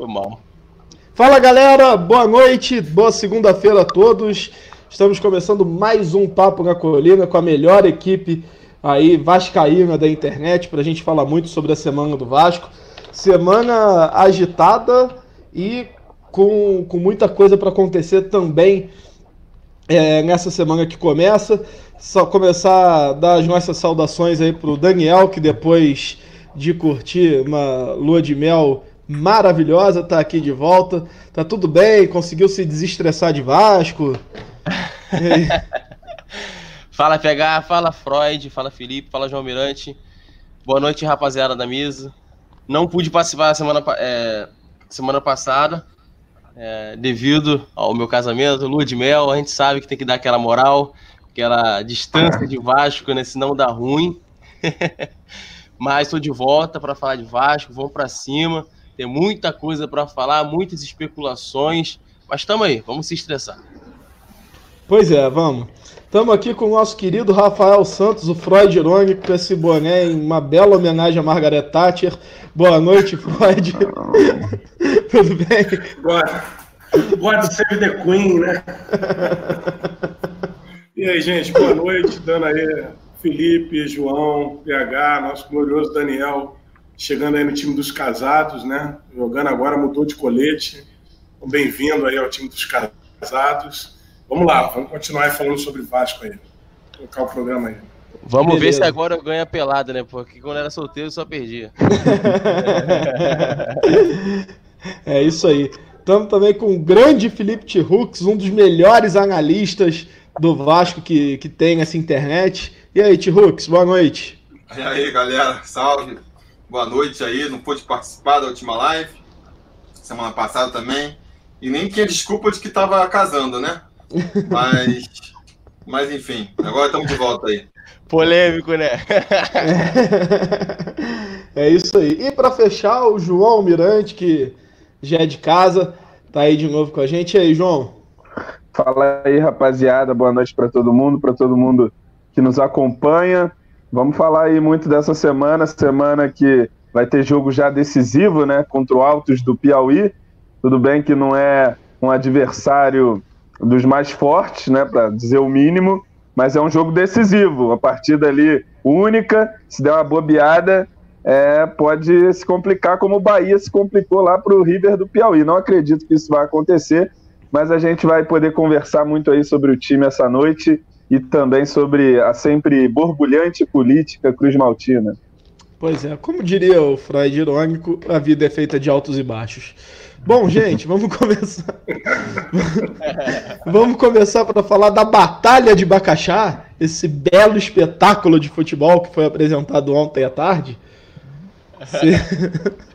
Foi mal. Fala galera, boa noite, boa segunda-feira a todos. Estamos começando mais um Papo na Colina com a melhor equipe aí vascaína da internet para a gente falar muito sobre a semana do Vasco. Semana agitada e com, com muita coisa para acontecer também é, nessa semana que começa. Só começar a dar as nossas saudações aí pro Daniel, que depois de curtir uma lua de mel maravilhosa, tá aqui de volta. Tá tudo bem? Conseguiu se desestressar de Vasco? fala PH, fala Freud, fala Felipe, fala João Mirante. Boa noite, rapaziada da mesa. Não pude participar semana, é, semana passada, é, devido ao meu casamento, lua de mel. A gente sabe que tem que dar aquela moral, aquela distância de Vasco, né? Senão dá ruim. Mas estou de volta para falar de Vasco, vamos para cima. Tem muita coisa para falar, muitas especulações, mas estamos aí, vamos se estressar. Pois é, vamos. Estamos aqui com o nosso querido Rafael Santos, o Freud irônico, com esse boné em uma bela homenagem a Margaret Thatcher. Boa noite, Freud. Tudo bem? Boa. God save the Queen, né? e aí, gente, boa noite. Dando aí Felipe, João, PH, nosso glorioso Daniel, chegando aí no time dos casados, né? Jogando agora, mudou de colete. Bem-vindo aí ao time dos casados. Vamos lá, vamos continuar falando sobre Vasco aí. Vou colocar o programa aí. Vamos Beleza. ver se agora eu ganho a pelada, né? Porque quando era solteiro eu só perdia. é isso aí. Estamos também com o grande Felipe T. um dos melhores analistas do Vasco que, que tem essa internet. E aí, T. boa noite. E aí, galera, salve. Boa noite aí, não pude participar da última live, semana passada também, e nem tinha desculpa de que estava casando, né? Mas, mas enfim, agora estamos de volta aí. Polêmico, né? é isso aí. E para fechar, o João Mirante, que já é de casa, tá aí de novo com a gente. E aí, João? Fala aí, rapaziada. Boa noite para todo mundo, para todo mundo que nos acompanha. Vamos falar aí muito dessa semana, semana que vai ter jogo já decisivo, né, contra o Altos do Piauí. Tudo bem que não é um adversário dos mais fortes, né, para dizer o mínimo, mas é um jogo decisivo, uma partida ali única. Se der uma bobeada, é, pode se complicar como o Bahia se complicou lá para o River do Piauí. Não acredito que isso vai acontecer, mas a gente vai poder conversar muito aí sobre o time essa noite e também sobre a sempre borbulhante política Cruz Maltina. Pois é, como diria o Freud irônico, a vida é feita de altos e baixos. Bom, gente, vamos começar. vamos começar para falar da Batalha de Bacaxá, esse belo espetáculo de futebol que foi apresentado ontem à tarde.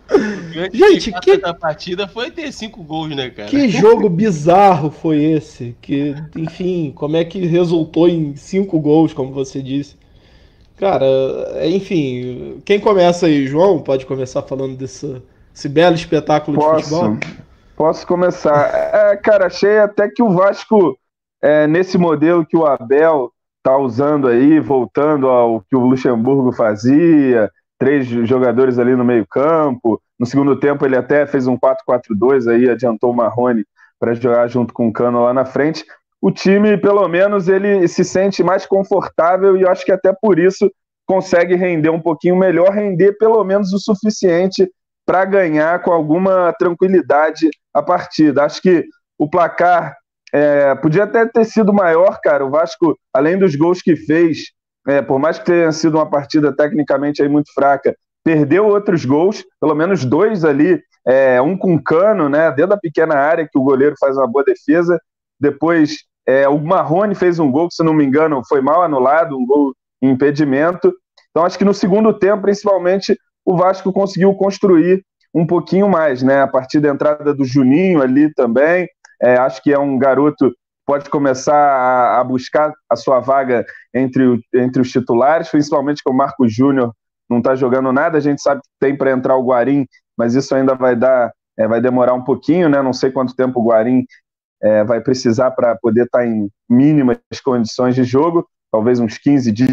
Gente, que da partida foi ter cinco gols, né, cara? Que jogo bizarro foi esse? Que, enfim, como é que resultou em cinco gols, como você disse? Cara, enfim, quem começa aí, João? Pode começar falando desse, desse belo espetáculo Posso. de futebol? Posso começar. É, cara, achei até que o Vasco, é, nesse modelo que o Abel tá usando aí, voltando ao que o Luxemburgo fazia, três jogadores ali no meio-campo. No segundo tempo, ele até fez um 4-4-2, aí adiantou o Marrone para jogar junto com o Cano lá na frente. O time, pelo menos, ele se sente mais confortável e eu acho que até por isso consegue render um pouquinho melhor, render pelo menos o suficiente para ganhar com alguma tranquilidade a partida. Acho que o placar é, podia até ter sido maior, cara. O Vasco, além dos gols que fez, é, por mais que tenha sido uma partida tecnicamente aí muito fraca, perdeu outros gols, pelo menos dois ali, é, um com cano, né, dentro da pequena área, que o goleiro faz uma boa defesa. Depois, é, o Marrone fez um gol, que, se não me engano, foi mal anulado, um gol em impedimento. Então, acho que no segundo tempo, principalmente, o Vasco conseguiu construir um pouquinho mais, né? A partir da entrada do Juninho ali também. É, acho que é um garoto pode começar a, a, buscar a sua vaga entre, o, entre os titulares, principalmente que o Marco Júnior não está jogando nada. A gente sabe que tem para entrar o Guarim, mas isso ainda vai dar, é, vai demorar um pouquinho, né? Não sei quanto tempo o Guarim é, vai precisar para poder estar tá em mínimas condições de jogo, talvez uns 15 dias,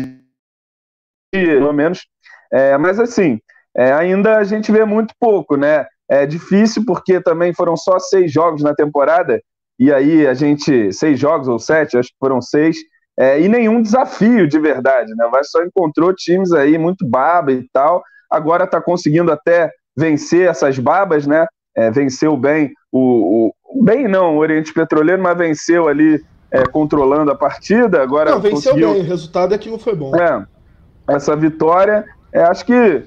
pelo menos. É, mas assim, é, ainda a gente vê muito pouco, né? é difícil porque também foram só seis jogos na temporada, e aí a gente, seis jogos ou sete, acho que foram seis, é, e nenhum desafio de verdade, né? Vai só encontrou times aí muito baba e tal, agora está conseguindo até vencer essas babas, né? É, venceu bem o, o, bem não, o Oriente Petroleiro, mas venceu ali é, controlando a partida. Agora não, venceu conseguiu... bem. O resultado é que não foi bom. É, essa vitória, é, acho que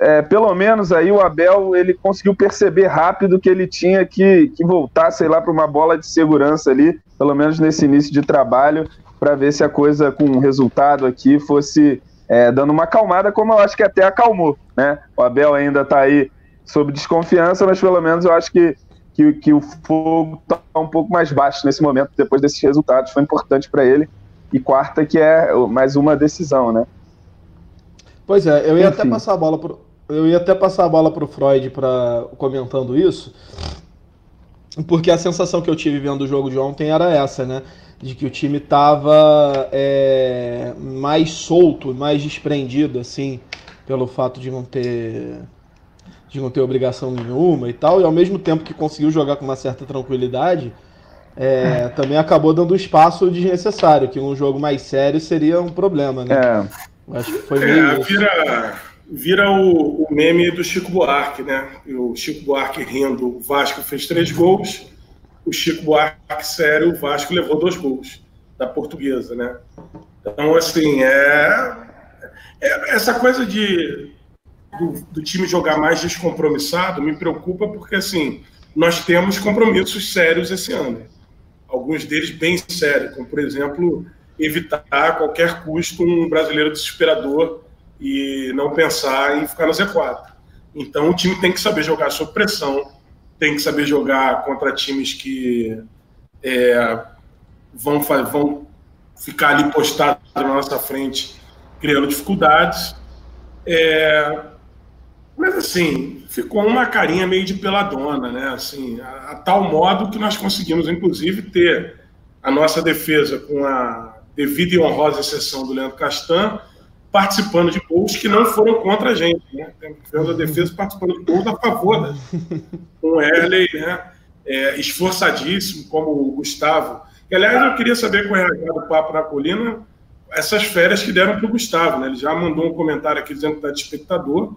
é, pelo menos aí o Abel ele conseguiu perceber rápido que ele tinha que, que voltar, sei lá, para uma bola de segurança ali, pelo menos nesse início de trabalho, para ver se a coisa com o resultado aqui fosse é, dando uma acalmada, como eu acho que até acalmou. Né? O Abel ainda está aí sob desconfiança, mas pelo menos eu acho que, que, que o fogo está um pouco mais baixo nesse momento, depois desses resultados. Foi importante para ele. E quarta, que é mais uma decisão, né? Pois é, eu ia Enfim. até passar a bola pro, eu ia até passar a bola pro Freud para comentando isso, porque a sensação que eu tive vendo o jogo de ontem era essa, né? De que o time tava é, mais solto, mais desprendido, assim, pelo fato de não ter de não ter obrigação nenhuma e tal, e ao mesmo tempo que conseguiu jogar com uma certa tranquilidade, é, também acabou dando espaço desnecessário, que um jogo mais sério seria um problema, né? É. Acho que foi meio. É, vira, vira o, o, meme do Chico Buarque, né? O Chico Buarque rindo, o Vasco fez três gols, o Chico Buarque sério, o Vasco levou dois gols da portuguesa, né? Então, assim, é, é essa coisa de do, do, time jogar mais descompromissado me preocupa porque, assim, nós temos compromissos sérios esse ano. Alguns deles bem sérios, como, por exemplo, evitar a qualquer custo um brasileiro desesperador e não pensar em ficar no Z4. Então o time tem que saber jogar sob pressão, tem que saber jogar contra times que é, vão, vão ficar ali postados na nossa frente, criando dificuldades. É, mas assim, ficou uma carinha meio de peladona, né? Assim, a, a, tal modo que nós conseguimos, inclusive, ter a nossa defesa com a devida e honrosa exceção do Leandro Castan, participando de gols que não foram contra a gente. Né? A defesa participando de gols a favor da Com o Erley, né? É, esforçadíssimo, como o Gustavo. E, aliás, eu queria saber com o RH do Papo na Colina essas férias que deram para o Gustavo. Né? Ele já mandou um comentário aqui dizendo que está de espectador,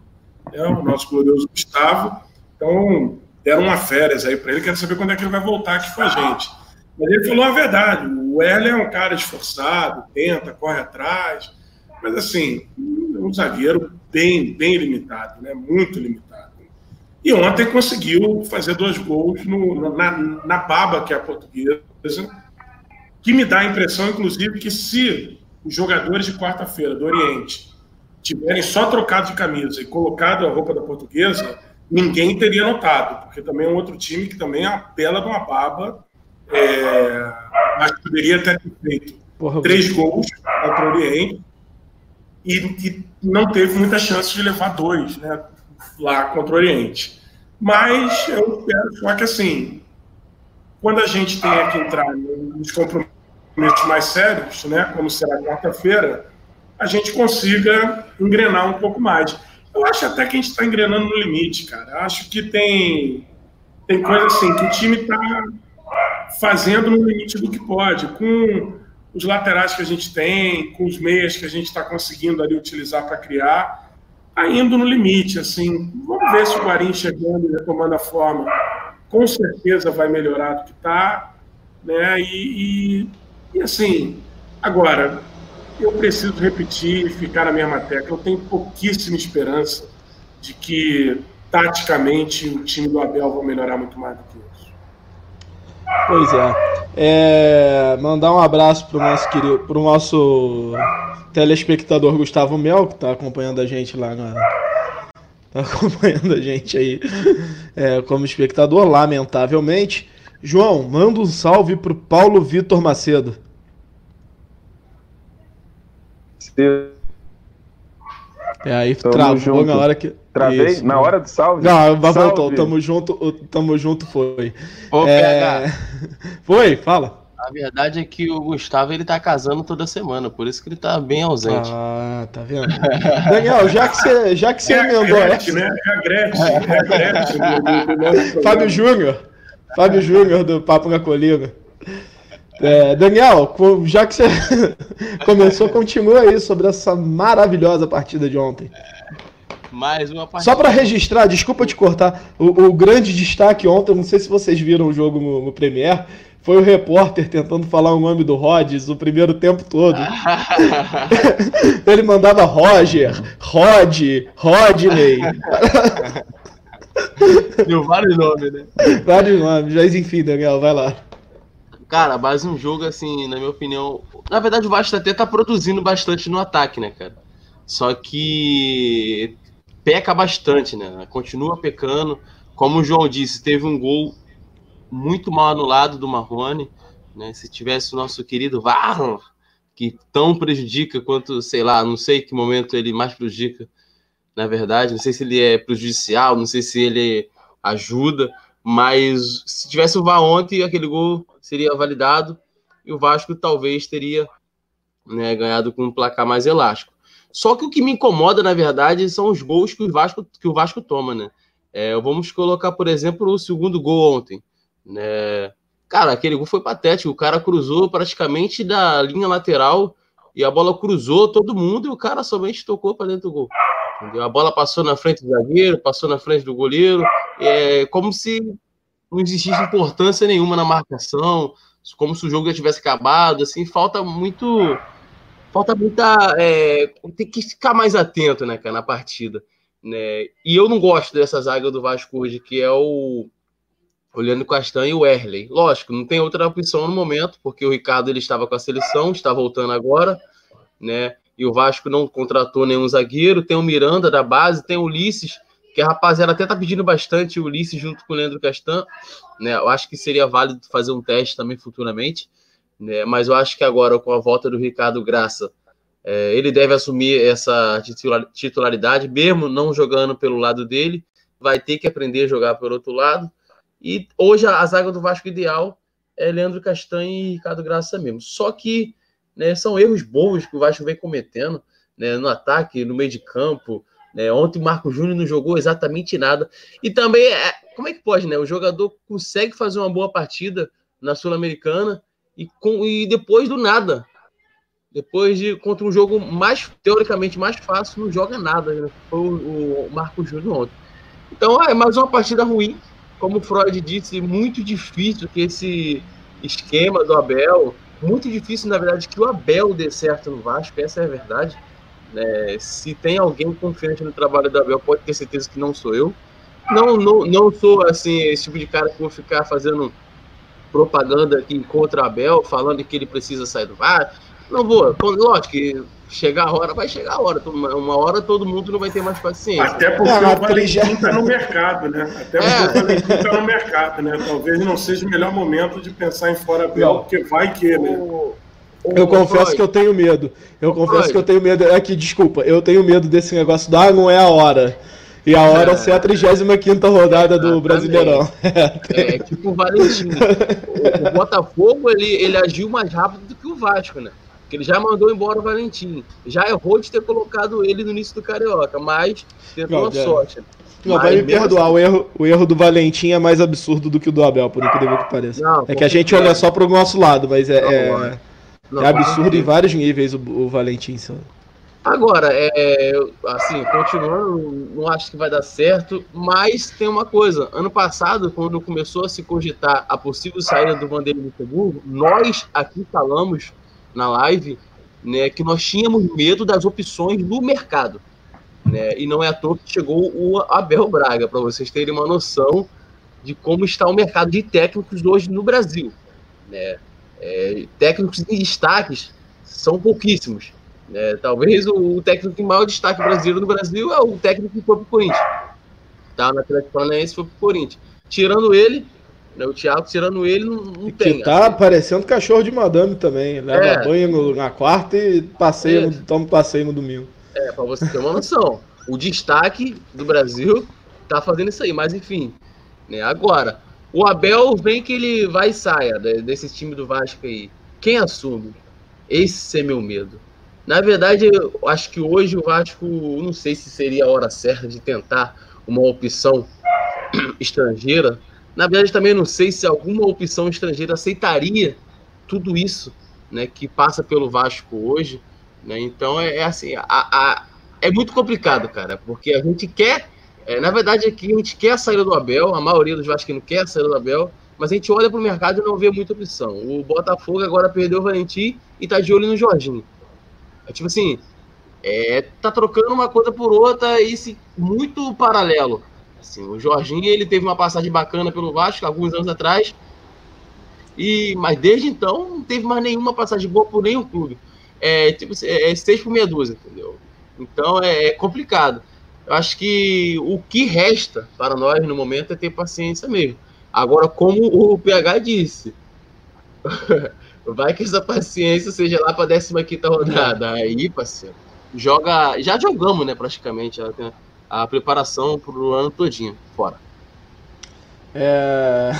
né? o nosso glorioso Gustavo. Então, deram uma férias aí para ele. Quero saber quando é que ele vai voltar aqui com a gente. Mas ele falou a verdade. O Erley é um cara esforçado, tenta, corre atrás mas, assim, um zagueiro bem, bem limitado, né? muito limitado. E ontem conseguiu fazer dois gols no, na, na baba, que é a portuguesa, que me dá a impressão, inclusive, que se os jogadores de quarta-feira do Oriente tiverem só trocado de camisa e colocado a roupa da portuguesa, ninguém teria notado, porque também é um outro time que também é a bela de uma baba, é, mas poderia ter feito Porra, três gols contra o Oriente e, e, não teve muita chance de levar dois né, lá contra o Oriente. Mas eu espero só que, assim, quando a gente tenha que entrar nos compromissos mais sérios, né, como será quarta-feira, a gente consiga engrenar um pouco mais. Eu acho até que a gente está engrenando no limite, cara. Acho que tem, tem coisa assim, que o time está fazendo no limite do que pode, com os laterais que a gente tem, com os meias que a gente está conseguindo ali utilizar para criar, está indo no limite. Assim, vamos ver se o Guarim chegando e retomando a forma, com certeza vai melhorar do que está. Né? E, e, e, assim, agora, eu preciso repetir e ficar na mesma tecla. Eu tenho pouquíssima esperança de que, taticamente, o time do Abel vai melhorar muito mais do que isso. Pois é. É, mandar um abraço pro nosso querido, pro nosso telespectador Gustavo Mel, que está acompanhando a gente lá na. Tá acompanhando a gente aí é, como espectador, lamentavelmente. João, manda um salve pro Paulo Vitor Macedo. É, aí Tamo travou junto. na hora que. Travei? Isso, na hora do salve? Não, voltou. Tamo junto, tamo junto foi. Ô, é... Foi, fala. A verdade é que o Gustavo ele tá casando toda semana, por isso que ele tá bem ausente. Ah, tá vendo? Daniel, já que você, já que você É a emendou Gretchen, essa. né? É a Gretchen. É a Gretchen do, do, do nosso programa. Fábio Júnior. Fábio Júnior do Papo na Colina. É, Daniel, já que você começou, continua aí sobre essa maravilhosa partida de ontem. Mais uma partida. Só para registrar, desculpa te cortar, o, o grande destaque ontem, não sei se vocês viram o jogo no, no Premier, foi o repórter tentando falar o nome do Rodgers o primeiro tempo todo. Ele mandava Roger, Rod, Rodney, Deu vários nomes, né? vários nomes, mas enfim, Daniel, vai lá. Cara, mais um jogo, assim, na minha opinião. Na verdade, o Vasco até tá produzindo bastante no ataque, né, cara? Só que peca bastante, né? Continua pecando. Como o João disse, teve um gol muito mal anulado do Marrone. Né? Se tivesse o nosso querido VAR, que tão prejudica quanto, sei lá, não sei que momento ele mais prejudica, na verdade. Não sei se ele é prejudicial, não sei se ele ajuda. Mas se tivesse o VAR ontem, aquele gol seria validado e o Vasco talvez teria né, ganhado com um placar mais elástico. Só que o que me incomoda, na verdade, são os gols que o Vasco, que o Vasco toma, né? É, vamos colocar, por exemplo, o segundo gol ontem. Né? Cara, aquele gol foi patético. O cara cruzou praticamente da linha lateral e a bola cruzou todo mundo e o cara somente tocou para dentro do gol. Entendeu? A bola passou na frente do zagueiro, passou na frente do goleiro. É como se não existisse importância nenhuma na marcação, como se o jogo já tivesse acabado. Assim, falta muito. Falta muita. É, tem que ficar mais atento, né, cara, na partida. Né? E eu não gosto dessa zaga do Vasco hoje, que é o. O Leandro Castanho e o Erley. Lógico, não tem outra opção no momento, porque o Ricardo ele estava com a seleção, está voltando agora, né? E o Vasco não contratou nenhum zagueiro. Tem o Miranda da base, tem o Ulisses, que a rapaziada até tá pedindo bastante o Ulisses junto com o Leandro Castan, né? Eu acho que seria válido fazer um teste também futuramente, né? Mas eu acho que agora, com a volta do Ricardo Graça, é, ele deve assumir essa titular- titularidade, mesmo não jogando pelo lado dele, vai ter que aprender a jogar pelo outro lado. E hoje a, zaga do Vasco ideal é Leandro Castanho e Ricardo Graça mesmo. Só que né, são erros bobos que o Vasco vem cometendo né, no ataque, no meio de campo. Né? Ontem o Marco Júnior não jogou exatamente nada. E também, é, como é que pode, né? O jogador consegue fazer uma boa partida na Sul-Americana e, com, e depois do nada. Depois de contra um jogo mais, teoricamente, mais fácil, não joga nada. Né? Foi o, o Marco Júnior ontem. Então, é mais uma partida ruim. Como o Freud disse, muito difícil que esse esquema do Abel, muito difícil, na verdade, que o Abel dê certo no Vasco, essa é a verdade. Né? se tem alguém confiante no trabalho do Abel, pode ter certeza que não sou eu. Não, não, não sou assim, esse tipo de cara que vou ficar fazendo propaganda aqui contra o Abel, falando que ele precisa sair do Vasco. Não vou. Quando- Lógico que chegar a hora, vai chegar a hora. Uma hora todo mundo não vai ter mais paciência. Até porque É, o Valentim está no mercado, né? Até porque É. o Valentim está no mercado, né? Talvez não seja o melhor momento de pensar em fora Bel, Não. porque vai que, né? O- Eu confesso Freud, que eu tenho medo. Eu confesso Freud. que eu tenho medo. É que, desculpa, eu tenho medo desse negócio do ah, não é a hora. E a hora É. ser a 35 rodada do Exatamente. Brasileirão. É, tipo o Valentim. O, o Botafogo, ele, ele agiu mais rápido do que o Vasco, né? Porque ele já mandou embora o Valentim. Já errou de ter colocado ele no início do Carioca, mas tentou Não, uma é. sorte. Não, Mas vai me perdoar, assim- o erro, o erro do Valentim é mais absurdo do que o do Abel, por incrível que pareça. Não, é que a gente olha só pro nosso lado, mas é, Não, é, mano. Não, é absurdo em vários níveis o, o Valentim. sabe? Agora, é, assim, continuando, não acho que vai dar certo, mas tem uma coisa. Ano passado, quando começou a se cogitar a possível saída do Vanderlei Luxemburgo, nós aqui falamos na live né, que nós tínhamos medo das opções do mercado. Né, e não é à toa que chegou o Abel Braga, para vocês terem uma noção de como está o mercado de técnicos hoje no Brasil. Né? É, técnicos em destaques são pouquíssimos. né? talvez o, o técnico de maior destaque brasileiro no Brasil é o técnico que foi pro Corinthians. Tá? Na Atlético Paranaense foi pro Corinthians. Tirando ele, né, o Thiago, tirando ele, não, não Que tem. tá assim. parecendo cachorro de madame também. Leva É. banho na quarta e passeia, É. no, toma passeio no domingo. É, pra você ter uma noção. O destaque do Brasil tá fazendo isso aí, mas enfim. Né? Agora, O Abel vem que ele vai e saia desse time do Vasco aí. Quem assume? Esse é meu medo. Na verdade, eu acho que hoje o Vasco, não sei se seria a hora certa de tentar uma opção estrangeira. Na verdade, também não sei se alguma opção estrangeira aceitaria tudo isso né, que passa pelo Vasco hoje. Né? Então, é, é assim, a, a, é muito complicado, cara, porque a gente quer, é, na verdade, aqui a gente quer a saída do Abel, a maioria dos vascaínos quer a saída do Abel, mas a gente olha para o mercado e não vê muita opção. O Botafogo agora perdeu o Valentim e tá de olho no Jorginho. É tipo assim, é, tá trocando uma coisa por outra e se, muito paralelo. Assim, o Jorginho ele teve uma passagem bacana pelo Vasco alguns anos atrás, e mas desde então não teve mais nenhuma passagem boa por nenhum clube. É tipo é, é seis por meia dúzia, entendeu? Então é, é complicado. Acho que o que resta para nós no momento é ter paciência mesmo. Agora, como o PH disse, vai que essa paciência seja lá para a 15 rodada. Aí, parceiro, joga. Já jogamos, né, praticamente, a, a preparação para o ano todinho. Fora. É...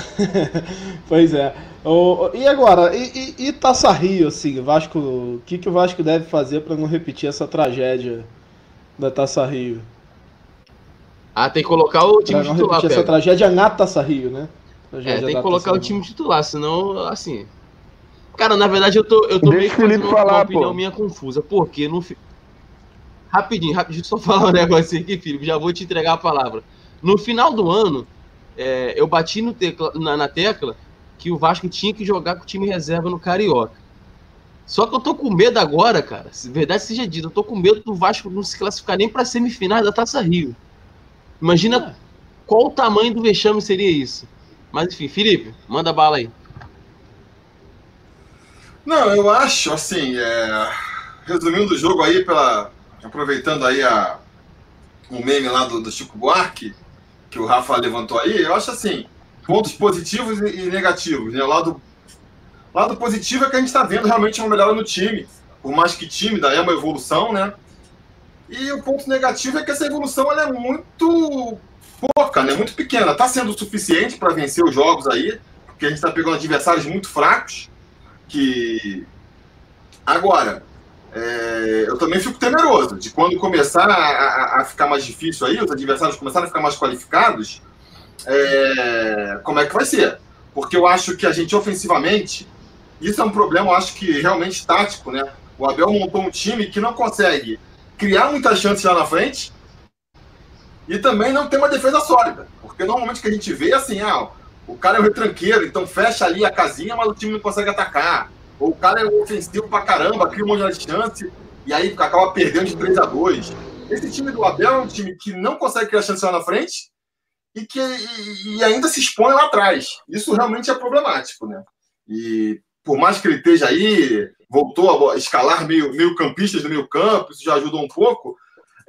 pois é. O, e agora, e, e, e Taça Rio, assim, Vasco, o que, que o Vasco deve fazer para não repetir essa tragédia da Taça Rio? Ah, tem que colocar o time pra titular. Essa tragédia na Taça Rio, né? Tragédia é, tem que colocar o time titular, senão, assim. Cara, na verdade eu tô, eu tô meio que fazendo falar, uma opinião pô. minha confusa. Porque no. Rapidinho, rapidinho, só falar um negócio aqui, Felipe, já vou te entregar a palavra. No final do ano, é, eu bati no tecla, na, na, tecla que o Vasco tinha que jogar com o time reserva no Carioca. Só que eu tô com medo agora, cara. Se verdade seja dita, eu tô com medo do Vasco não se classificar nem para semifinais da Taça Rio. Imagina é. qual o tamanho do vexame seria isso. Mas enfim, Felipe, manda bala aí. Não, eu acho, assim, é... resumindo o jogo aí, pela... aproveitando aí a... o meme lá do, do Chico Buarque, que o Rafa levantou aí, eu acho assim, pontos positivos e negativos. Né? O lado, lado positivo é que a gente está vendo realmente uma melhora no time. Por mais que tímida, é uma evolução, né? E o ponto negativo é que essa evolução ela é muito pouca, né? muito pequena. Está sendo suficiente para vencer os jogos aí, porque a gente está pegando adversários muito fracos. Que agora, é, eu também fico temeroso de quando começar a, a, a, ficar mais difícil aí, os adversários começarem a ficar mais qualificados, é, como é que vai ser? Porque eu acho que a gente ofensivamente, isso é um problema, eu acho que realmente tático, né? O Abel montou um time que não consegue criar muitas chances lá na frente e também não tem uma defesa sólida. Porque normalmente o que a gente vê é assim, ah, o cara é o retranqueiro, então fecha ali a casinha, mas o time não consegue atacar o cara é ofensivo pra caramba, cria um monte de chance e aí acaba perdendo de 3 a 2 Esse time do Abel é um time que não consegue criar chance lá na frente e que e, e ainda se expõe lá atrás. Isso realmente é problemático, né? E por mais que ele esteja aí, voltou a escalar meio, meio campistas no meio campo, isso já ajudou um pouco.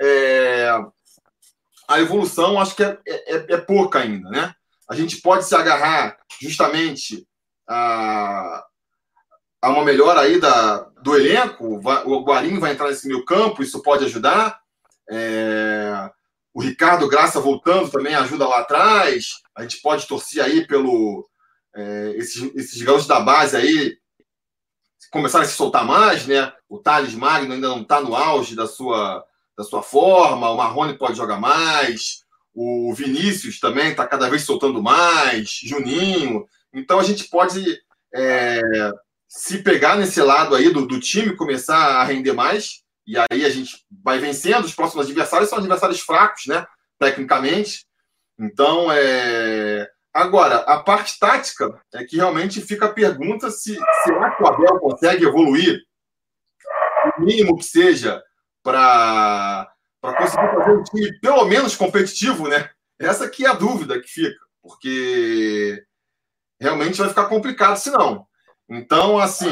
É, a evolução acho que é, é, é, pouca ainda, né? A gente pode se agarrar justamente a, há uma melhora aí da, do elenco, o Guarim vai entrar nesse meio campo, isso pode ajudar. É, o Ricardo Graça voltando também ajuda lá atrás. A gente pode torcer aí pelo é, esses, esses garotos da base aí começarem a se soltar mais, né? O Thales Magno ainda não está no auge da sua, da sua forma, o Marrone pode jogar mais, o Vinícius também está cada vez soltando mais, Juninho. Então a gente pode é, se pegar nesse lado aí do, do time, começar a render mais, e aí a gente vai vencendo, os próximos adversários são adversários fracos, né? Tecnicamente. Então, é... Agora, a parte tática é que realmente fica a pergunta se será que o Abel consegue evoluir o mínimo que seja para conseguir fazer um time pelo menos competitivo, né? Essa que é a dúvida que fica, porque realmente vai ficar complicado se não. Então, assim,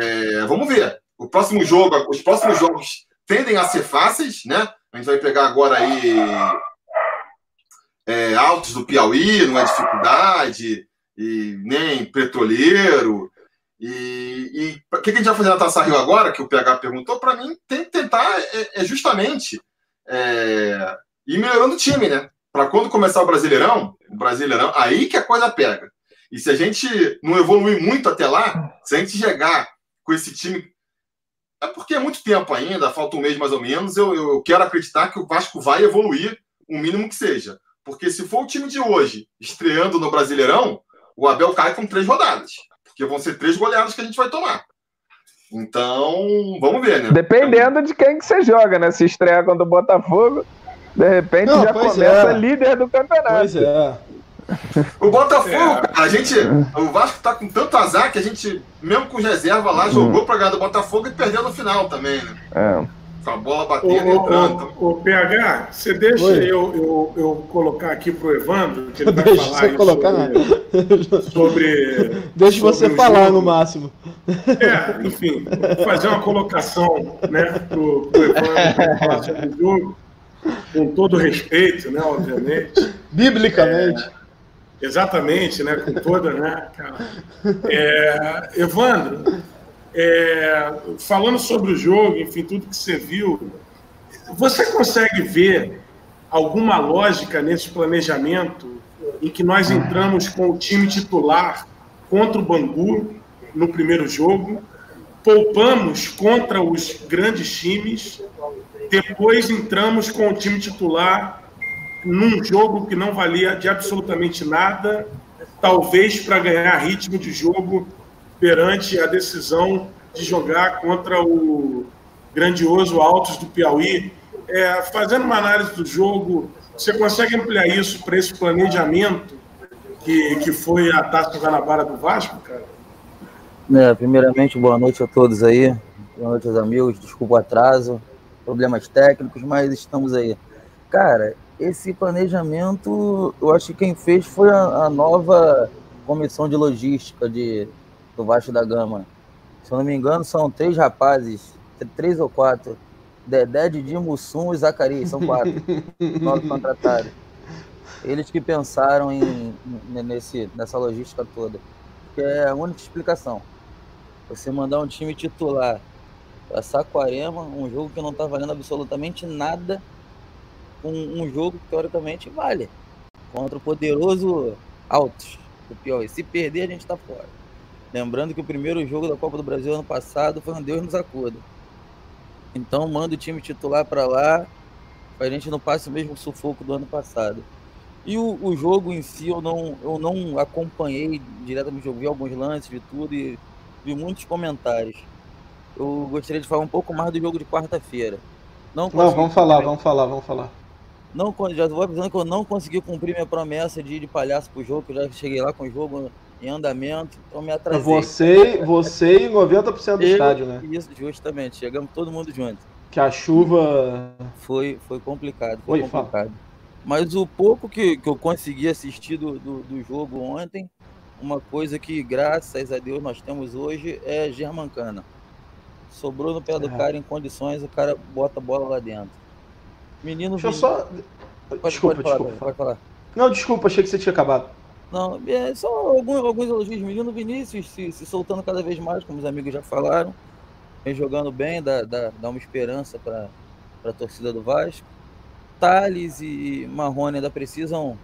é, vamos ver. O próximo jogo, os próximos jogos tendem a ser fáceis, né? A gente vai pegar agora aí é, Altos do Piauí, não é dificuldade, e nem Petroleiro. E o que, que, a gente vai fazer na Taça Rio agora, que o PH perguntou? Para mim, tem que tentar é, é justamente é, ir melhorando o time, né? para quando começar o Brasileirão, o Brasileirão, aí que a coisa pega. E se a gente não evoluir muito até lá, se a gente chegar com esse time. É porque é muito tempo ainda, falta um mês mais ou menos. Eu, eu quero acreditar que o Vasco vai evoluir, o mínimo que seja. Porque se for o time de hoje estreando no Brasileirão, o Abel cai com três rodadas. Porque vão ser três goleadas que a gente vai tomar. Então, vamos ver, né? Dependendo de quem que você joga, né? Se estrear contra o Botafogo, de repente Não, já começa é. líder do campeonato. Pois é. O Botafogo, é. cara, a gente. O Vasco tá com tanto azar que a gente, mesmo com reserva lá, jogou hum. pra ganhar do Botafogo e perdeu no final também, né? É com a bola batendo entrando. O, PH, você deixa eu, eu, eu, colocar aqui pro Evandro, que ele vai deixa falar você colocar sobre, sobre. Deixa sobre você falar jogo. no máximo. É, enfim, fazer uma colocação né, pro, pro Evandro falar sobre o jogo, com todo respeito, né, obviamente. Biblicamente. É, Exatamente, né? Com toda, né, cara? É, Evandro, é, falando sobre o jogo, enfim, tudo que você viu, você consegue ver alguma lógica nesse planejamento em que nós entramos com o time titular contra o Bangu no primeiro jogo, poupamos contra os grandes times, depois entramos com o time titular num jogo que não valia de absolutamente nada, talvez para ganhar ritmo de jogo perante a decisão de jogar contra o grandioso Altos do Piauí. É, fazendo uma análise do jogo, você consegue ampliar isso para esse planejamento que, que foi a Taça Guanabara do Vasco, cara? É, primeiramente, boa noite a todos aí. Boa noite aos amigos. Desculpa o atraso, problemas técnicos, mas estamos aí. Cara, esse planejamento, eu acho que quem fez foi a, a nova comissão de logística de, do Vasco da Gama. Se eu não me engano, são três rapazes, três ou quatro. Dedé, Didi, Mussum e Zacarias, são quatro. nove contratados. Eles que pensaram em, nesse, nessa logística toda. Que é a única explicação. Você mandar um time titular para Saquarema, um jogo que não está valendo absolutamente nada, com um jogo que teoricamente vale. Contra o poderoso Altos do Piauí. Se perder, a gente está fora. Lembrando que o primeiro jogo da Copa do Brasil ano passado foi um Deus nos acuda. Então manda o time titular para lá, para a gente não passe o mesmo sufoco do ano passado. E o, o, jogo em si eu não, eu não acompanhei diretamente, eu vi alguns lances de tudo e vi muitos comentários. Eu gostaria de falar um pouco mais do jogo de quarta-feira. Não, não, vamos falar, vamos falar, vamos falar. Não, já vou avisando que eu não consegui cumprir minha promessa de ir de palhaço pro jogo, que eu já cheguei lá com o jogo em andamento, então me atrasei. Você, você e 90% do eu, estádio, né? Isso, justamente. Chegamos todo mundo junto. Que a chuva. Foi, foi complicado. Foi Oi, complicado. Fala. Mas o pouco que, que eu consegui assistir do, do, do, jogo ontem, uma coisa que, graças a Deus, nós temos hoje é Germancana. Sobrou no pé do é. cara em condições, o cara bota a bola lá dentro. Menino. Deixa eu só. Pode, desculpa, pode falar, desculpa. Pode falar. Não, desculpa, achei que você tinha acabado. Não, é só alguns, alguns elogios. Menino Vinícius se, se soltando cada vez mais, como os amigos já falaram. Vem jogando bem, dá, dá, dá uma esperança para a torcida do Vasco. Thales e Marrone ainda precisam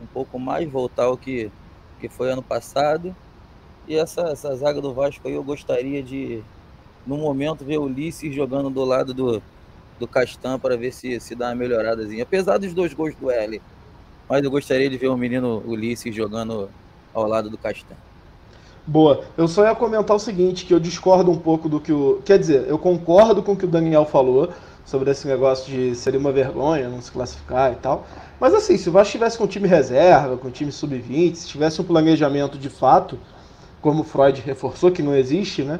um pouco mais voltar ao que, que foi ano passado. E essa, essa zaga do Vasco aí eu gostaria de, no momento, ver o Ulisses jogando do lado do, do Castan para ver se, se dá uma melhoradazinha. Apesar dos dois gols do L mas eu gostaria de ver o menino Ulisses jogando ao lado do Castan. Boa. Eu só ia comentar o seguinte, que eu discordo um pouco do que o... Quer dizer, eu concordo com o que o Daniel falou sobre esse negócio de seria uma vergonha não se classificar e tal. Mas assim, se o Vasco tivesse com time reserva, com time sub-20, se tivesse um planejamento de fato, como Freud reforçou, que não existe, né?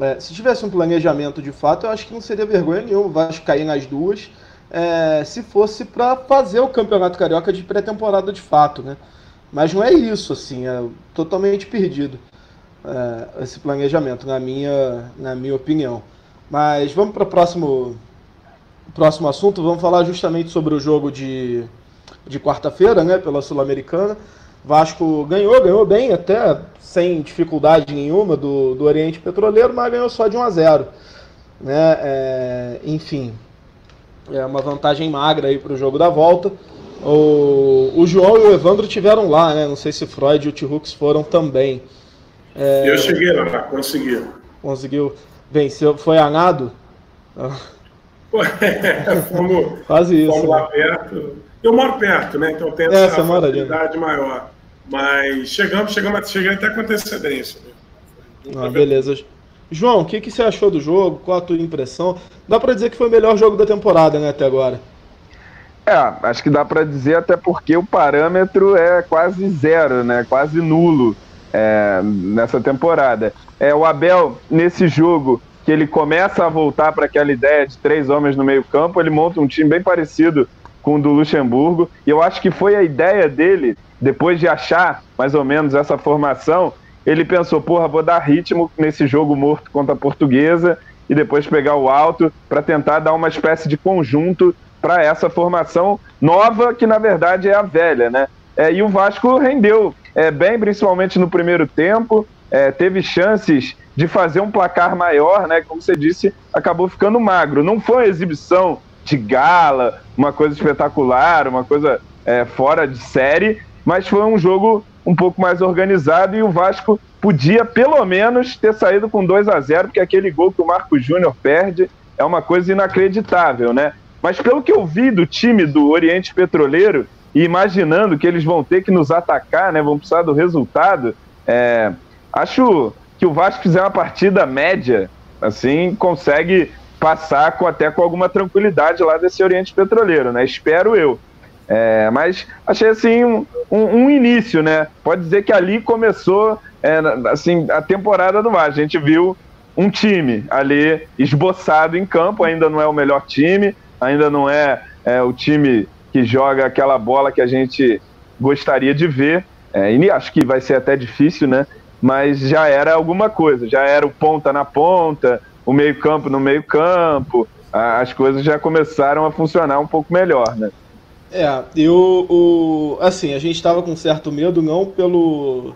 É, se tivesse um planejamento de fato, eu acho que não seria vergonha nenhuma o Vasco cair nas duas é, se fosse para fazer o Campeonato Carioca de pré-temporada de fato, né? Mas não é isso, assim, é totalmente perdido é, esse planejamento, na minha, na minha opinião. Mas vamos para o próximo, próximo assunto, vamos falar justamente sobre o jogo de, de quarta-feira, né, pela Sul-Americana. Vasco ganhou, ganhou bem, até sem dificuldade nenhuma do, do Oriente Petroleiro, mas ganhou só de 1 a 0. Né? É, enfim, é uma vantagem magra aí para o jogo da volta. O, o João e o Evandro tiveram lá, né? Não sei se Freud e o T-Hooks foram também. É... Eu cheguei lá, consegui. Conseguiu. Venceu, foi a nado? É, fomos, Quase isso. Fomos lá perto. Eu moro perto, né? Então tem É, essa ali, facilidade maior. Mas chegamos, chegamos, cheguei até com antecedência. né? Ah, beleza. João, o que, que você achou do jogo? Qual a tua impressão? Dá pra dizer que foi o melhor jogo da temporada, né, até agora? É, acho que dá pra dizer até porque o parâmetro é quase zero, né? Quase nulo é, nessa temporada. É, o Abel, nesse jogo, que ele começa a voltar para aquela ideia de três homens no meio-campo, ele monta um time bem parecido com o do Luxemburgo. E eu acho que foi a ideia dele, depois de achar mais ou menos essa formação, ele pensou, porra, vou dar ritmo nesse jogo morto contra a portuguesa e depois pegar o alto para tentar dar uma espécie de conjunto para essa formação nova, que na verdade é a velha, né? É, e o Vasco rendeu é, bem, principalmente no primeiro tempo, é, teve chances de fazer um placar maior, né? Como você disse, acabou ficando magro. Não foi uma exibição de gala, uma coisa espetacular, uma coisa é, fora de série, mas foi um jogo um pouco mais organizado e o Vasco podia pelo menos ter saído com 2 a 0 porque aquele gol que o Marcos Júnior perde é uma coisa inacreditável, né? Mas pelo que eu vi do time do Oriente Petroleiro e imaginando que eles vão ter que nos atacar, né? Vão precisar do resultado. É, acho que o Vasco fizer uma partida média, assim, consegue passar com, até com alguma tranquilidade lá desse Oriente Petroleiro, né? Espero eu. É, mas achei assim um, um, início, né? Pode dizer que ali começou é, assim a temporada do Vasco. A gente viu um time ali esboçado em campo, ainda não é o melhor time, ainda não é, é o time que joga aquela bola que a gente gostaria de ver. É, e acho que vai ser até difícil, né? Mas já era alguma coisa, já era o ponta na ponta, o meio-campo no meio-campo, as coisas já começaram a funcionar um pouco melhor, né? É, eu, o, assim, a gente estava com certo medo, não pelo,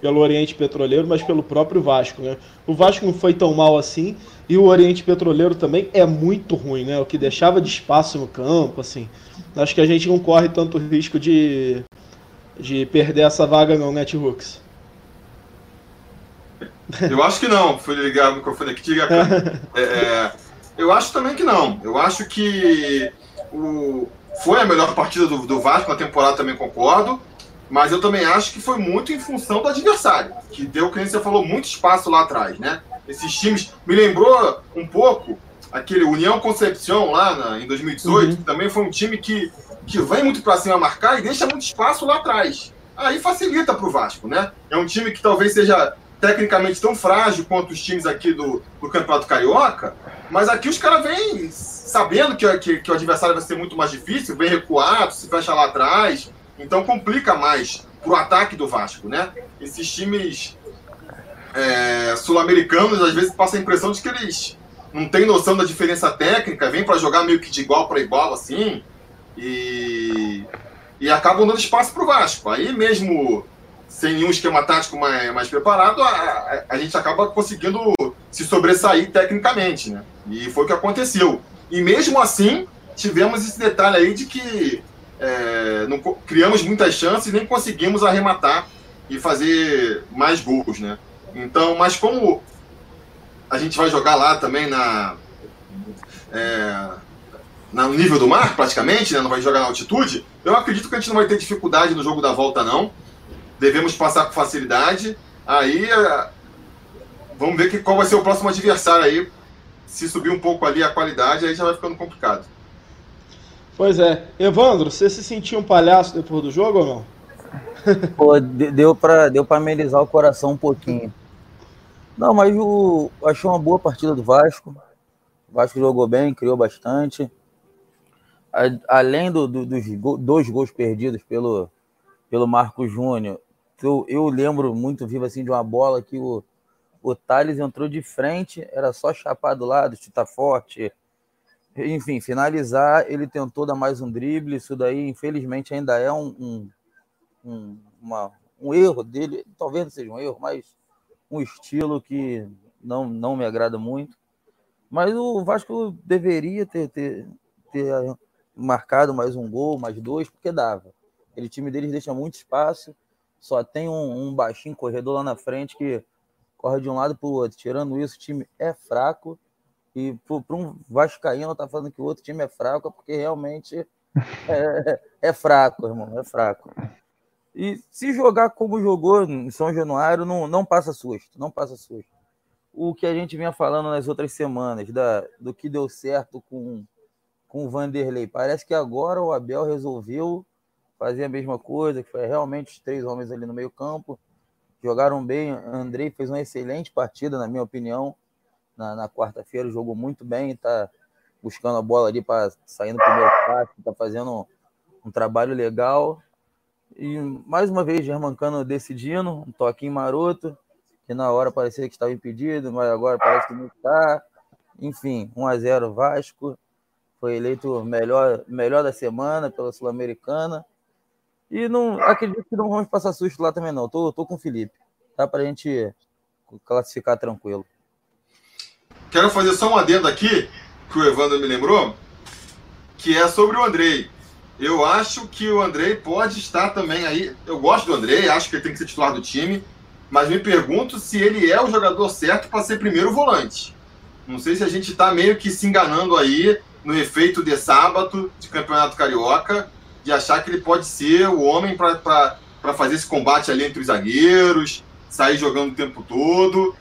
pelo Oriente Petroleiro, mas pelo próprio Vasco, né? O Vasco não foi tão mal assim, e o Oriente Petroleiro também é muito ruim, né? O que deixava de espaço no campo, assim. Acho que a gente não corre tanto risco de, de perder essa vaga não, né, T-Hooks? Eu acho que não. Fui ligar o microfone aqui. Diga, é, é, eu acho também que não. Eu acho que o, foi a melhor partida do, do Vasco na temporada, também concordo. Mas eu também acho que foi muito em função do adversário, que deu, que você falou, muito espaço lá atrás, né? Esses times me lembrou um pouco aquele União Concepción lá na, em 2018, uhum. que também foi um time que, que vem muito para cima marcar e deixa muito espaço lá atrás. Aí facilita para o Vasco, né? É um time que talvez seja tecnicamente tão frágil quanto os times aqui do, do Campeonato Carioca, mas aqui os caras vêm sabendo que, que, que, o adversário vai ser muito mais difícil, vem recuado, se fecha lá atrás, então complica mais pro ataque do Vasco, né? Esses times é, sul-americanos às vezes passa a impressão de que eles não têm noção da diferença técnica, vêm para jogar meio que de igual para igual assim, e, e acabam dando espaço pro Vasco. Aí mesmo sem nenhum esquema tático mais, mais preparado, a, a, a, gente acaba conseguindo se sobressair tecnicamente, né? E foi o que aconteceu. E mesmo assim, tivemos esse detalhe aí de que é, não, criamos muitas chances e nem conseguimos arrematar e fazer mais gols, né? Então, mas como a gente vai jogar lá também na, é, no nível do mar, praticamente, né? não vai jogar na altitude, eu acredito que a gente não vai ter dificuldade no jogo da volta, não devemos passar com facilidade. Aí é, vamos ver que, qual vai ser o próximo adversário aí. Se subir um pouco ali a qualidade, aí já vai ficando complicado. Pois é. Evandro, você se sentiu um palhaço depois do jogo ou não? Pô, deu para deu amenizar o coração um pouquinho. Não, mas o, achei uma boa partida do Vasco. O Vasco jogou bem, criou bastante. além do, do, dos dois gols perdidos pelo, pelo Marco Júnior, eu, eu lembro muito vivo assim de uma bola que o, o Thales entrou de frente, era só chapar do lado, chutar forte. Enfim, finalizar, ele tentou dar mais um drible. Isso daí, infelizmente, ainda é um, um, um, uma, um erro dele. Talvez não seja um erro, mas um estilo que não, não me agrada muito. Mas o Vasco deveria ter, ter, ter marcado mais um gol, mais dois, porque dava. Aquele time deles deixa muito espaço, só tem um, um baixinho corredor lá na frente que corre de um lado para o outro. Tirando isso, o time é fraco. E para um Vascaíno tá falando que o outro time é fraco, é porque realmente é, é fraco, irmão, é fraco. E se jogar como jogou em São Januário, não, não passa susto, não passa susto. O que a gente vinha falando nas outras semanas, da, do que deu certo com, com o Vanderlei. Parece que agora o Abel resolveu fazer a mesma coisa, que foi realmente os três homens ali no meio campo. Jogaram bem. Andrei fez uma excelente partida, na minha opinião, na, na quarta-feira. Jogou muito bem, está buscando a bola ali para sair no primeiro passe, está fazendo um, um trabalho legal. E mais uma vez, Germancano decidindo, um toquinho maroto, que na hora parecia que estava impedido, mas agora parece que não está. Enfim, 1 a 0 Vasco. Foi eleito melhor, melhor da semana pela Sul-Americana. E não acredito que não vamos passar susto lá também, não. Tô, tô com o Felipe. Tá pra gente classificar tranquilo. Quero fazer só um adendo aqui, que o Evandro me lembrou, que é sobre o Andrei. Eu acho que o Andrei pode estar também aí. Eu gosto do Andrei, acho que ele tem que ser titular do time, mas me pergunto se ele é o jogador certo para ser primeiro volante. Não sei se a gente está meio que se enganando aí no efeito de sábado de Campeonato Carioca, de achar que ele pode ser o homem para fazer esse combate ali entre os zagueiros, sair jogando o tempo todo.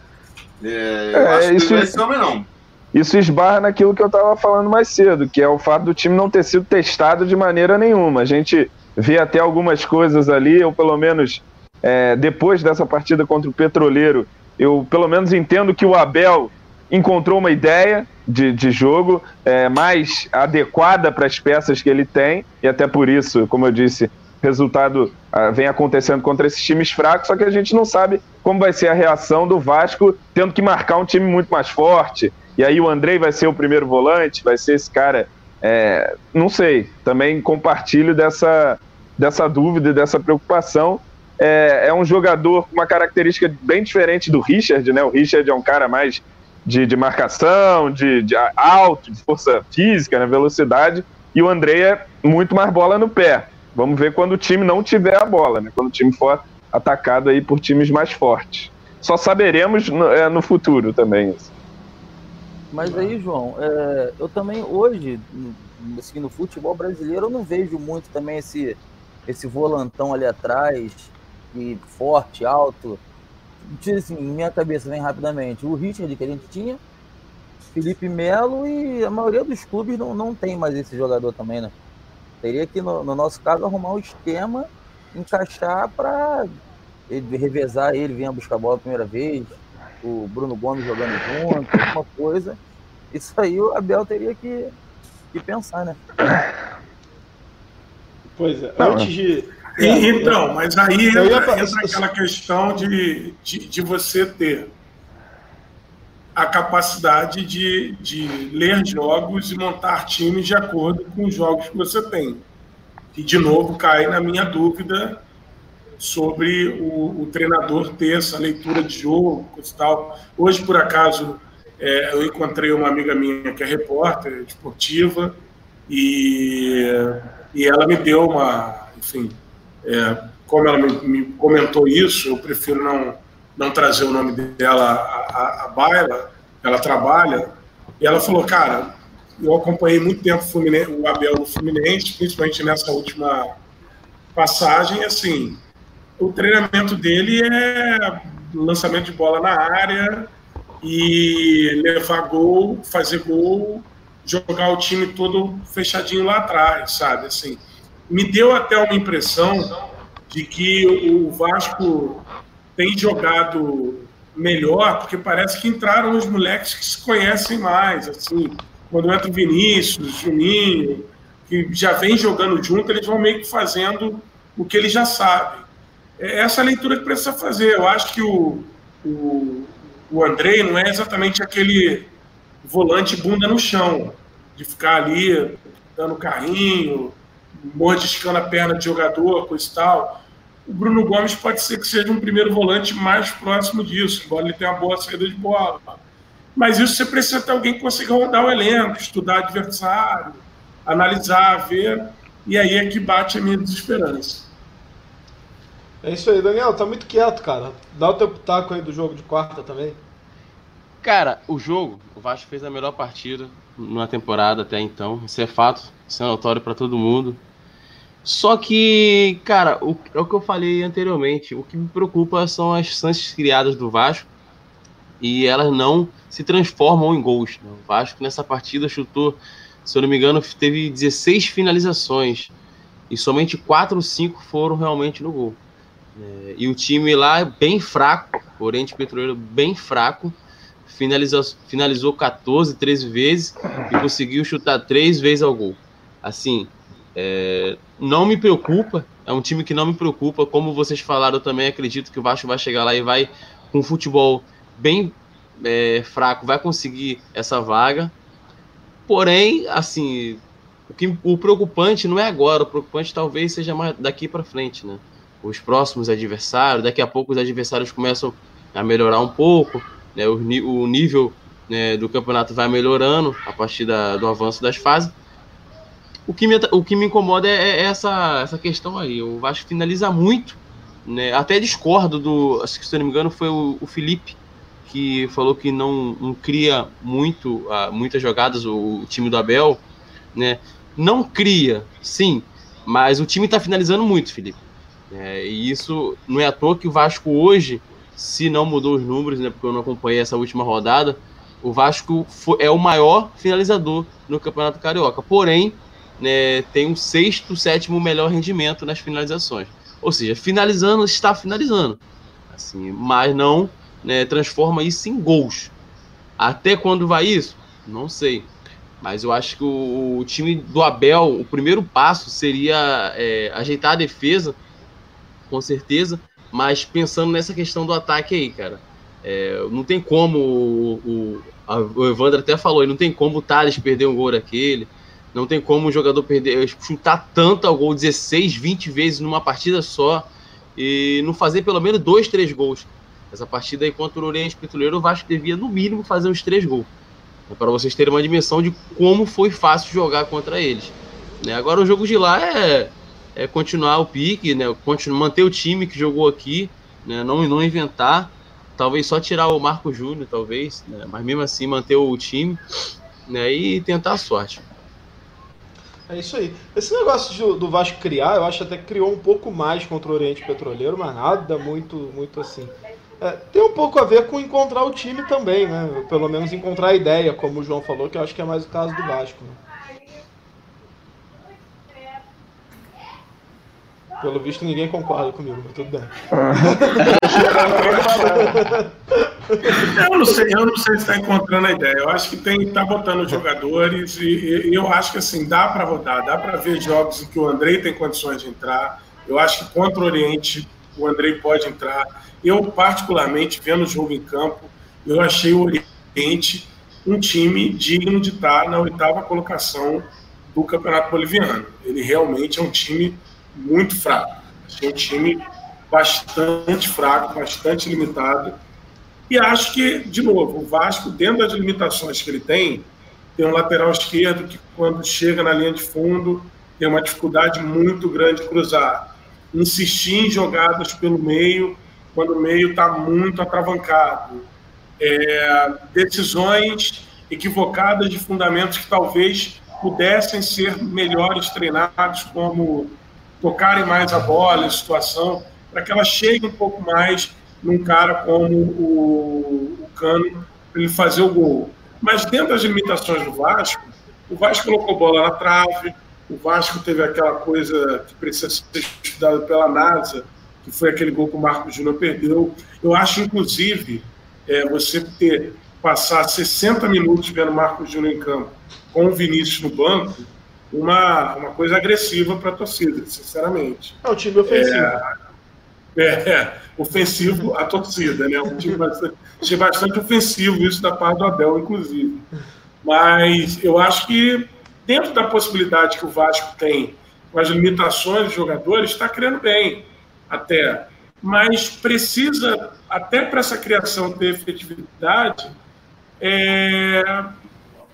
É, eu é, acho isso, que não é esse homem, não. Isso esbarra naquilo que eu estava falando mais cedo, que é o fato do time não ter sido testado de maneira nenhuma. A gente vê até algumas coisas ali, ou pelo menos é, depois dessa partida contra o Petroleiro, eu pelo menos entendo que o Abel encontrou uma ideia de, de jogo é, mais adequada para as peças que ele tem, e até por isso, como eu disse, resultado ah, vem acontecendo contra esses times fracos, só que a gente não sabe como vai ser a reação do Vasco tendo que marcar um time muito mais forte. E aí o Andrei vai ser o primeiro volante, vai ser esse cara. É, não sei, também compartilho dessa, dessa dúvida, dessa preocupação. É, é um jogador com uma característica bem diferente do Richard, né? O Richard é um cara mais de, de marcação, de, de alto, de força física, né, velocidade, e o André é muito mais bola no pé. Vamos ver quando o time não tiver a bola, né? Quando o time for atacado aí por times mais fortes. Só saberemos no, é, no futuro também isso. Mas aí, João, é, eu também hoje, assim, no futebol brasileiro, eu não vejo muito também esse, esse volantão ali atrás, e forte, alto, tira assim, minha cabeça vem rapidamente. O Richard que a gente tinha, Felipe Melo e a maioria dos clubes não, não tem mais esse jogador também, né? Teria que, no, no nosso caso, arrumar um esquema, encaixar para revezar ele, vir buscar a bola a primeira vez, o Bruno Gomes jogando junto, alguma coisa. Isso aí o Abel teria que, que pensar, né? Pois é, antes de, e, então, mas aí entra, entra aquela questão de, de, de, você ter a capacidade de, de ler jogos e montar times de acordo com os jogos que você tem. E, de novo, cai na minha dúvida sobre o, o treinador ter essa leitura de jogo e tal. Hoje, por acaso, é, eu encontrei uma amiga minha que é repórter esportiva e, e ela me deu uma, enfim, é, como ela me, me, comentou isso, eu prefiro não, não trazer o nome dela à, à baila, ela trabalha, e ela falou, cara, eu acompanhei muito tempo o, o Abel no Fluminense, principalmente nessa última passagem, assim, o treinamento dele é lançamento de bola na área e levar gol, fazer gol, jogar o time todo fechadinho lá atrás, sabe? Assim, me deu até uma impressão de que o Vasco tem jogado melhor, porque parece que entraram os moleques que se conhecem mais, assim, quando entra o Vinícius, Juninho, que já vem jogando junto, eles vão meio que fazendo o que eles já sabem. É essa leitura que precisa fazer. Eu acho que o, o, o Andrei não é exatamente aquele volante bunda no chão, de ficar ali dando carrinho, mordiscando a perna de jogador, coisa e tal. O Bruno Gomes pode ser que seja um primeiro volante mais próximo disso, embora ele tenha uma boa saída de bola. Mas isso você precisa ter alguém que consiga rodar o elenco, estudar adversário, analisar, ver, e aí é que bate a minha desesperança. É isso aí, Daniel, tá muito quieto, cara. Dá o teu pitaco aí do jogo de quarta também. Cara, o jogo, o Vasco fez a melhor partida na temporada até então. Isso é fato, isso é notório para todo mundo. Só que, cara, o, é o que eu falei anteriormente. O que me preocupa são as chances criadas do Vasco e elas não se transformam em gols. Né? O Vasco nessa partida chutou, se eu não me engano, teve 16 finalizações e somente 4 ou 5 foram realmente no gol. É, e o time lá bem fraco, o Oriente Petroleiro bem fraco, finalizou, finalizou 14, 13 vezes e conseguiu chutar 3 vezes ao gol. Assim, é, não me preocupa, é um time que não me preocupa. Como vocês falaram, também acredito que o Vasco vai chegar lá e vai, com futebol bem é, fraco, vai conseguir essa vaga. Porém, assim, o, que, o preocupante não é agora, o preocupante talvez seja mais daqui para frente, né? Os próximos adversários, daqui a pouco os adversários começam a melhorar um pouco, né? o, o nível né, do campeonato vai melhorando a partir da, do avanço das fases. O que me, o que me incomoda é, é essa, essa questão aí. O Vasco finaliza muito, né? Até discordo do, se não me engano, foi o, o Felipe que falou que não, não cria muito, uh, muitas jogadas o, o, time do Abel, né? Não cria, sim, mas o time está finalizando muito, Felipe. É, e isso não é à toa que o Vasco hoje, se não mudou os números, né? Porque eu não acompanhei essa última rodada, o Vasco foi, é o maior finalizador no Campeonato Carioca. Porém, né, tem um sexto, sétimo melhor rendimento nas finalizações. Ou seja, finalizando, está finalizando. Assim, mas não né, transforma isso em gols. Até quando vai isso? Não sei. Mas eu acho que o, o time do Abel, o primeiro passo seria é, ajeitar a defesa, com certeza, mas pensando nessa questão do ataque aí, cara. É, não tem como o, o, a, o Evandro até falou, não tem como o Thales perder um gol daquele. Não tem como o jogador perder, chutar tanto ao gol 16, 20 vezes numa partida só e não fazer pelo menos dois, três gols. Essa partida aí contra o Oriente Petroleiro, o Vasco devia no mínimo fazer uns três gols. Para vocês terem uma dimensão de como foi fácil jogar contra eles. Né? Agora o jogo de lá é, é continuar o pique, né? continuar, manter o time que jogou aqui, né? não, não inventar. Talvez só tirar o Marco Júnior, talvez, né? mas mesmo assim manter o time né? e tentar a sorte. É isso aí. Esse negócio de, do Vasco criar, eu acho até que criou um pouco mais contra o Oriente Petroleiro, mas nada muito, muito assim. É, tem um pouco a ver com encontrar o time também, né? Pelo menos encontrar a ideia, como o João falou, que eu acho que é mais o caso do Vasco. Né? Pelo visto, ninguém concorda comigo, mas tudo bem. eu, não sei, eu não sei se está encontrando a ideia. Eu acho que tem está botando jogadores e, e, eu acho que assim dá para rodar, dá para ver jogos em que o Andrei tem condições de entrar. Eu acho que contra o Oriente o Andrei pode entrar. Eu, particularmente, vendo o jogo em campo, eu achei o Oriente um time digno de estar na oitava colocação do Campeonato Boliviano. Ele realmente é um time muito fraco. Achei um time bastante fraco, bastante limitado. E acho que, de novo, o Vasco, dentro das limitações que ele tem, tem um lateral esquerdo que, quando chega na linha de fundo, tem uma dificuldade muito grande de cruzar. Insistir em jogadas pelo meio, quando o meio está muito atravancado. É, decisões equivocadas de fundamentos que talvez pudessem ser melhores treinados, como tocarem mais a bola, a situação, para que ela chegue um pouco mais num cara como o, o Cano, para ele fazer o gol. Mas dentro das limitações do Vasco, o Vasco colocou bola na trave, o Vasco teve aquela coisa que precisa ser estudada pela NASA, que foi aquele gol que o Marcos Júnior perdeu. Eu acho, inclusive, é, você ter passar 60 minutos vendo o Marcos Júnior em campo com o Vinícius no banco, uma, uma coisa agressiva para a torcida, sinceramente. É um time ofensivo. É, é, ofensivo a torcida, né? Um time bastante, achei bastante ofensivo isso da parte do Abel, inclusive. Mas eu acho que, dentro da possibilidade que o Vasco tem, com as limitações dos jogadores, está criando bem, até. Mas precisa, até para essa criação ter efetividade, é,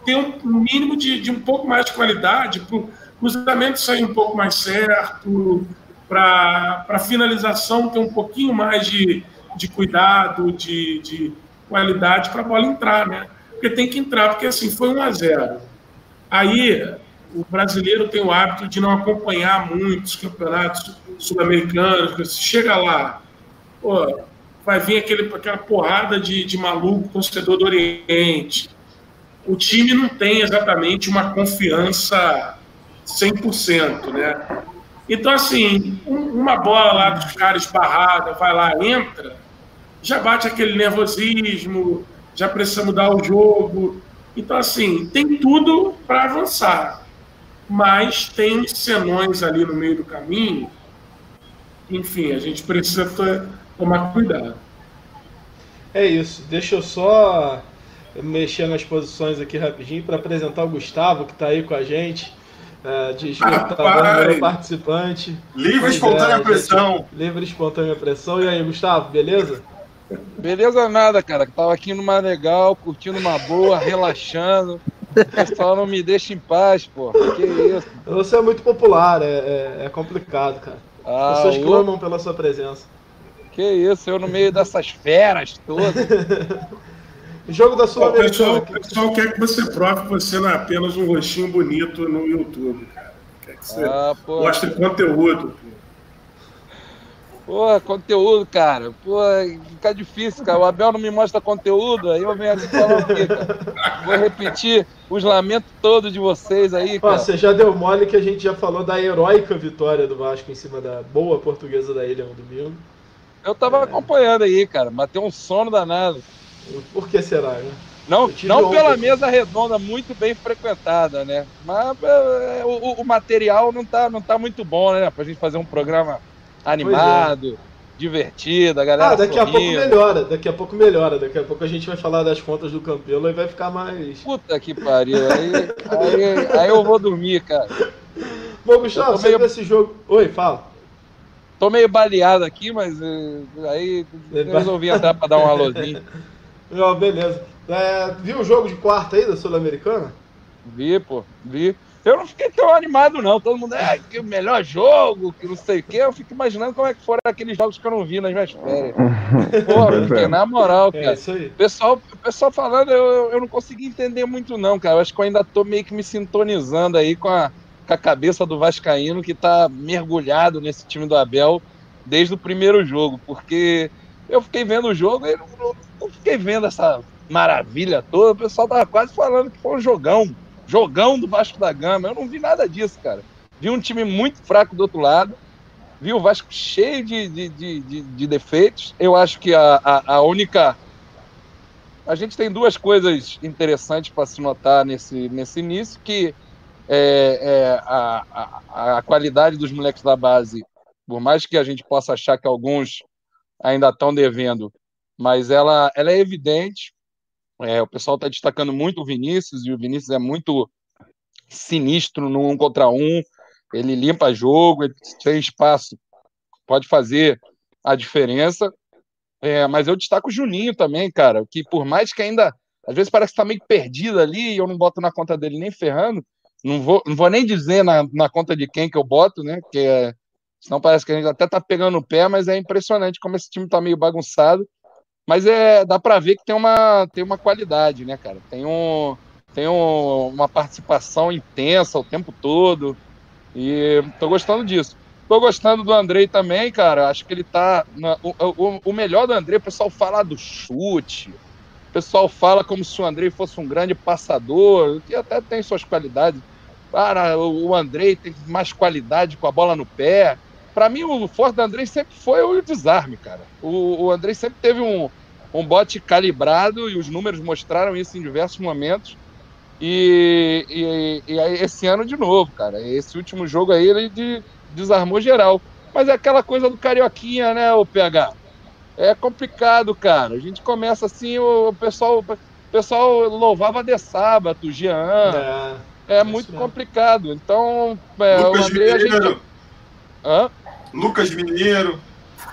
ter um mínimo de, de um pouco mais de qualidade, para o cruzamento sair um pouco mais certo, para a finalização ter um pouquinho mais de, de cuidado, de, de qualidade para a bola entrar, né? Porque tem que entrar, porque assim, foi 1 a 0 Aí o brasileiro tem o hábito de não acompanhar muitos campeonatos sul-americanos. Chega lá, pô, vai vir aquele, aquela porrada de, de maluco torcedor do Oriente. O time não tem exatamente uma confiança 100%, né? Então, assim, um, uma bola lá dos caras esbarrada, vai lá, entra, já bate aquele nervosismo, já precisa mudar o jogo. Então, assim, tem tudo para avançar mas tem senões ali no meio do caminho. Enfim, a gente precisa tomar cuidado. É isso. Deixa eu só mexer nas posições aqui rapidinho para apresentar o Gustavo, que está aí com a gente. É, de espectador, participante. Livre espontânea é, pressão. Gente, livre espontânea pressão. E aí, Gustavo, beleza? Beleza nada, cara. Tava aqui numa legal, curtindo uma boa, relaxando. O pessoal não me deixa em paz, pô. Que isso? Você é muito popular, é, é, é complicado, cara. Ah, As pessoas clamam pela sua presença. Que isso, eu no meio dessas feras todas. Jogo da sua O pessoal, pessoal quer que você prove que você não é apenas um rostinho bonito no YouTube, cara. Quer que você ah, mostre conteúdo. Pô, conteúdo, cara. Pô, fica difícil, cara. O Abel não me mostra conteúdo, aí eu venho aqui falar o quê, cara? Vou repetir os lamentos todos de vocês aí, cara. Pô, você já deu mole que a gente já falou da heróica vitória do Vasco em cima da boa portuguesa da ilha no domingo. Eu tava é. acompanhando aí, cara. Bateu um sono danado. Por que será, né? Não, não pela mesa redonda muito bem frequentada, né? Mas é, o, o, material não tá, não tá muito bom, né? Pra gente fazer um programa animado, é. divertido, a galera. Ah, daqui sorrindo. a pouco melhora, daqui a pouco melhora. Daqui a pouco a gente vai falar das contas do Campelo e vai ficar mais. Puta que pariu. Aí, aí, aí eu vou dormir, cara. Bom, Gustavo, você meio... esse jogo. Oi, fala. Tô meio baleado aqui, mas uh, aí resolvi entrar pra dar um alôzinho. Não, beleza. É, viu o jogo de quarta aí da Sul-Americana? Vi, pô, vi. Eu não fiquei tão animado, não. Todo mundo, é, que o melhor jogo, que não sei o quê. Eu fico imaginando como é que foram aqueles jogos que eu não vi nas minhas férias. Pô, porque, na moral, é cara. É pessoal, pessoal falando, eu, eu não consegui entender muito, não, cara. Eu acho que eu ainda tô meio que me sintonizando aí com a, com a cabeça do Vascaíno, que tá mergulhado nesse time do Abel desde o primeiro jogo. Porque eu fiquei vendo o jogo e não, não fiquei vendo essa maravilha toda. O pessoal tava quase falando que foi um jogão jogão do Vasco da Gama. Eu não vi nada disso, cara. Vi um time muito fraco do outro lado. Vi o Vasco cheio de, de, de, de, de defeitos. Eu acho que a, a, a, única. A gente tem duas coisas interessantes para se notar nesse, nesse início, que é, é a, a, a qualidade dos moleques da base, por mais que a gente possa achar que alguns ainda estão devendo, mas ela, ela é evidente. É, o pessoal está destacando muito o Vinícius, e o Vinícius é muito sinistro no um contra um. Ele limpa jogo, ele tem espaço, pode fazer a diferença. É, mas eu destaco o Juninho também, cara, que por mais que ainda, às vezes parece que está meio perdido ali, e eu não boto na conta dele nem ferrando, não vou, não vou nem dizer na, na conta de quem que eu boto, né? Porque é, senão parece que a gente até tá pegando o pé, mas é impressionante como esse time tá meio bagunçado. Mas é, dá para ver que tem uma, tem uma qualidade, né, cara? Tem, um, tem um, uma participação intensa o tempo todo. E tô gostando disso. Tô gostando do Andrei também, cara. Acho que ele tá. Na, o, o, o, melhor do Andrei, o pessoal fala do chute. O pessoal fala como se o Andrei fosse um grande passador, que até tem suas qualidades. Cara, o, Andrei tem mais qualidade com a bola no pé. Para mim, o forte do Andrei sempre foi o desarme, cara. O, o Andrei sempre teve um, um bote calibrado e os números mostraram isso em diversos momentos. E, e, e aí, esse ano de novo, cara. Esse último jogo aí ele de, desarmou geral. Mas é aquela coisa do carioquinha, né, o PH? É complicado, cara. A gente começa assim, o pessoal, o pessoal louvava de sábado, Jean. É, é muito complicado. Então, é, o André, a gente. Hã? Lucas Mineiro.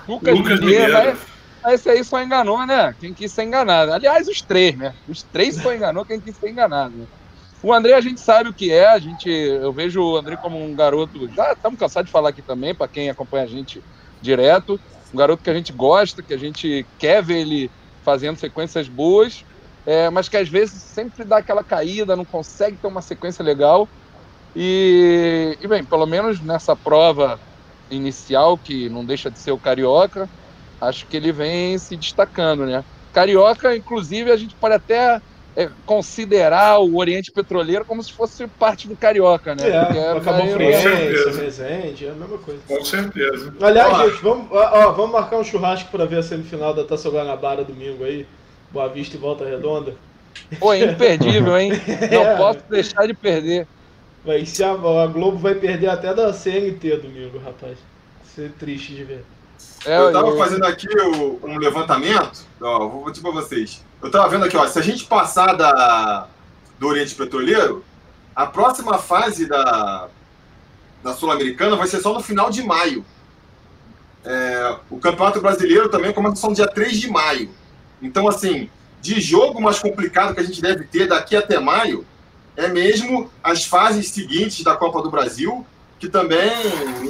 Lucas, Lucas Mineiro. Mineiro. Mas, esse aí só enganou, né? Quem quis ser enganado. Aliás, os três, né? Os três só enganou quem quis ser enganado. O André a gente sabe o que é, a gente, eu vejo o André como um garoto, já estamos cansados de falar aqui também, para quem acompanha a gente direto, um garoto que a gente gosta, que a gente quer ver ele fazendo sequências boas, é, mas que às vezes sempre dá aquela caída, não consegue ter uma sequência legal. E, e bem, pelo menos nessa prova inicial, que não deixa de ser o Carioca, acho que ele vem se destacando, né? Carioca, inclusive, a gente pode até é, considerar o Oriente Petroleiro como se fosse parte do Carioca, né? É, Porque é acabou meio- Fluminense, Resende, é a mesma coisa. Com certeza. Aliás, Ó. gente, vamos, ó, vamos marcar um churrasco pra ver a semifinal da Taça Guanabara domingo aí. Boa Vista e Volta Redonda. Pô, é imperdível, hein? Não É. posso deixar de perder. Vai ser a, a Globo vai perder até da CNT domingo, rapaz. Isso é triste de ver. É, Eu tava eu- fazendo aqui o- um levantamento, ó, vou dizer pra vocês. Eu tava vendo aqui, ó, se a gente passar da, do Oriente Petroleiro, a próxima fase da, da Sul-Americana vai ser só no final de maio. É, o Campeonato Brasileiro também começa só no dia 3 de maio. Então, assim, de jogo mais complicado que a gente deve ter daqui até maio, é mesmo as fases seguintes da Copa do Brasil, que também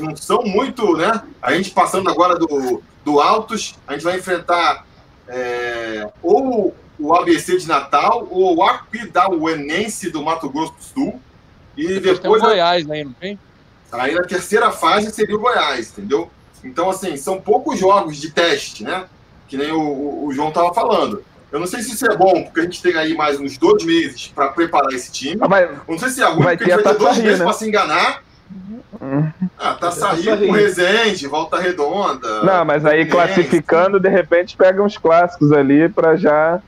não são muito, né? A gente passando agora do, do Altos, a gente vai enfrentar é, ou o ABC de Natal ou o Aquidauanense do Mato Grosso do Sul. E Depois tem o depois, Goiás aí, não tem? aí na terceira fase seria o Goiás, entendeu? Então, assim, são poucos jogos de teste, né? Que nem o, o- João tava falando. Eu não sei se isso é bom, porque a gente tem aí mais uns dois meses para preparar esse time. Ah, mas Eu não sei se é ruim, Vai porque a gente vai ter dois meses né? para se enganar. Hum. Ah, tá saindo com Resende, Volta Redonda. Não, mas aí Fluminense. classificando, de repente pega uns clássicos ali pra já.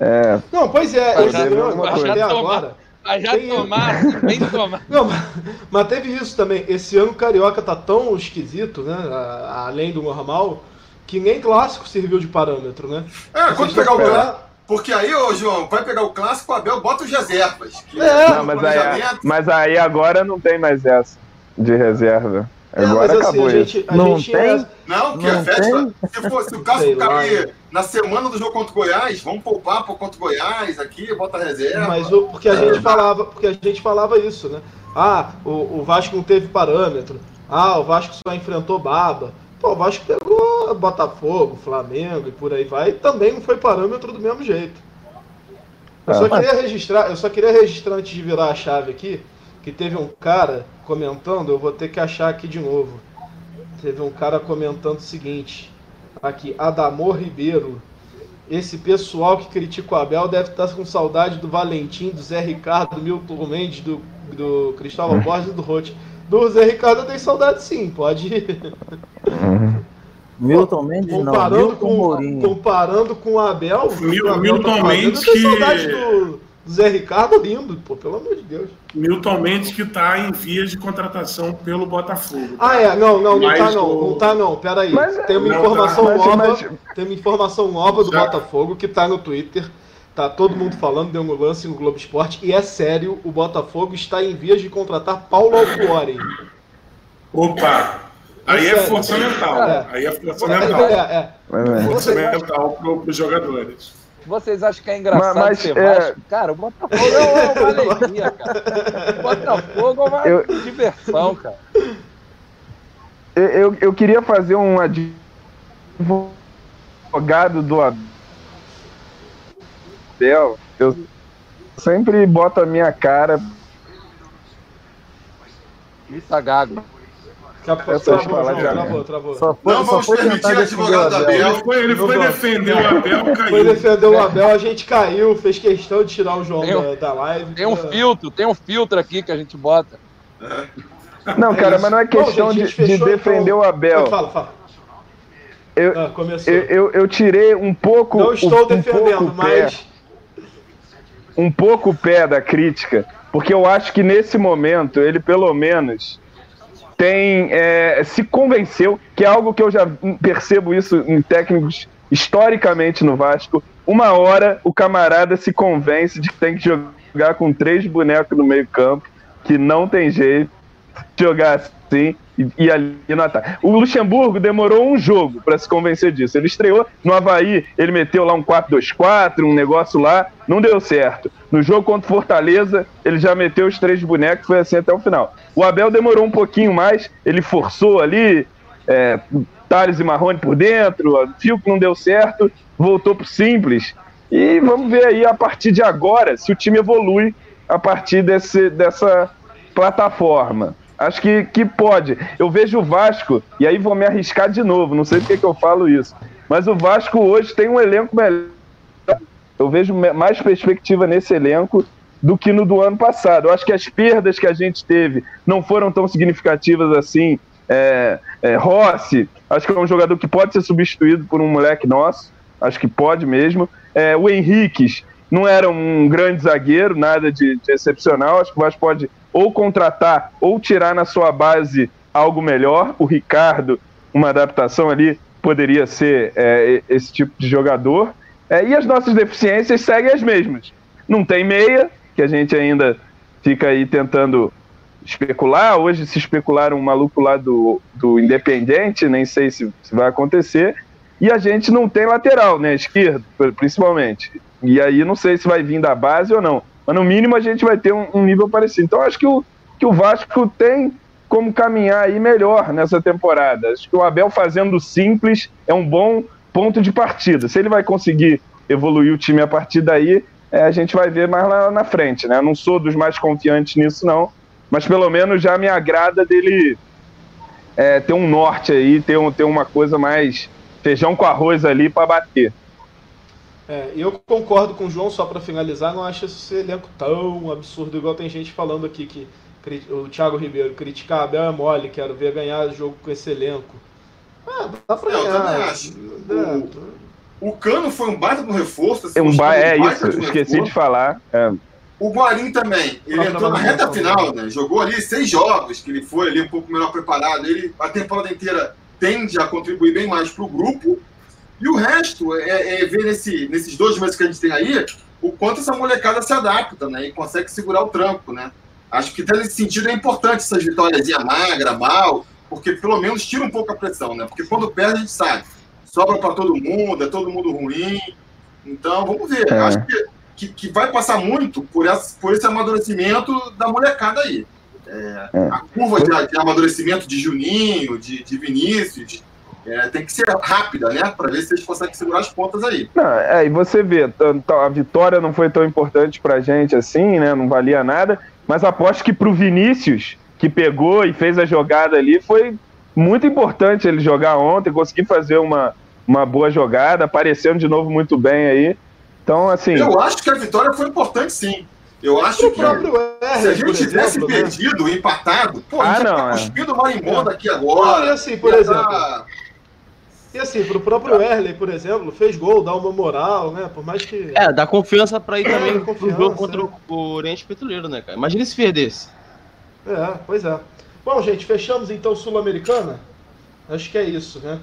É, Não, pois é, ano, vai até agora. Ah, já Tem- tomar, bem tomar. Não, mas, mas teve isso também. Esse ano o Carioca tá tão esquisito, né? a- além do normal, que nem clássico serviu de parâmetro, né? É, quando pegar o clássico. Porque aí, ô João, vai pegar o clássico, o Abel bota os reservas. que É. no não, mas aí, mas aí agora não tem mais essa de reserva. É, Agora mas assim, acabou a isso. gente, a Não gente tem? Não, porque Não a festa. Se, for, se o clássico lá, cair na semana do jogo contra o Goiás, vamos poupar pro contra o Goiás aqui, bota reserva. Mas o, porque a gente falava, porque a gente falava isso, né? Ah, o, o Vasco não teve parâmetro. Ah, o Vasco só enfrentou baba. Pô, o Vasco pegou Botafogo, Flamengo e por aí vai, e também não foi parâmetro do mesmo jeito. Eu só Ah. queria registrar, eu só queria registrar antes de virar a chave aqui, que teve um cara comentando, eu vou ter que achar aqui de novo. Teve um cara comentando o seguinte, aqui, Adamor Ribeiro. Esse pessoal que critica o Abel deve estar com saudade do Valentim, do Zé Ricardo, do Milton Mendes, do, do Cristóvão Borges e do Rote. Do Zé Ricardo eu tenho saudade sim, pode ir. Milton Mendes não, Comparando Milton com, Mourinho. comparando com o Abel, Mil- o Abel Milton tá Mendes que- saudade do, do Zé Ricardo lindo, pô, pelo amor de Deus. Milton Mendes que está em vias de contratação pelo Botafogo. Ah, é, não, não, não Mas tá não, o- não tá não, peraí. Mas- tem uma Não, informação mas- nova, mas- tem uma informação nova do Já- Botafogo que tá no Twitter, tá todo mundo falando, deu um lance no Globo Esporte, e é sério, o Botafogo está em vias de contratar Paulo Altuori. Opa! Aí é Sério. força mental. É. Aí é força É, mental. é, é. Força mental para os jogadores. Vocês acham que é engraçado Mas- mas, ser é- Vasco? Cara, o Botafogo é uma alegria, cara. O Botafogo é uma Eu- diversão, cara. eu, eu, eu queria fazer um advogado do Abel. Eu sempre boto a minha cara. Ita Gago. Capô, Essa travou, fala João, já. travou, travou. Só foi, Não só vamos foi permitir advogado da Abel. Ele foi, ele foi Não defender o Abel, Foi caiu. defender o Abel, a gente caiu, fez questão de tirar o João Tem da, da live. Tem um pra- filtro, tem um filtro aqui que a gente bota. Não, cara, mas não é Bom, questão gente, a de, gente de fechou, defender então. o Abel. Fala, fala. Eu, Ah, eu, eu, eu tirei um pouco. Não estou um, defendendo, pouco o pé- mas. Um pouco o pé da crítica, porque eu acho que nesse momento ele pelo menos tem é, se convenceu que é algo que eu já percebo isso em técnicos historicamente no Vasco. Uma hora o camarada se convence de que tem que jogar com três bonecos no meio campo, que não tem jeito de jogar assim. E, ali no ataque. O Luxemburgo demorou um jogo para se convencer disso. Ele estreou no Havaí, ele meteu lá um 4-2-4, um negócio lá, não deu certo. No jogo contra o Fortaleza, ele já meteu os três bonecos, foi assim até o final. O Abel demorou um pouquinho mais, ele forçou ali, é, Thales e Marrone por dentro, viu que não deu certo, voltou pro simples. E vamos ver aí a partir de agora se o time evolui a partir desse, dessa plataforma. Acho que, que pode. Eu vejo o Vasco, e aí vou me arriscar de novo, não sei por que eu falo isso, mas o Vasco hoje tem um elenco melhor. Eu vejo mais perspectiva nesse elenco do que no do ano passado. Eu acho que as perdas que a gente teve não foram tão significativas assim. É, é, Rossi, acho que é um jogador que pode ser substituído por um moleque nosso, acho que pode mesmo. É, o Henriques não era um grande zagueiro, nada de, de excepcional. Acho que o Vasco pode ou contratar ou tirar na sua base algo melhor. O Ricardo, uma adaptação ali, poderia ser é, esse tipo de jogador. É, e as nossas deficiências seguem as mesmas. Não tem meia, que a gente ainda fica aí tentando especular. Hoje se especularam um maluco lá do, do Independente, nem sei se, se vai acontecer. E a gente não tem lateral, né? Esquerdo, principalmente. E aí não sei se vai vir da base ou não. Mas no mínimo a gente vai ter um, um nível parecido. Então acho que o, que o Vasco tem como caminhar aí melhor nessa temporada. Acho que o Abel fazendo simples é um bom ponto de partida. Se ele vai conseguir evoluir o time a partir daí, é, a gente vai ver mais lá na frente, né? Não sou dos mais confiantes nisso, não. Mas pelo menos já me agrada dele é, ter um norte aí, ter, um, ter uma coisa mais feijão com arroz ali para bater. É, eu concordo com o João, só para finalizar, não acho esse elenco tão absurdo, igual tem gente falando aqui que o Thiago Ribeiro criticar Abel é mole, quero ver ganhar jogo com esse elenco. Ah, dá pra ganhar. Eu também acho. O, o, Cano foi um baita no reforço. Assim, um ba é isso, esqueci reforço. de falar. É. O Guarim também, ele entrou na reta final, né? Jogou ali seis jogos, que ele foi ali um pouco melhor preparado. Ele a temporada inteira tende a contribuir bem mais para o grupo e o resto é, é, ver nesse, nesses dois meses que a gente tem aí o quanto essa molecada se adapta, né? E consegue segurar o tranco, né? Acho que nesse sentido é importante essas vitórias magra, mal, porque pelo menos tira um pouco a pressão, né? Porque quando perde a gente sabe, sobra para todo mundo, é todo mundo ruim. Então, vamos ver. É. Acho que, que, que, vai passar muito por, essa, por esse amadurecimento da molecada aí. É, é. A curva de, de, amadurecimento de Juninho, de, de Vinícius, é, tem que ser rápida, né? Para ver se eles conseguem segurar as pontas aí. Não, é, e você vê, a vitória não foi tão importante pra gente assim, né? Não valia nada. Mas aposto que pro Vinícius, que pegou e fez a jogada ali, foi muito importante ele jogar ontem, conseguir fazer uma, uma boa jogada, aparecendo de novo muito bem aí. Então, assim. Eu acho que a vitória foi importante, sim. Eu acho que R, se a gente tivesse exemplo, né? perdido, né? empatado, pô, ah, a gente não, tá cuspindo é. marimbondo aqui agora. Olha assim, por exemplo. Tá... E assim, pro próprio Erley, por exemplo, fez gol, dá uma moral, né? Por mais que. É, dá confiança pra ir também é, pro jogo contra é. o Oriente Petroleiro, né, cara? Imagina se perdesse. É, pois é. Bom, gente, fechamos então Sul-Americana? Acho que é isso, né?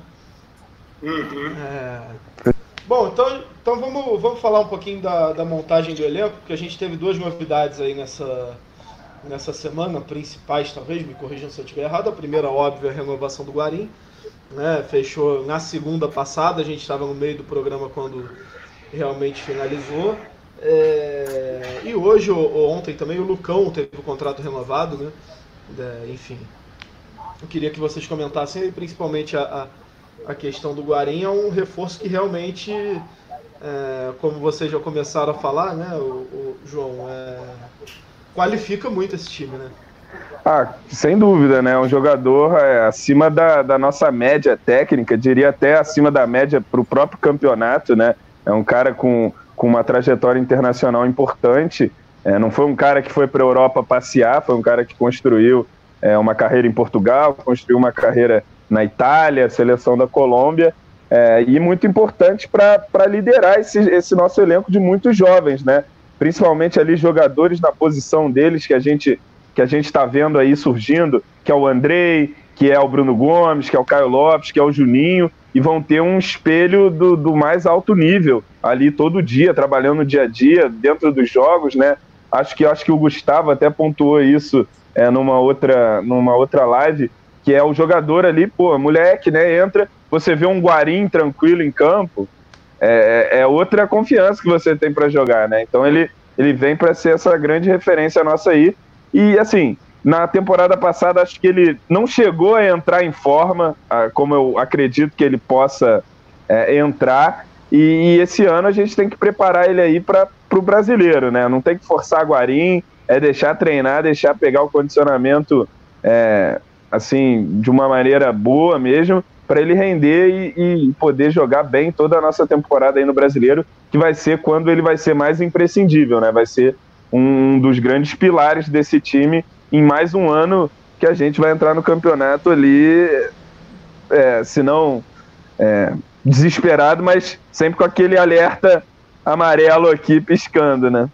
Uhum. É... Bom, então, então vamos, vamos falar um pouquinho da, da montagem do elenco, porque a gente teve duas novidades aí nessa, nessa semana, principais talvez, me corrijam se eu estiver errado. A primeira, óbvio, é a renovação do Guarim né? Fechou na segunda passada, a gente estava no meio do programa quando realmente finalizou. É... E hoje, ou ontem também, o Lucão teve o contrato renovado, né? É, enfim. Eu queria que vocês comentassem principalmente a, a, a questão do Guarim, é um reforço que realmente, é, como vocês já começaram a falar, né, o, o João, é, qualifica muito esse time, né? Ah, sem dúvida, né? Um jogador é, acima da, da nossa média técnica, diria até acima da média para o próprio campeonato, né? É um cara com, com uma trajetória internacional importante. É, não foi um cara que foi para a Europa passear, foi um cara que construiu é, uma carreira em Portugal, construiu uma carreira na Itália, seleção da Colômbia, é, e muito importante para liderar esse, esse nosso elenco de muitos jovens, né? Principalmente ali jogadores na posição deles que a gente que a gente está vendo aí surgindo, que é o Andrei, que é o Bruno Gomes, que é o Caio Lopes, que é o Juninho, e vão ter um espelho do, do mais alto nível ali todo dia, trabalhando no dia a dia, dentro dos jogos, né? Acho que acho que o Gustavo até pontuou isso é, numa outra numa outra live que é o jogador ali, pô, moleque, né? Entra, você vê um Guarim tranquilo em campo, é, é, é outra confiança que você tem para jogar, né? Então ele, ele vem para ser essa grande referência nossa aí. E assim, na temporada passada, acho que ele não chegou a entrar em forma, como eu acredito que ele possa é, entrar. E, e, esse ano a gente tem que preparar ele aí para o brasileiro, né? Não tem que forçar Guarim, é deixar treinar, deixar pegar o condicionamento é, assim de uma maneira boa mesmo para ele render e, e, poder jogar bem toda a nossa temporada aí no brasileiro, que vai ser quando ele vai ser mais imprescindível, né? Vai ser um dos grandes pilares desse time em mais um ano que a gente vai entrar no campeonato ali, é, se não é, desesperado, mas sempre com aquele alerta amarelo aqui piscando, né?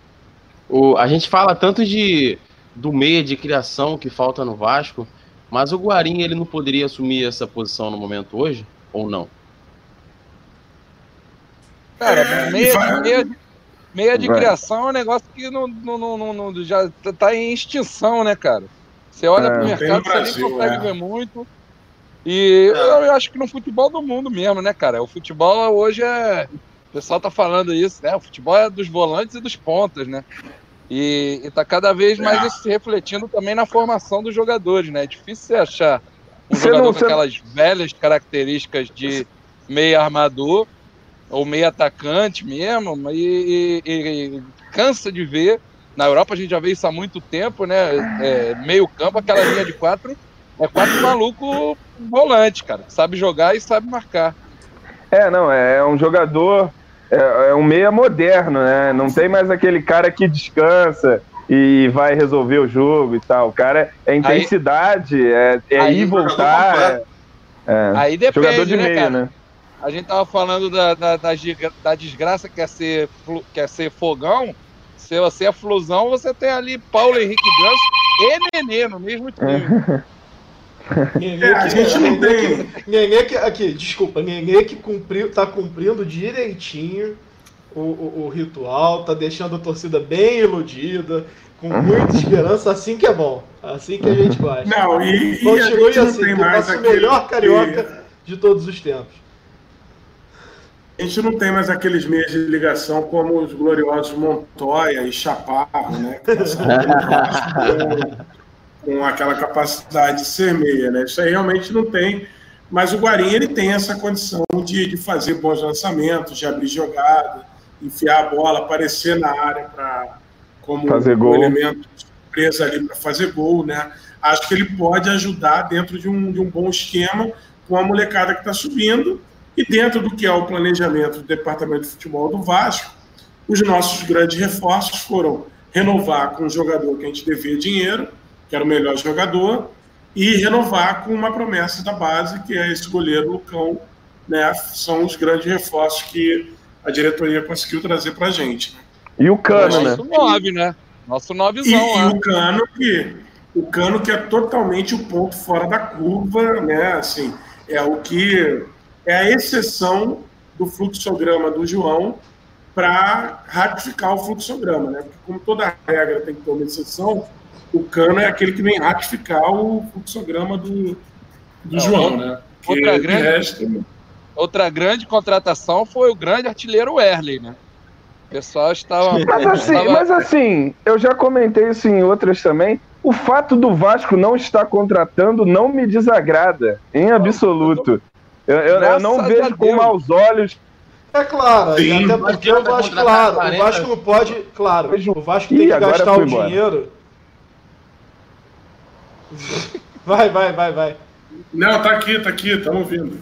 O, a gente fala tanto de do meia de criação que falta no Vasco, mas o Guarim ele não poderia assumir essa posição no momento hoje ou não? Cara, é, meia, meia, meia de criação é um negócio que não, não, não, não já está em extinção, né, cara? Você olha é, pro mercado, Brasil, você nem consegue é. ver muito. E é. eu acho que no futebol do mundo mesmo, né, cara? O futebol hoje é. O pessoal tá falando isso, né? O futebol é dos volantes e dos pontas, né? E, está cada vez mais é. se refletindo também na formação dos jogadores, né? É difícil você achar um você jogador não, com aquelas velhas características de meio armador ou meio atacante mesmo, e, e, e, cansa de ver. Na Europa a gente já vê isso há muito tempo, né? É, meio campo, aquela linha de quatro, é quatro maluco volante, cara. Sabe jogar e sabe marcar. É, não, é um jogador é, é um meia moderno, né? Não tem mais aquele cara que descansa e vai resolver o jogo e tal. O cara é intensidade, aí, é, é aí, ir voltar. É, é, aí depende, jogador de né, meio, né? A gente tava falando da, da, da, da desgraça que é ser, que é ser fogão. Se você é flusão, você tem ali Paulo Henrique Ganso e Nenê no mesmo time. Nenê a gente não tem. Nenê que, aqui, desculpa, Nenê que cumpriu, tá cumprindo direitinho o, o, o, ritual, tá deixando a torcida bem iludida, com muita esperança, assim que é bom. Assim que a gente gosta. Não, e, e assim, tem mais o melhor carioca de todos os tempos. A gente não tem mais aqueles meios de ligação como os gloriosos Montoya e Chaparro, né? com aquela capacidade de ser meia, né? Isso aí realmente não tem. Mas o Guarim ele tem essa condição de, de fazer bons lançamentos, de abrir jogada, enfiar a bola, aparecer na área para como fazer um elemento de surpresa ali para fazer gol, né? Acho que ele pode ajudar dentro de um, de um bom esquema com a molecada que está subindo e dentro do que é o planejamento do departamento de futebol do Vasco, os nossos grandes reforços foram renovar com um jogador que a gente devia dinheiro, que era o melhor jogador, e renovar com uma promessa da base, que é esse goleiro Lucão. Né? São os grandes reforços que a diretoria conseguiu trazer para a gente. E o Cano, né? Nosso nove, né? Nosso novezão. E, e o Cano que o Cano que é totalmente o ponto fora da curva, né? Assim, é o que é a exceção do fluxograma do João para ratificar o fluxograma, né? Porque como toda regra tem que ter uma exceção, o Cano é aquele que vem ratificar o fluxograma do, do João, né? outra, grande, resto... outra grande contratação foi o grande artilheiro Werley, né? O pessoal estava. Mas assim, estava... mas assim, eu já comentei isso em outras também. O fato do Vasco não estar contratando não me desagrada, em absoluto. Eu, eu, eu não vejo com maus olhos é claro, Sim, até porque o Vasco, claro, o Vasco não pode, claro, o Vasco tem que gastar o dinheiro Vai, vai, vai, vai. Não, tá aqui, tá aqui, tá ouvindo.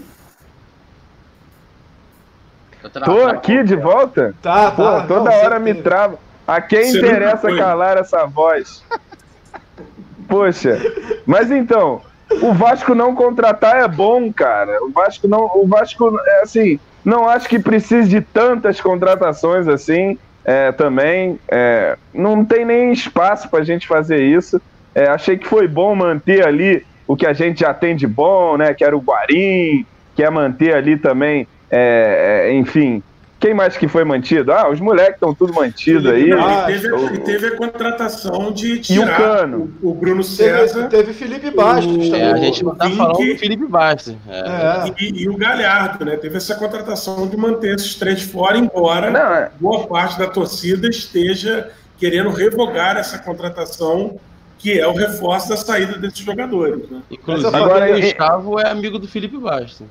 Tô aqui de volta? Tá, Pô, tá. Toda não, hora me trava. A quem Você interessa calar essa voz? Poxa, mas então, o Vasco não contratar é bom, cara. O Vasco não, o Vasco é assim, não acho que precise de tantas contratações assim. É, também é, não tem nem espaço para a gente fazer isso. É, achei que foi bom manter ali o que a gente já tem de bom, né? Que era o Guarim, que é manter ali também, é, é, enfim, Quem mais que foi mantido? Ah, os moleques estão tudo mantidos aí. Ah, e, teve, o- e teve a contratação de E o tirar Cano? o, o Bruno Teve, César teve Felipe Bastos O- também. É, a gente não tá Vink- falando do Felipe Bastos. É. É. e, e o Galhardo, né? Teve essa contratação de manter esses três fora, embora Não, é- boa parte da torcida esteja querendo revogar essa contratação, que é o reforço da saída desses jogadores. Né? Inclusive, Agora, o Gustavo é amigo do Felipe Bastos.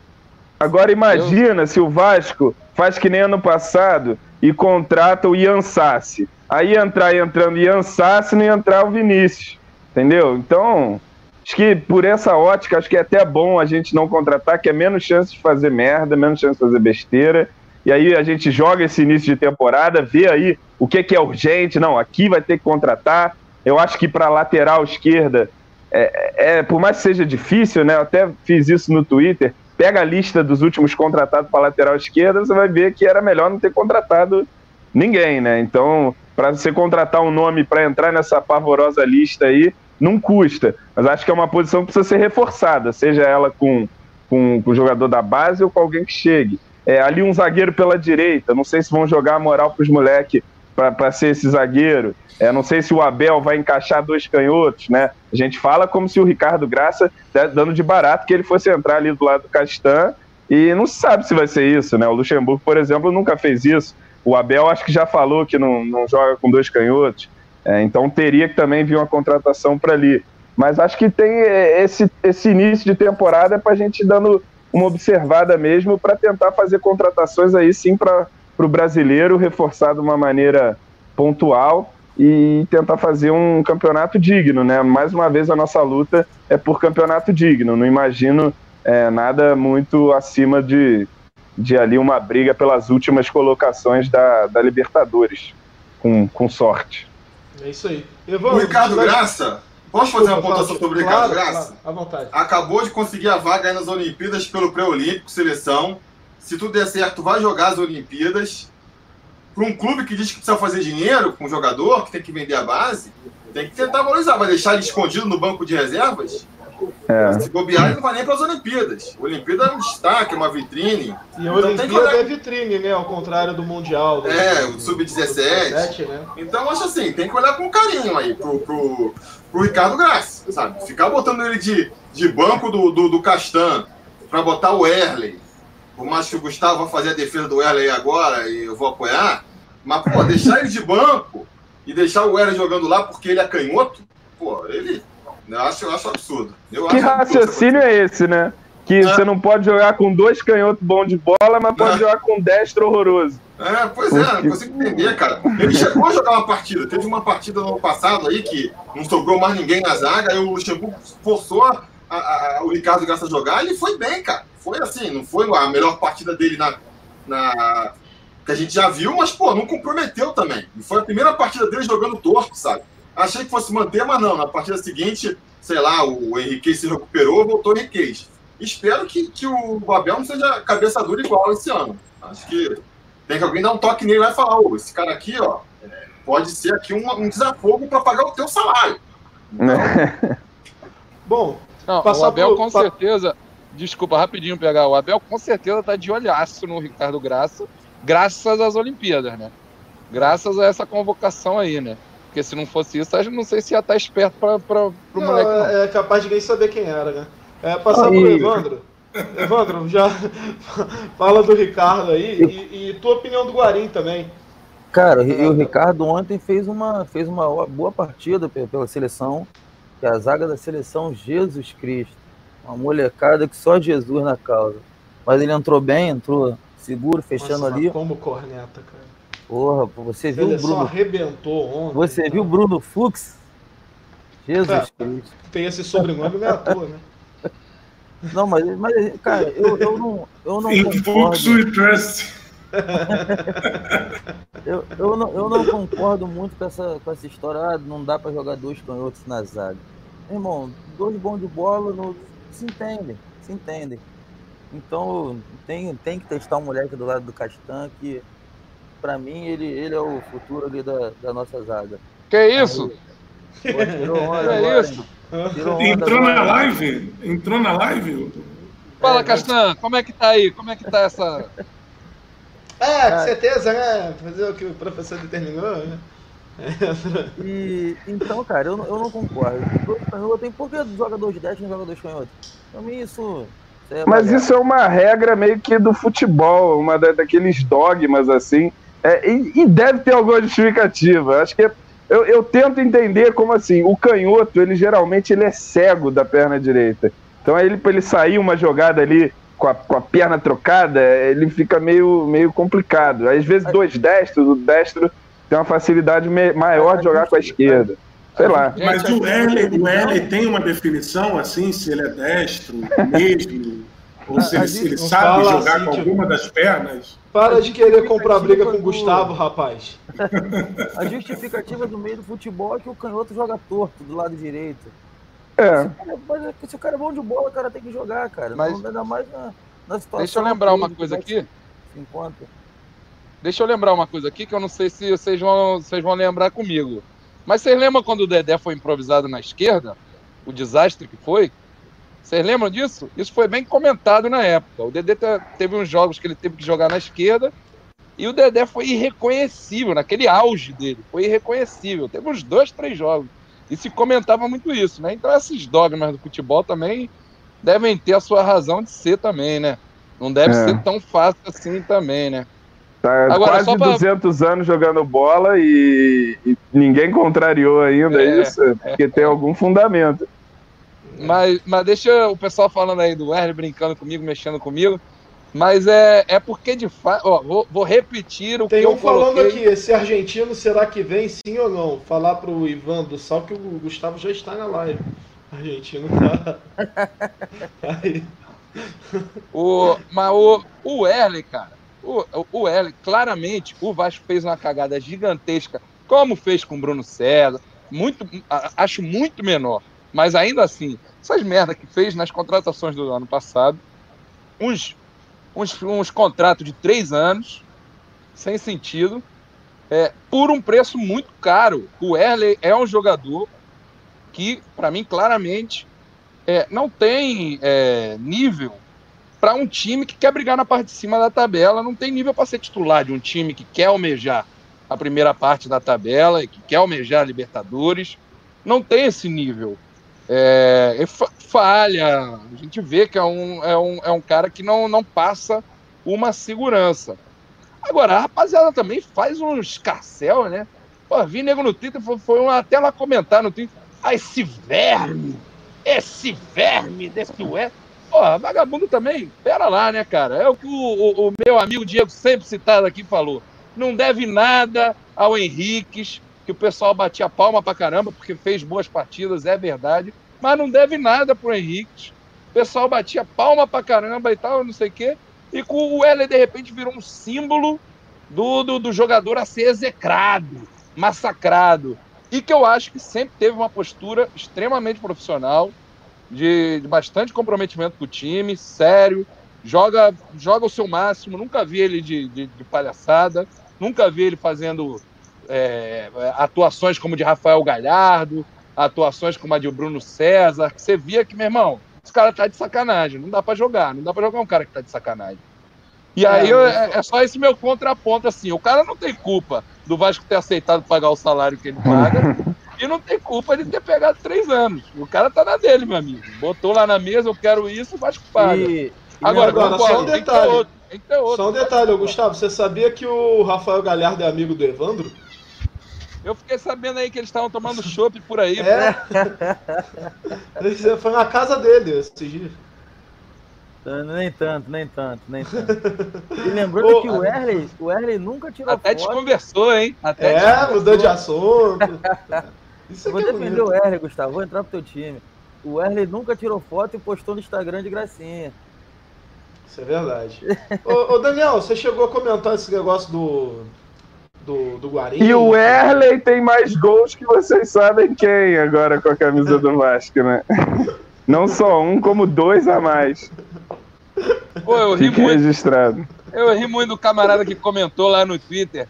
Agora imagina se o Vasco faz que nem ano passado e contrata o Ian Sassi. Aí entrar entrando Ian Sassi não ia entrar o Vinícius. Entendeu? Então, acho que por essa ótica, acho que é até bom a gente não contratar, que é menos chance de fazer merda, menos chance de fazer besteira. E aí a gente joga esse início de temporada, vê aí o que, que é urgente. Não, aqui vai ter que contratar. Eu acho que para lateral esquerda, é, é, por mais que seja difícil, né? Eu até fiz isso no Twitter. Pega a lista dos últimos contratados para lateral esquerda, você vai ver que era melhor não ter contratado ninguém, né? Então, para você contratar um nome para entrar nessa pavorosa lista aí, não custa. Mas acho que é uma posição que precisa ser reforçada, seja ela com, com, com o jogador da base ou com alguém que chegue. É, ali um zagueiro pela direita, não sei se vão jogar a moral para os moleques para ser esse zagueiro. É, não sei se o Abel vai encaixar dois canhotos, né? A gente fala como se o Ricardo Graça, né, dando de barato, que ele fosse entrar ali do lado do Castan, e não se sabe se vai ser isso, né? O Luxemburgo, por exemplo, nunca fez isso. O Abel acho que já falou que não, não joga com dois canhotos, é, então teria que também vir uma contratação para ali. Mas acho que tem é, esse, esse início de temporada para a gente dando uma observada mesmo para tentar fazer contratações aí sim para o brasileiro, reforçar de uma maneira pontual e tentar fazer um campeonato digno, né? Mais uma vez a nossa luta é por campeonato digno. Não imagino é, nada muito acima de, de ali uma briga pelas últimas colocações da, da Libertadores, com, com sorte. É isso aí. O Evandro, Ricardo vai- Graça, posso fazer uma pontuação sobre o Claro, Ricardo Graça? claro, à vontade. Acabou de conseguir a vaga aí nas Olimpíadas pelo pré-olímpico, seleção. Se tudo der certo, vai jogar as Olimpíadas. Para um clube que diz que precisa fazer dinheiro com o jogador, que tem que vender a base, tem que tentar valorizar. Vai deixar ele escondido no banco de reservas? É. Se bobear, ele não vai nem para as Olimpíadas. Olimpíada é um destaque, é uma vitrine. E a Então tem que Olimpíada olhar- é vitrine, né? Ao contrário do Mundial. do- É, o do- Sub-17. do Sub-17, né? Então, eu acho assim, tem que olhar com carinho aí pro, pro, pro Ricardo Graça, sabe? Ficar botando ele de, de banco do, do, do Castan pra botar o Erley. Por mais que o Gustavo vá fazer a defesa do Erley agora e eu vou apoiar, mas, pô, deixar ele de banco e deixar o Erley jogando lá porque ele é canhoto, pô, ele. Eu acho, eu acho absurdo. Eu Que acho absurdo raciocínio é esse, né? Que É. você não pode jogar com dois canhotos bons de bola, mas pode É. jogar com destro horroroso. É, pois é, não consigo entender, cara. Ele chegou a jogar uma partida. Teve uma partida no ano passado aí que não sobrou mais ninguém na zaga, aí o Luxemburgo forçou a- a- a- o Ricardo Graça a jogar e ele foi bem, cara. Foi assim, não foi a melhor partida dele na, na- que a gente já viu, mas, pô, não comprometeu também. E foi a primeira partida dele jogando torto, sabe? Achei que fosse manter, mas não. Na partida seguinte, sei lá, o Henrique se recuperou, voltou o Henrique. Espero que, que o Abel não seja cabeça dura igual esse ano. Acho que tem que alguém dar um toque nele e vai falar, ô, esse cara aqui, ó, pode ser aqui um, um desafogo para pagar o teu salário. Bom, Não, Passar o Abel pro- com pa- certeza. Desculpa, rapidinho pegar. O Abel com certeza tá de olhaço no Ricardo Graça, graças às Olimpíadas, né? Graças a essa convocação aí, né? Porque se não fosse isso, eu não sei se ia estar esperto para não, moleque. Não. é, é capaz de ninguém saber quem era, né? É, passar Aí. pro Evandro. Evandro, já fala do Ricardo aí e, e tua opinião do Guarim também. Cara, e o Ricardo ontem fez uma, fez uma boa partida pe- pela seleção, que é a zaga da seleção Jesus Cristo. Uma molecada que só Jesus na causa. Mas ele entrou bem, entrou seguro, fechando Nossa, ali. como corneta, cara. Porra, pô, você viu o Bruno? arrebentou ontem. Você cara. viu o Bruno Fux? Jesus É. Cristo. Tem esse sobrenome, não é à toa, né? Não, mas, mas cara, eu, eu não, eu não Em concordo. fluxo e trust. Eu, eu, não, eu não concordo muito com essa, com essa história. Ah, não dá pra jogar dois canhotos na zaga. Irmão, dois bons de bola não, se entendem, se entendem. Então tem, tem que testar um moleque do lado do Castan que, pra mim, ele, ele é o futuro ali da, da nossa zaga. Que isso? Pô, tirou onda Que agora, isso? onda Entrou agora. na live? Entrou na live? Fala, É, Castan, como é que tá aí? Como é que tá essa. É, com certeza, né? Fazer o que o professor determinou, né? E, então, cara, eu, não- eu não concordo. Tem por que joga dois de 10 e não joga dois canhotos? Pra mim, isso. É Mas isso é uma regra meio que do futebol, uma da- daqueles dogmas assim. É, e, e deve ter alguma justificativa. Acho que é- eu, eu tento entender como assim, o canhoto, ele geralmente ele é cego da perna direita. Então aí ele, pra ele sair uma jogada ali com a, com a perna trocada, ele fica meio, meio complicado. Às vezes dois destros, o destro tem uma facilidade maior de jogar com a esquerda. Sei lá. Mas o L, o L tem uma definição assim, se ele é destro mesmo, ou se ele, se ele sabe fala jogar assim, com tipo- alguma das pernas. Para de querer comprar briga com o Do- Gustavo, rapaz. A justificativa do meio do futebol é que o canhoto joga torto do lado direito. É. Cara, mas é que se o cara é bom de bola, o cara tem que jogar, cara. Mas- Não ainda mais na, na situação. Deixa eu lembrar uma coisa aqui. Se encontra. Deixa eu lembrar uma coisa aqui que eu não sei se vocês vão, vocês vão lembrar comigo. Mas vocês lembram quando o Dedé foi improvisado na esquerda? O desastre que foi? Vocês lembram disso? Isso foi bem comentado na época. O Dedé te- teve uns jogos que ele teve que jogar na esquerda e o Dedé foi irreconhecível, naquele auge dele. Foi irreconhecível. Teve uns dois, três jogos. E se comentava muito isso, né? Então esses dogmas do futebol também devem ter a sua razão de ser também, né? Não deve É. ser tão fácil assim também, né? Tá Agora, quase pra- 200 anos jogando bola e, e ninguém contrariou ainda É, isso, porque tem algum fundamento. Mas, mas deixa o pessoal falando aí do Wesley brincando comigo, mexendo comigo. Mas é, é porque de fato. Ó, vou, vou repetir o Tem que um eu falando coloquei. aqui, esse argentino será que vem sim ou não? Falar pro Ivan do Sal que o Gustavo já está na live. Argentino tá. Aí. O, mas o, o Wesley, cara. O, o Wesley, claramente, o Vasco fez uma cagada gigantesca, como fez com o Bruno César. Muito, acho muito menor. Mas ainda assim, essas merda que fez nas contratações do ano passado, uns, uns, uns contratos de três anos, sem sentido, é, por um preço muito caro. O Erley é um jogador que, para mim, claramente, é, não tem é, nível para um time que quer brigar na parte de cima da tabela, não tem nível para ser titular de um time que quer almejar a primeira parte da tabela e que quer almejar a Libertadores. Não tem esse nível. É, fa- falha, a gente vê que é um, é um, é um cara que não, não passa uma segurança. Agora, a rapaziada também faz um escarcel, né? Pô, vi nego no Twitter, foi, foi até lá comentar no Twitter. Ah, esse verme! Esse verme desse ué! Porra, vagabundo também, pera lá, né, cara? É o que o, o- o meu amigo Diego, sempre citado aqui, falou. Não deve nada ao Henriques, que o pessoal batia palma pra caramba, porque fez boas partidas, é verdade. Mas não deve nada pro Henriques. O pessoal batia palma pra caramba e tal, não sei o quê. E com o Heller, de repente, virou um símbolo do, do, do jogador a ser execrado, massacrado. E que eu acho que sempre teve uma postura extremamente profissional, de, de bastante comprometimento com o time, sério, joga, joga o seu máximo, nunca vi ele de, de, de palhaçada, nunca vi ele fazendo é, atuações como de Rafael Galhardo, atuações como a de Bruno César, que você via que, meu irmão, esse cara tá de sacanagem, não dá pra jogar, não dá pra jogar um cara que tá de sacanagem. E aí eu- é, é só esse meu contraponto, assim, o cara não tem culpa do Vasco ter aceitado pagar o salário que ele paga, e não tem culpa de ter pegado três anos. O cara tá na dele, meu amigo. Botou lá na mesa, eu quero isso, o Vasco paga. E, Agora, agora, concordo, só um tem que ter detalhe. outro. Tem que ter outro. Só um detalhe, ô, Gustavo, você sabia que o Rafael Galhardo é amigo do Evandro? Eu fiquei sabendo aí que eles estavam tomando chopp por aí. É. Foi na casa dele esses dias. nem tanto, nem tanto, nem tanto. E lembrando Ô, que o Erley, o Erley nunca tirou Até foto. desconversou, hein? Até É, desconversou. mudou de assunto. Isso Eu vou é defender o. Erley, Gustavo. Vou entrar pro teu time. O Erley nunca tirou foto e postou no Instagram de gracinha. Isso é verdade. ô, ô, Daniel, você chegou a comentar esse negócio do. do, do Guarim? E o Erley tem mais gols que vocês sabem quem agora com a camisa do Vasco, né? Não só um, como dois a mais. Pô, eu ri Fique muito. registrado. Eu ri muito do camarada que comentou lá no Twitter.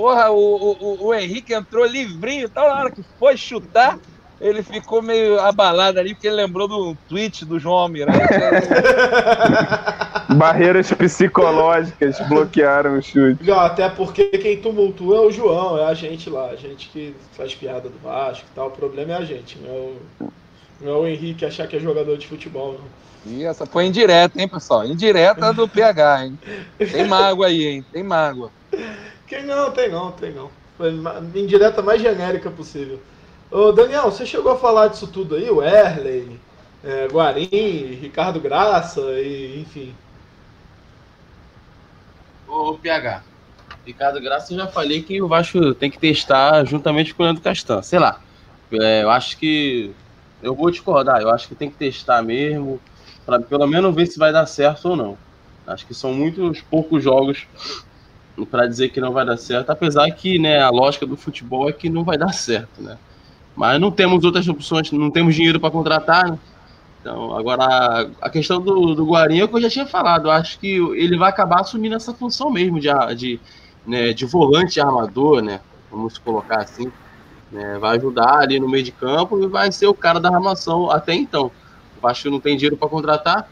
Porra, o, o, o- Henrique entrou livrinho e tal, na hora que foi chutar, ele ficou meio abalado ali, porque ele lembrou do tweet do João Almirante. Barreiras psicológicas bloquearam o chute. Não, até porque quem tumultua é o João, é a gente lá, a gente que faz piada do Vasco e tal. O problema é a gente, não é o, não é o Henrique achar que é jogador de futebol, não. E essa foi indireta, hein, pessoal? Indireta do PH, hein? Tem mágoa aí, hein? Tem mágoa. Quem não, tem não, tem não. Foi indireta mais genérica possível. Ô, Daniel, você chegou a falar disso tudo aí? O Erley, é, Guarim, Ricardo Graça, e, enfim. Ô, PH. Ricardo Graça, eu já falei que o Vasco tem que testar juntamente com o Leandro Castan. Sei lá. É, eu acho que. Eu vou discordar. Eu acho que tem que testar mesmo. Pra pelo menos ver se vai dar certo ou não. Acho que são muitos poucos jogos para dizer que não vai dar certo. Apesar que né, a lógica do futebol é que não vai dar certo, né? Mas não temos outras opções, não temos dinheiro para contratar, né? Então, agora, a- questão do, do Guarim é que eu já tinha falado. Acho que ele vai acabar assumindo essa função mesmo de, de, né, de volante armador, né? Vamos colocar assim. né, vai ajudar ali no meio de campo e vai ser o cara da armação até então. O Vasco não tem dinheiro para contratar.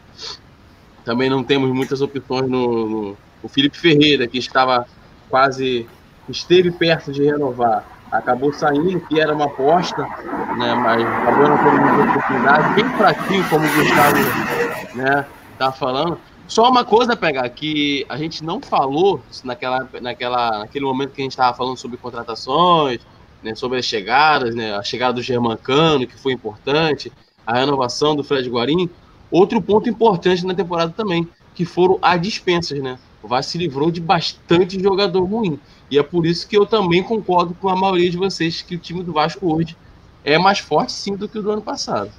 Também não temos muitas opções no, no- O Felipe Ferreira, que estava quase. esteve perto de renovar. Acabou saindo, que era uma aposta, né? Mas acabou não tendo muita oportunidade. Bem fraquinho, como o Gustavo né, tá falando. Só uma coisa, pegar que a gente não falou naquela, naquela, naquele momento que a gente estava falando sobre contratações, né, sobre as chegadas, né, a chegada do Germancano, que foi importante, a renovação do Fred Guarim. Outro ponto importante na temporada também, que foram as dispensas, né? O Vasco se livrou de bastante jogador ruim. E é por isso que eu também concordo com a maioria de vocês que o time do Vasco hoje é mais forte sim do que o do ano passado.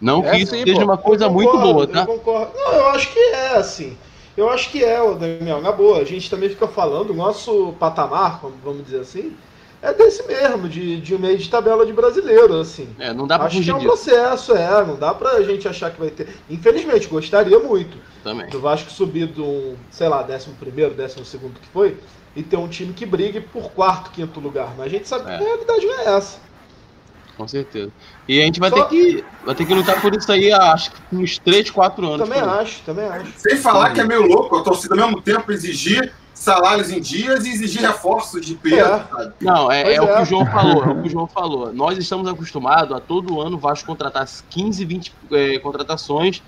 Não É que isso sim, seja pô. uma coisa Eu muito concordo, boa, tá? Eu concordo. Não, eu acho que é, assim. Eu acho que é, Daniel, na boa. A gente também fica falando, o nosso patamar, vamos dizer assim, é desse mesmo, de, de meio de tabela de brasileiro, assim. É, não dá pra Acho que fugir é um disso processo, é. Não dá pra gente achar que vai ter. Infelizmente, gostaria muito também. do Vasco subir do, um, sei lá, 11 primeiro, 12 segundo que foi, e ter um time que brigue por quarto, quinto lugar. Mas a gente sabe É. que a realidade não é essa. Com certeza. E a gente vai Só- ter que vai ter que lutar por isso aí, acho que uns 3, 4 anos. Também acho, também acho. Sem falar que é meio louco a torcida ao mesmo tempo exigir salários em dias e exigir reforços de peso, É. sabe? Não, é, Pois é o é. que o João falou, é o que o João falou. Nós estamos acostumados a todo ano o Vasco contratar 15, 20 é, contratações,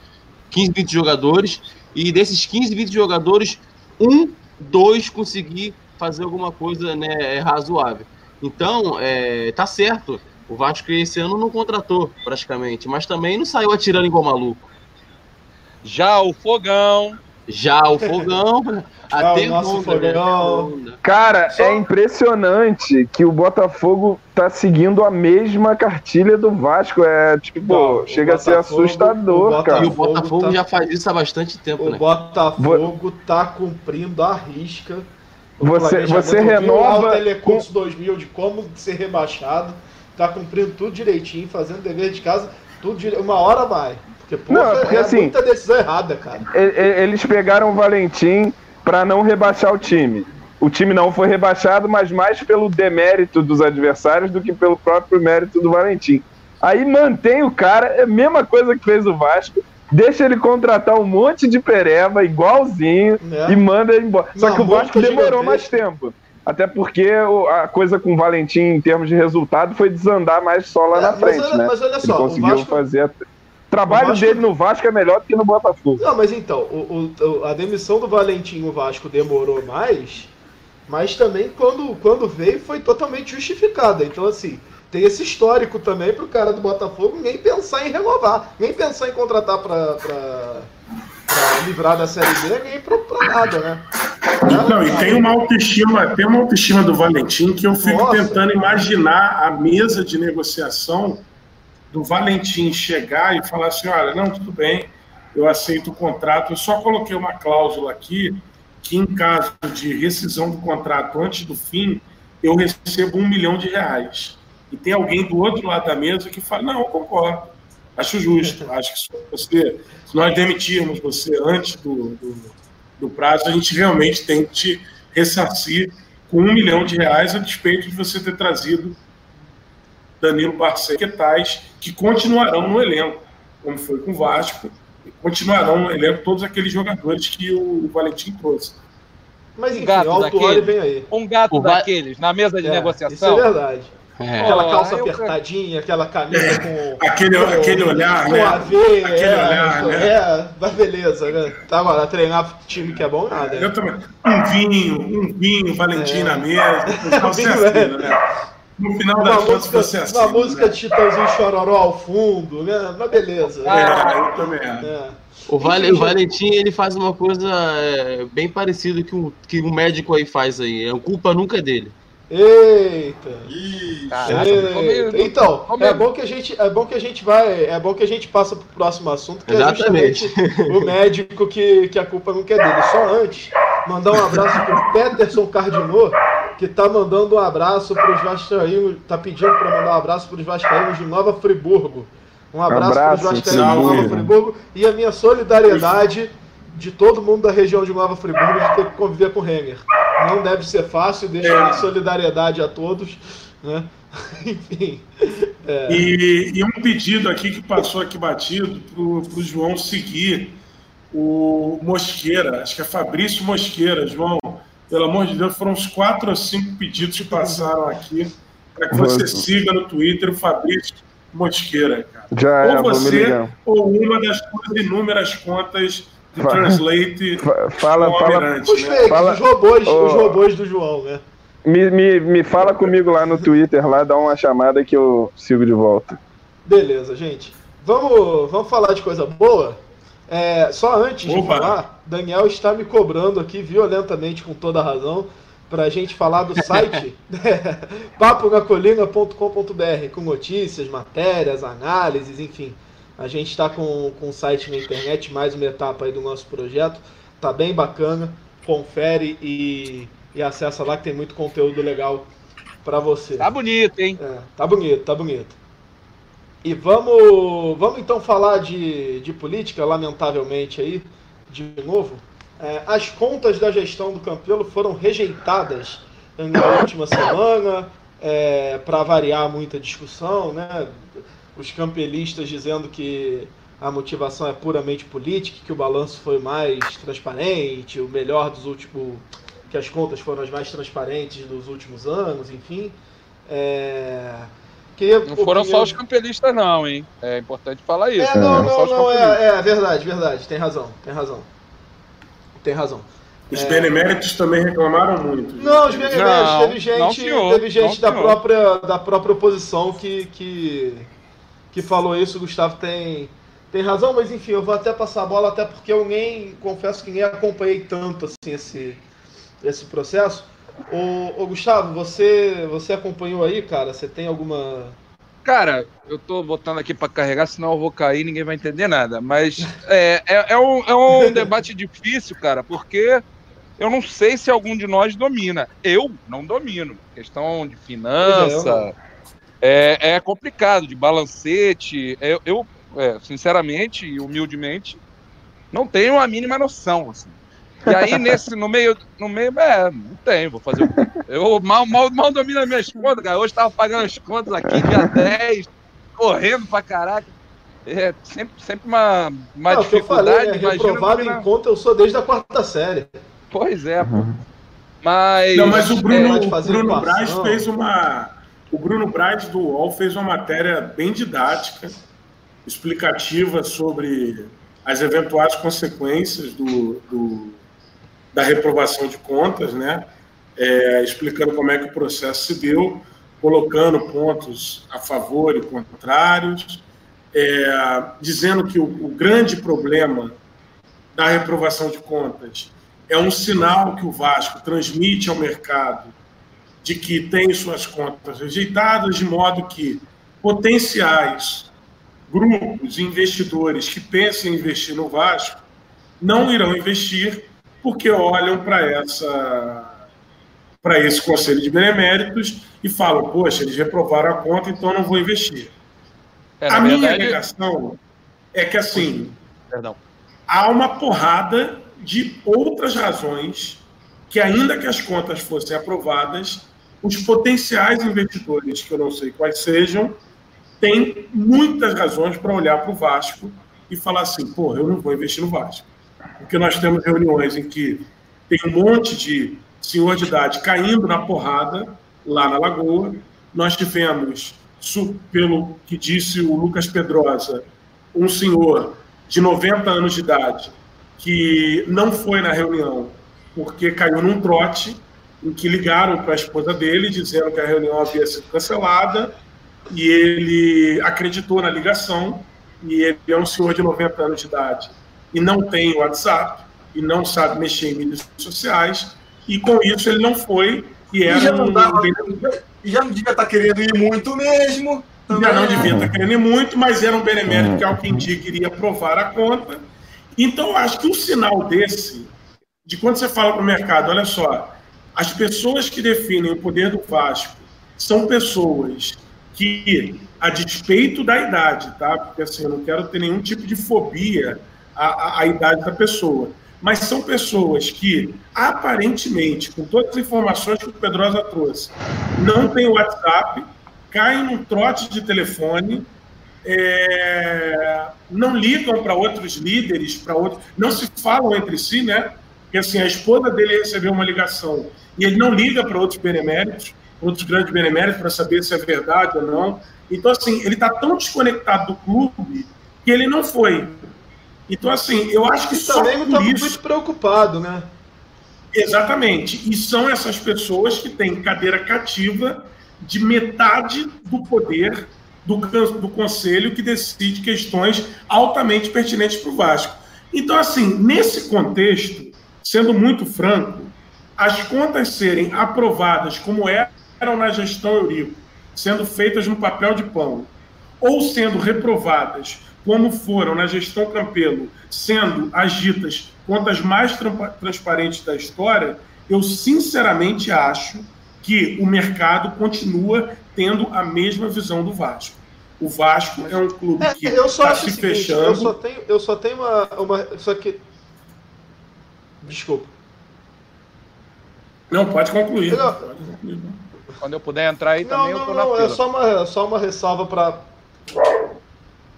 15, 20 jogadores, e desses 15, 20 jogadores, um, dois conseguir fazer alguma coisa né, razoável. Então, é, tá certo. O Vasco esse ano não contratou, praticamente, mas também não saiu atirando igual maluco. Já o fogão. Já o fogão, até o nosso onda, né? fogão. Cara, Só- é impressionante que o Botafogo tá seguindo a mesma cartilha do Vasco. É tipo, Não, o chega a ser Botafogo- assustador, o cara. E o Botafogo Botafogo tá- já faz isso há bastante tempo, O né? Botafogo tá cumprindo a risca. o Você- você renova o Telecurso 2000 de como ser rebaixado. Tá cumprindo tudo direitinho, fazendo dever de casa, tudo dire... uma hora vai. Porque, pô, Não, porque é assim- muita decisão errada, cara. Eles pegaram o Valentim pra não rebaixar o time. O time não foi rebaixado, mas mais pelo demérito dos adversários do que pelo próprio mérito do Valentim. Aí mantém o cara, é a mesma coisa que fez o Vasco, deixa ele contratar um monte de pereba igualzinho Né? e manda ele embora. Só Uma que o Vasco demorou mais tempo. Até porque a coisa com o Valentim em termos de resultado foi desandar mais só lá É, na mas frente, olha- né? mas olha Ele só, o conseguiu Vasco- fazer. Trabalho Vasco- dele no Vasco é melhor do que no Botafogo. Não, mas então, o, o- a demissão do Valentim no Vasco demorou mais, mas também quando, quando veio foi totalmente justificada. Então, assim, tem esse histórico também pro cara do Botafogo nem pensar em renovar, nem pensar em contratar pra, pra, pra livrar da Série B, nem pra, pra nada, né? Não, e tem uma autoestima, tem uma autoestima do Valentim que eu fico Nossa. tentando imaginar a mesa de negociação do Valentim chegar e falar assim, olha, não, tudo bem, eu aceito o contrato, eu só coloquei uma cláusula aqui que em caso de rescisão do contrato antes do fim, eu recebo um milhão de reais. E tem alguém do outro lado da mesa que fala, não, eu concordo, acho justo, acho que se você, se nós demitirmos você antes do, do, do prazo, a gente realmente tem que te ressarcir com um milhão de reais a despeito de você ter trazido Danilo Barcelos, que tais que continuarão no elenco, como foi com o Vasco, continuarão no elenco todos aqueles jogadores que o, o Valentim trouxe. Mas enfim, gato o Altuori vem aí. Um gato Va- daqueles, na mesa de É, negociação. Isso é verdade. É. Aquela calça eu- apertadinha, aquela camisa com. Aquele, com- aquele olhar, com né? aveia, Aquele é, olhar, né? é, mas beleza, né? Tá agora, treinar time que é bom, nada. Eu também. Um vinho, um vinho, Valentim É. na mesa. Você Vinho, assina, né? No final Uma das contas, música, você assina. uma música né? de Chitãozinho Chororó ao fundo, né? Mas beleza. É, eu também acho. É. O, Vale- o Valentim ele faz uma coisa é, bem parecida que um, que um médico aí faz aí. A culpa nunca é dele. Eita. Caraca, Eita. Então, é bom que a gente, é bom que a gente vai, é bom que a gente passa pro próximo assunto, que Exatamente. é justamente o médico que, que a culpa não é dele. Só antes, mandar um abraço pro Peterson Cardinô, que tá mandando um abraço pros vascaínos, tá pedindo para mandar um abraço pros vascaínos de Nova Friburgo. Um abraço, Abraço, pros vascaínos de Nova Friburgo. E a minha solidariedade de todo mundo da região de Nova Friburgo de ter que conviver com o Renner. Não deve ser fácil, deixa É. solidariedade a todos, né? Enfim. É. E, e um pedido aqui que passou aqui batido para o João seguir o Mosqueira, acho que é Fabrício Mosqueira. João, pelo amor de Deus, foram uns quatro ou cinco pedidos que passaram aqui para que você Nossa. siga no Twitter o Fabrício Mosqueira, cara. Já é, ou me você, ou uma das suas inúmeras contas de Fa- Translate Fa- Fala, fala, Os né? fakes, Fala- os robôs, Ô. os robôs do João, né? me, me, me fala comigo lá no Twitter, lá, dá uma chamada que eu sigo de volta. Beleza, gente. Vamos, vamos falar de coisa boa? É, só antes de Opa. falar, Daniel está me cobrando aqui violentamente, com toda a razão, para a gente falar do site paponacolina.com.br, com notícias, matérias, análises, enfim. A gente está com, com um site na internet, mais uma etapa aí do nosso projeto. Tá bem bacana. Confere e, e acessa lá que tem muito conteúdo legal para você. Tá bonito, hein? É, tá bonito, tá bonito. E vamos, vamos então falar de, de política, lamentavelmente aí, de novo. É, as contas da gestão do Campelo foram rejeitadas na última semana, para variar muita discussão, né? Os campelistas dizendo que a motivação é puramente política, que o balanço foi mais transparente, o melhor dos últimos, que as contas foram as mais transparentes dos últimos anos, enfim. É... Queria Não foram opinião- só os campelistas, não, hein? É importante falar isso. É, não, não, os não, campelistas. é, é verdade, verdade, tem razão, tem razão. Tem razão. Os beneméritos também reclamaram muito. Não, os beneméritos, Não, teve não, gente, senhor, teve gente não, da, própria, da própria oposição que, que, que falou isso, o Gustavo tem, tem razão, mas enfim, eu vou até passar a bola, até porque eu nem, confesso que nem acompanhei tanto assim, esse, esse processo. Ô, ô, Gustavo, você, você acompanhou aí, cara? Você tem alguma. Cara, eu tô botando aqui pra carregar, senão eu vou cair e ninguém vai entender nada. Mas é, é, é um, é um debate difícil, cara, porque eu não sei se algum de nós domina. Eu não domino. Questão de é, finança é, é complicado, de balancete. Eu, eu, é, sinceramente e humildemente, não tenho a mínima noção. Assim. E aí, nesse, no meio, no meio, é, não tenho, vou fazer? Eu mal, mal, mal domino as minhas contas, cara. Hoje tava pagando as contas aqui, dia 10, correndo pra caraca. É sempre, sempre uma, uma Não, que eu dificuldade, falei, né? Reprovado em conta eu sou desde a quarta série. Pois é, pô. Mas. Não, mas o Bruno, pode o Bruno. Braz fez uma. O Bruno Braz do UOL fez uma matéria bem didática, explicativa sobre as eventuais consequências do, do- da reprovação de contas, né? É, explicando como é que o processo se deu, colocando pontos a favor e contrários, é, dizendo que o, o grande problema da reprovação de contas é um sinal que o Vasco transmite ao mercado de que tem suas contas rejeitadas, de modo que potenciais grupos, investidores que pensam em investir no Vasco não irão investir porque olham para essa para esse conselho de beneméritos e falam, poxa, eles reprovaram a conta, então não vou investir. É, a minha verdade- alegação é que assim, Perdão. há uma porrada de outras razões que, ainda que as contas fossem aprovadas, os potenciais investidores, que eu não sei quais sejam, têm muitas razões para olhar para o Vasco e falar assim, pô, eu não vou investir no Vasco. Porque nós temos reuniões em que tem um monte de senhor de idade caindo na porrada lá na Lagoa. Nós tivemos, pelo que disse o Lucas Pedrosa, um senhor de 90 anos de idade que não foi na reunião porque caiu num trote em que ligaram para a esposa dele dizendo que a reunião havia sido cancelada e ele acreditou na ligação e ele é um senhor de 90 anos de idade e não tem WhatsApp e não sabe mexer em mídias sociais e com isso ele não foi e era e já não, dava, um... já não devia estar tá querendo ir muito mesmo também. já não devia estar tá querendo ir muito mas era um benemérito que ao que indica iria aprovar a conta então acho que um sinal desse de quando você fala para o mercado olha só as pessoas que definem o poder do Vasco são pessoas que, a despeito da idade, tá? Porque assim, eu não quero ter nenhum tipo de fobia à, à, à idade da pessoa. Mas são pessoas que, aparentemente, com todas as informações que o Pedrosa trouxe, não tem WhatsApp, caem num trote de telefone, é, não ligam para outros líderes, para outros, não se falam entre si, né? Porque assim, a esposa dele recebeu uma ligação e ele não liga para outros beneméritos, outros grandes beneméritos, para saber se é verdade ou não. Então, assim, ele está tão desconectado do clube que ele não foi. Então, assim, eu acho que e também não está muito preocupado, né? Exatamente. E são essas pessoas que têm cadeira cativa de metade do poder do, do conselho que decide questões altamente pertinentes para o Vasco. Então, assim, nesse contexto, sendo muito franco, as contas serem aprovadas como eram na gestão Eurico, sendo feitas no papel de pão, ou sendo reprovadas como foram na gestão Campelo, sendo as ditas contas mais transparentes da história, eu sinceramente acho que o mercado continua tendo a mesma visão do Vasco. O Vasco é um clube é, que está se seguinte, fechando. Eu só tenho, eu só tenho uma, uma. Só que. Desculpa. Não, pode concluir. Não. Pode concluir. Quando eu puder entrar aí não, também, não, eu tô não, na fila. É só uma, só uma ressalva para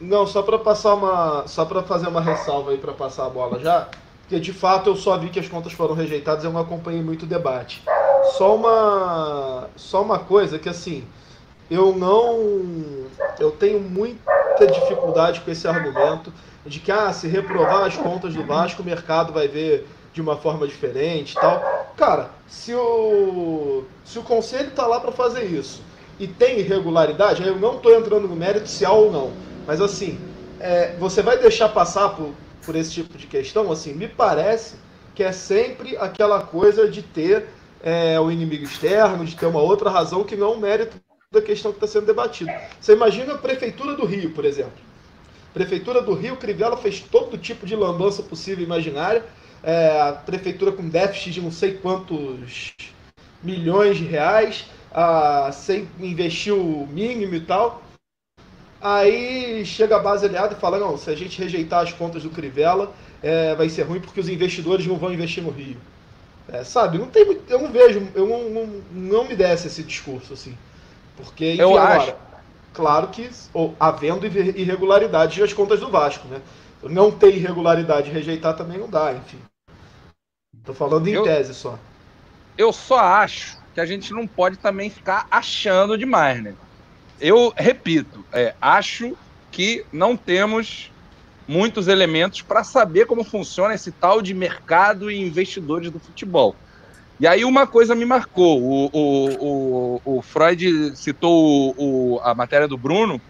Não, só para passar uma, só para fazer uma ressalva aí para passar a bola já, porque de fato eu só vi que as contas foram rejeitadas, eu não acompanhei muito o debate. Só uma, só uma coisa que assim, eu não, eu tenho muita dificuldade com esse argumento de que ah, se reprovar as contas do Vasco, o mercado vai ver de uma forma diferente tal. Cara, se o, se o conselho está lá para fazer isso e tem irregularidade, eu não estou entrando no mérito se há ou não, mas assim, é, você vai deixar passar por, por esse tipo de questão? Assim, me parece que é sempre aquela coisa de ter é, o inimigo externo, de ter uma outra razão que não é o mérito da questão que está sendo debatida. Você imagina a Prefeitura do Rio, por exemplo. Prefeitura do Rio, Crivella fez todo tipo de lambança possível e imaginária é, a prefeitura com déficit de não sei quantos milhões de reais, sem investir o mínimo e tal. Aí chega a base aliada e fala, não, se a gente rejeitar as contas do Crivella, é, vai ser ruim porque os investidores não vão investir no Rio. É, sabe, não tem eu não vejo, eu não, não, não me desce esse discurso assim. Porque, enfim, eu agora, acho. claro que ou, havendo irregularidades nas contas do Vasco, né? Não ter irregularidade rejeitar também não dá, enfim. Tô falando em eu, tese só. Eu só acho que a gente não pode também ficar achando demais, né? Eu repito, é, acho que não temos muitos elementos para saber como funciona esse tal de mercado e investidores do futebol. E aí uma coisa me marcou. O, o, o, o Freud citou o, a matéria do Bruno,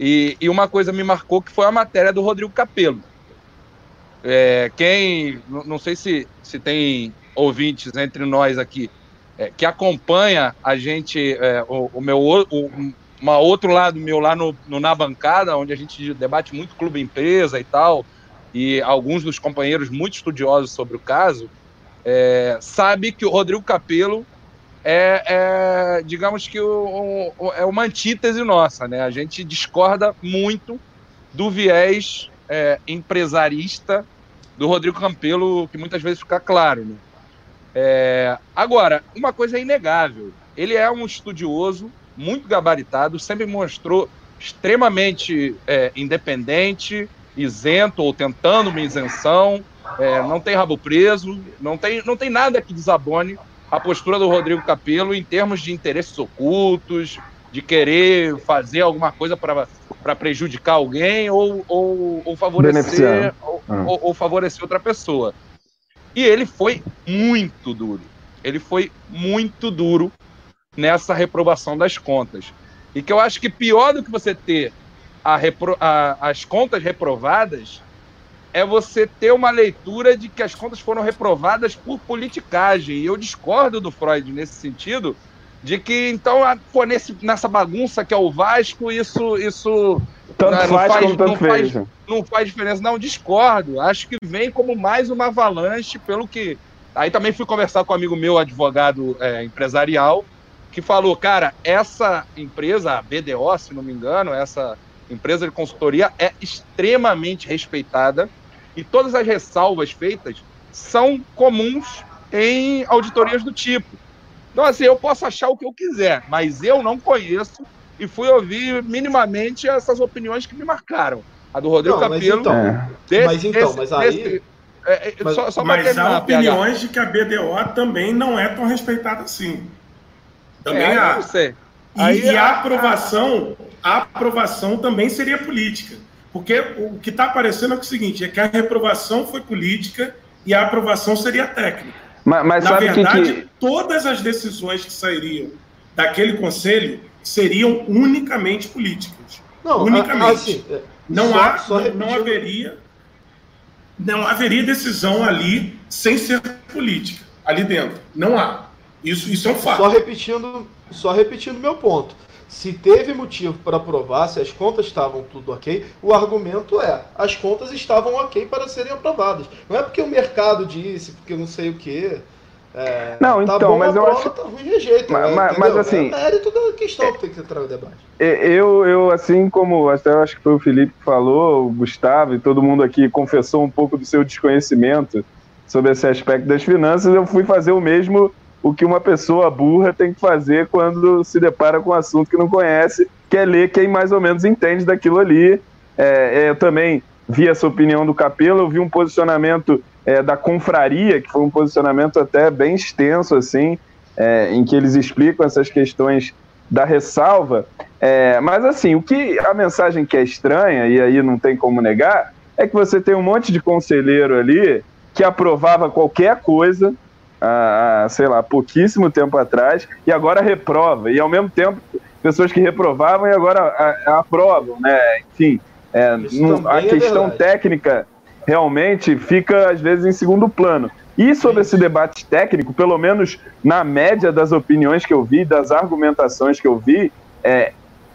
e, e, uma coisa me marcou que foi a matéria do Rodrigo Capello. É, quem, não sei se, se tem ouvintes entre nós aqui é, que acompanha a gente, é, o, o, meu, o, uma outro lado meu lá no, no, na bancada, onde a gente debate muito clube empresa e tal, e alguns dos companheiros muito estudiosos sobre o caso, é, sabe que o Rodrigo Capello é, é digamos que o, o, é uma antítese nossa, né? A gente discorda muito do viés é, empresarista do Rodrigo Campelo, que muitas vezes fica claro. Né? É, agora, uma coisa é inegável: ele é um estudioso, muito gabaritado, sempre mostrou extremamente é, independente isento ou tentando uma isenção, é, não tem rabo preso, não tem, não tem nada que desabone a postura do Rodrigo Capello em termos de interesses ocultos, de querer fazer alguma coisa para prejudicar alguém ou, ou, ou favorecer ou, ah. ou, ou favorecer outra pessoa. E ele foi muito duro. Ele foi muito duro nessa reprovação das contas. E que eu acho que pior do que você ter a repro, a, as contas reprovadas é você ter uma leitura de que as contas foram reprovadas por politicagem. E eu discordo do Freud nesse sentido, de que então, pô, nesse, nessa bagunça que é o Vasco, isso. isso tanto não, faz, faz, tanto não faz, não faz diferença. Não, discordo. Acho que vem como mais uma avalanche, pelo que. Aí também fui conversar com um amigo meu, advogado é, empresarial, que falou, cara, essa empresa, a BDO, se não me engano, essa empresa de consultoria é extremamente respeitada e todas as ressalvas feitas são comuns em auditorias do tipo. Então, assim, eu posso achar o que eu quiser, mas eu não conheço e fui ouvir minimamente essas opiniões que me marcaram. A do Rodrigo não, Capello. Então, é. Desse, mas então, mas aí. Desse, é, é, mas, só, só mas há opiniões de que a BDO também não é tão respeitada assim. Também é, há. Não sei. E, Aí, e a aprovação, a aprovação também seria política. Porque o que está aparecendo é o seguinte: é que a reprovação foi política e a aprovação seria técnica. Mas, mas Na verdade, que... todas as decisões que sairiam daquele conselho seriam unicamente políticas. Não, unicamente. Assim, é, não, só, há, só não haveria não haveria decisão ali sem ser política ali dentro. Não há. Isso, isso é um fato. Só repetindo, só repetindo meu ponto. Se teve motivo para aprovar, se as contas estavam tudo ok, o argumento é: as contas estavam ok para serem aprovadas. Não é porque o mercado disse, porque não sei o quê. É, não, tá então, bom, mas eu prova, acho. Tá ruim rejeito, mas, né, mas, assim. É mérito da questão que tem que entrar no debate. Eu, eu, assim como até acho que foi o Felipe que falou, o Gustavo e todo mundo aqui confessou um pouco do seu desconhecimento sobre esse aspecto das finanças, eu fui fazer o mesmo o que uma pessoa burra tem que fazer quando se depara com um assunto que não conhece, que é ler quem mais ou menos entende daquilo ali. É, é eu também vi essa opinião do Capelo, eu vi um posicionamento é, da confraria, que foi um posicionamento até bem extenso, assim, é, em que eles explicam essas questões da ressalva. É, mas assim, o que a mensagem que é estranha, e aí não tem como negar, é que você tem um monte de conselheiro ali que aprovava qualquer coisa, há, sei lá, pouquíssimo tempo atrás, e agora reprova. E ao mesmo tempo, pessoas que reprovavam e agora aprovam, né? Enfim, é, a é questão é técnica realmente fica, às vezes, em segundo plano. E sobre esse debate técnico, pelo menos na média das opiniões que eu vi, das argumentações que eu vi, é,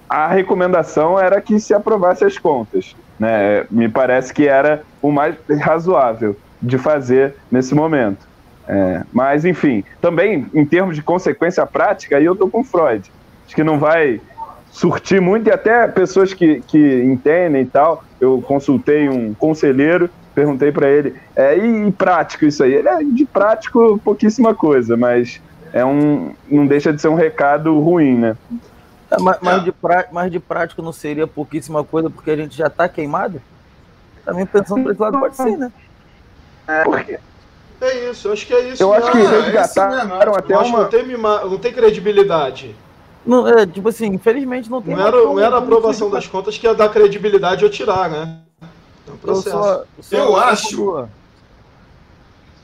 a recomendação era que se aprovasse as contas. Né? Me parece que era o mais razoável de fazer nesse momento. É, mas, enfim, também em termos de consequência prática, aí eu tô com Freud. Acho que não vai surtir muito, e até pessoas que, que entendem e tal. Eu consultei um conselheiro, perguntei para ele, é, e, e, prático isso aí? Ele é de prático pouquíssima coisa, mas é um, não deixa de ser um recado ruim, né? É, mas, mas, de pra, mas de prático não seria pouquíssima coisa porque a gente já tá queimado? Também pensando por esse lado pode ser, né? É, porque é isso, eu acho que é isso. Eu acho que resgataram até uma... Não tem, não tem credibilidade. Não, é, tipo assim, infelizmente não tem. Não era, não era a aprovação das contas que ia dar credibilidade ou tirar, né? É um processo. Eu, só, só eu acho.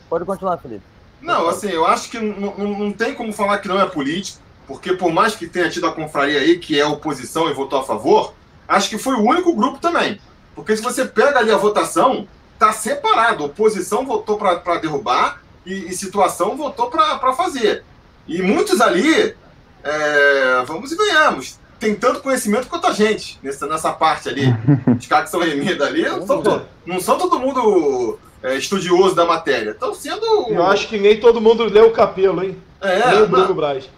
Pode continuar, Felipe. Não, assim, eu acho que não, não tem como falar que não é político, porque por mais que tenha tido a confraria aí, que é oposição e votou a favor, acho que foi o único grupo também. Porque se você pega ali a votação, está separado. Oposição votou para derrubar e, e, situação votou para fazer. E muitos ali, é, vamos e ganhamos. Tem tanto conhecimento quanto a gente nessa, nessa parte ali. Os caras que são remidos ali não são, to, não são todo mundo é, estudioso da matéria. Estão sendo. Eu acho que nem todo mundo leu o capelo, hein? É, nem o Bruno Braz.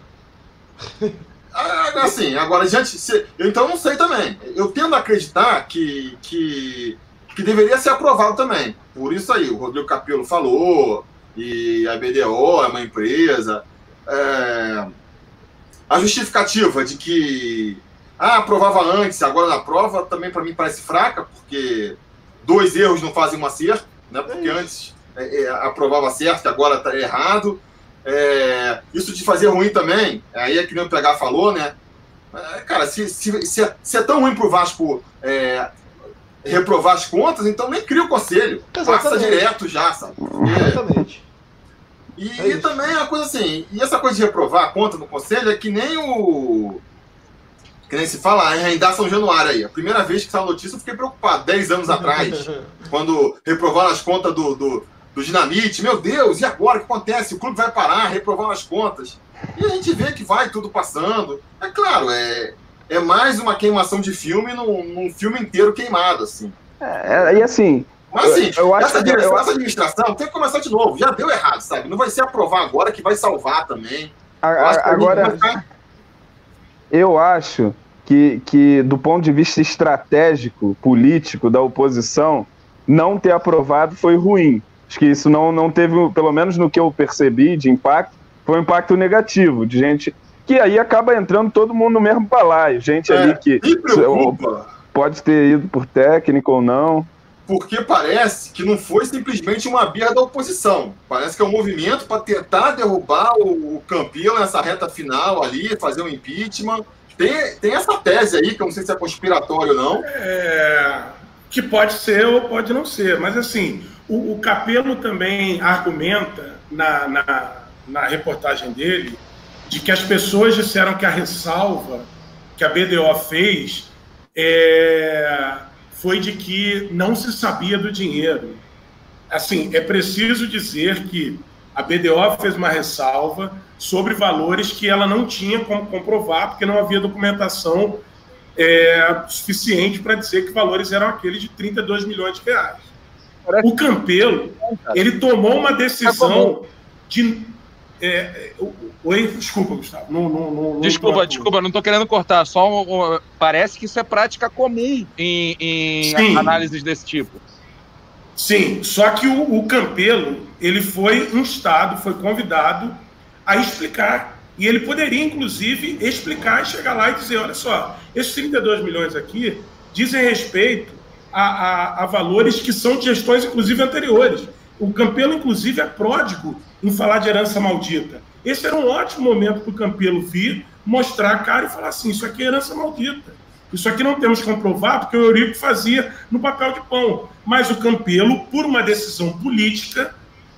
Assim, agora, gente, se, eu então não sei também. Eu tendo a acreditar que, que que deveria ser aprovado também. Por isso aí, o Rodrigo Capello falou, e a BDO é uma empresa. É... A justificativa de que ah, aprovava antes, agora na prova, também para mim parece fraca, porque dois erros não fazem um acerto, né? Porque é antes é, é, aprovava certo, agora está errado. É, isso de fazer ruim também, aí é que nem o PH falou, né? É, cara, se, se, se, é, se, tão ruim pro Vasco é, reprovar as contas, então nem cria o conselho. Exatamente. Passa direto já, sabe? Exatamente. E, é e também a coisa assim, e essa coisa de reprovar a conta no conselho é que nem o. Que nem se fala, a São Januário aí. A primeira vez que saiu a notícia eu fiquei preocupado, 10 anos atrás, quando reprovaram as contas do, do, do Dinamite. Meu Deus, e agora o que acontece? O clube vai parar, reprovar as contas. E a gente vê que vai tudo passando. É claro, é, é mais uma queimação de filme num, num filme inteiro queimado, assim. É, e assim. Mas assim, eu, eu essa, direção, eu... essa administração tem que começar de novo. Já deu errado, sabe? Não vai ser aprovar agora que vai salvar também. A, agora, ficar... eu acho que, que, do ponto de vista estratégico, político da oposição, não ter aprovado foi ruim. Acho que isso não, não teve, pelo menos no que eu percebi de impacto, foi um impacto negativo, de gente que aí acaba entrando todo mundo no mesmo balaio. Gente é, ali que pode ter ido por técnico ou não. Porque parece que não foi simplesmente uma birra da oposição. Parece que é um movimento para tentar derrubar o, o Campilo nessa reta final ali, fazer um impeachment. Tem, tem essa tese aí, que eu não sei se é conspiratório ou não. É, que pode ser ou pode não ser. Mas assim, o, o Capelo também argumenta na, na, na reportagem dele de que as pessoas disseram que a ressalva que a BDO fez é, foi de que não se sabia do dinheiro. Assim, é preciso dizer que a BDO fez uma ressalva sobre valores que ela não tinha como comprovar, porque não havia documentação é, suficiente para dizer que valores eram aqueles de 32 milhões de reais. O Campelo, ele tomou uma decisão de é, oi, desculpa, Gustavo. Não, não, não, desculpa, não desculpa, não estou querendo cortar. Só um, um, parece que isso é prática comum em, em análises desse tipo. Sim, só que o, o Campelo ele foi instado, foi convidado a explicar. E ele poderia, inclusive, explicar e chegar lá e dizer: olha só, esses 32 milhões aqui dizem respeito a, a, a valores que são de gestões, inclusive, anteriores. O Campelo, inclusive, é pródigo em falar de herança maldita. Esse era um ótimo momento para o Campelo vir, mostrar a cara e falar assim: isso aqui é herança maldita. Isso aqui não temos que comprovar, porque o Eurico fazia no papel de pão. Mas o Campelo, por uma decisão política,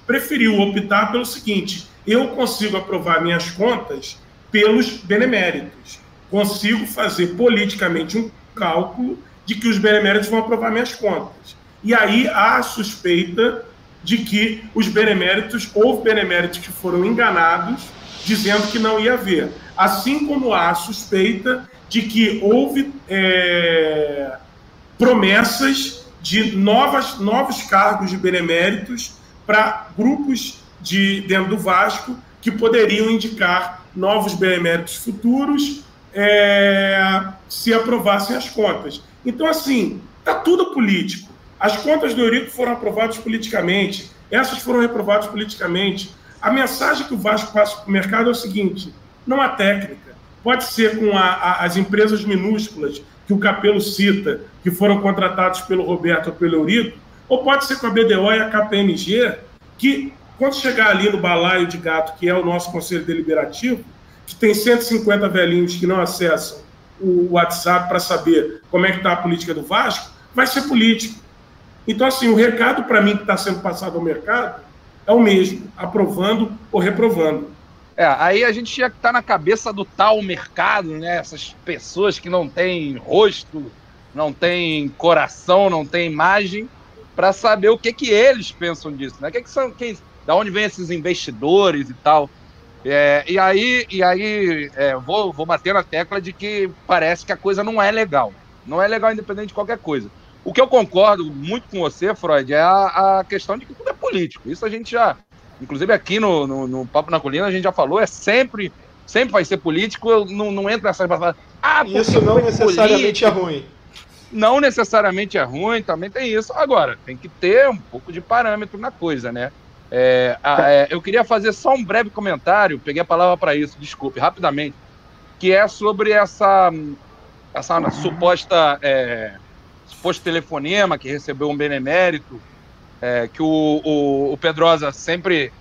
preferiu optar pelo seguinte: eu consigo aprovar minhas contas pelos beneméritos. Consigo fazer politicamente um cálculo de que os beneméritos vão aprovar minhas contas. E aí há a suspeita de que os beneméritos, houve beneméritos que foram enganados, dizendo que não ia haver. Assim como há suspeita de que houve é, promessas de novas, novos cargos de beneméritos para grupos de dentro do Vasco que poderiam indicar novos beneméritos futuros é, se aprovassem as contas. Então, assim, está tudo político. As contas do Eurico foram aprovadas politicamente, essas foram reprovadas politicamente. A mensagem que o Vasco passa para o mercado é o seguinte: não há técnica. Pode ser com a, a, as empresas minúsculas que o Capelo cita, que foram contratados pelo Roberto ou pelo Eurico, ou pode ser com a BDO e a KPMG, que quando chegar ali no balaio de gato, que é o nosso conselho deliberativo, que tem 150 velhinhos que não acessam o WhatsApp para saber como é que está a política do Vasco, vai ser político. Então, assim, o recado para mim que está sendo passado ao mercado é o mesmo, aprovando ou reprovando. É, aí a gente tinha que estar tá na cabeça do tal mercado, né? Essas pessoas que não têm rosto, não têm coração, não têm imagem, para saber o que que eles pensam disso, né? O que, que são, que, da onde vêm esses investidores e tal. É, e aí, e aí é, vou, vou bater na tecla de que parece que a coisa não é legal. Não é legal independente de qualquer coisa. O que eu concordo muito com você, Freud, é a, a questão de que tudo é político. Isso a gente já, inclusive aqui no, no, no, Papo na Colina, a gente já falou, é sempre, sempre vai ser político, eu não, não entro nessa... Ah, isso não necessariamente político. é ruim. Não necessariamente é ruim, também tem isso. Agora, tem que ter um pouco de parâmetro na coisa, né? É, a, é, eu queria fazer só um breve comentário, peguei a palavra para isso, desculpe, rapidamente, que é sobre essa, essa suposta é, suposto telefonema que recebeu um benemérito, é, que o, o, o, Pedrosa sempre,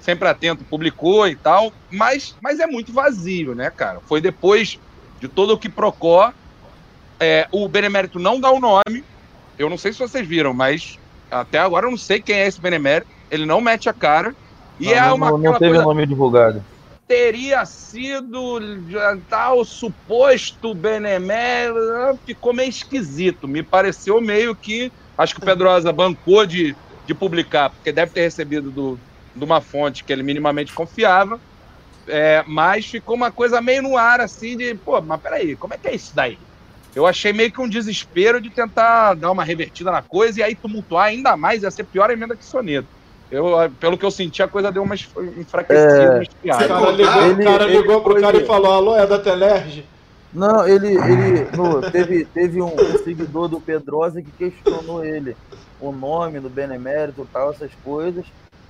sempre atento publicou e tal, mas, mas é muito vazio, né, cara? Foi depois de todo o que procó, é, o benemérito não dá o nome, eu não sei se vocês viram, mas até agora eu não sei quem é esse benemérito, ele não mete a cara, e não, é uma. Não, não teve coisa... nome divulgado teria sido tal suposto benemérito, ficou meio esquisito. Me pareceu meio que. Acho que o Pedrosa bancou de, de publicar, porque deve ter recebido do, de uma fonte que ele minimamente confiava. É, mas ficou uma coisa meio no ar, assim, de, pô, mas peraí, como é que é isso daí? Eu achei meio que um desespero de tentar dar uma revertida na coisa e aí tumultuar ainda mais, ia ser pior a emenda que soneto. Eu, pelo que eu senti, a coisa deu uma enfraquecida. É... O cara ligou, ele, cara ligou pro cara e falou: Alô, é da Telerge? Não, ele, ele no, teve, teve um, um, seguidor do Pedrosa que questionou ele o nome do Benemérito e tal, essas coisas.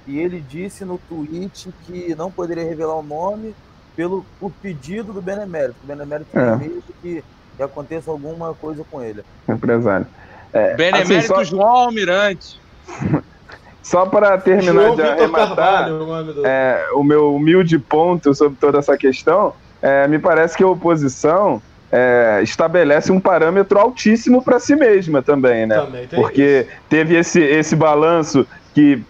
E ele disse no tweet que não poderia revelar o nome pelo o pedido do Benemérito. O Benemérito é. medo que, que aconteça alguma coisa com ele. Empresário. É, Benemérito assim, só... João Almirante. Só para terminar João de arrematar Carvalho, é, o meu humilde ponto sobre toda essa questão, é, me parece que a oposição é, estabelece um parâmetro altíssimo para si mesma também, né? Também Porque isso. teve esse, esse balanço que,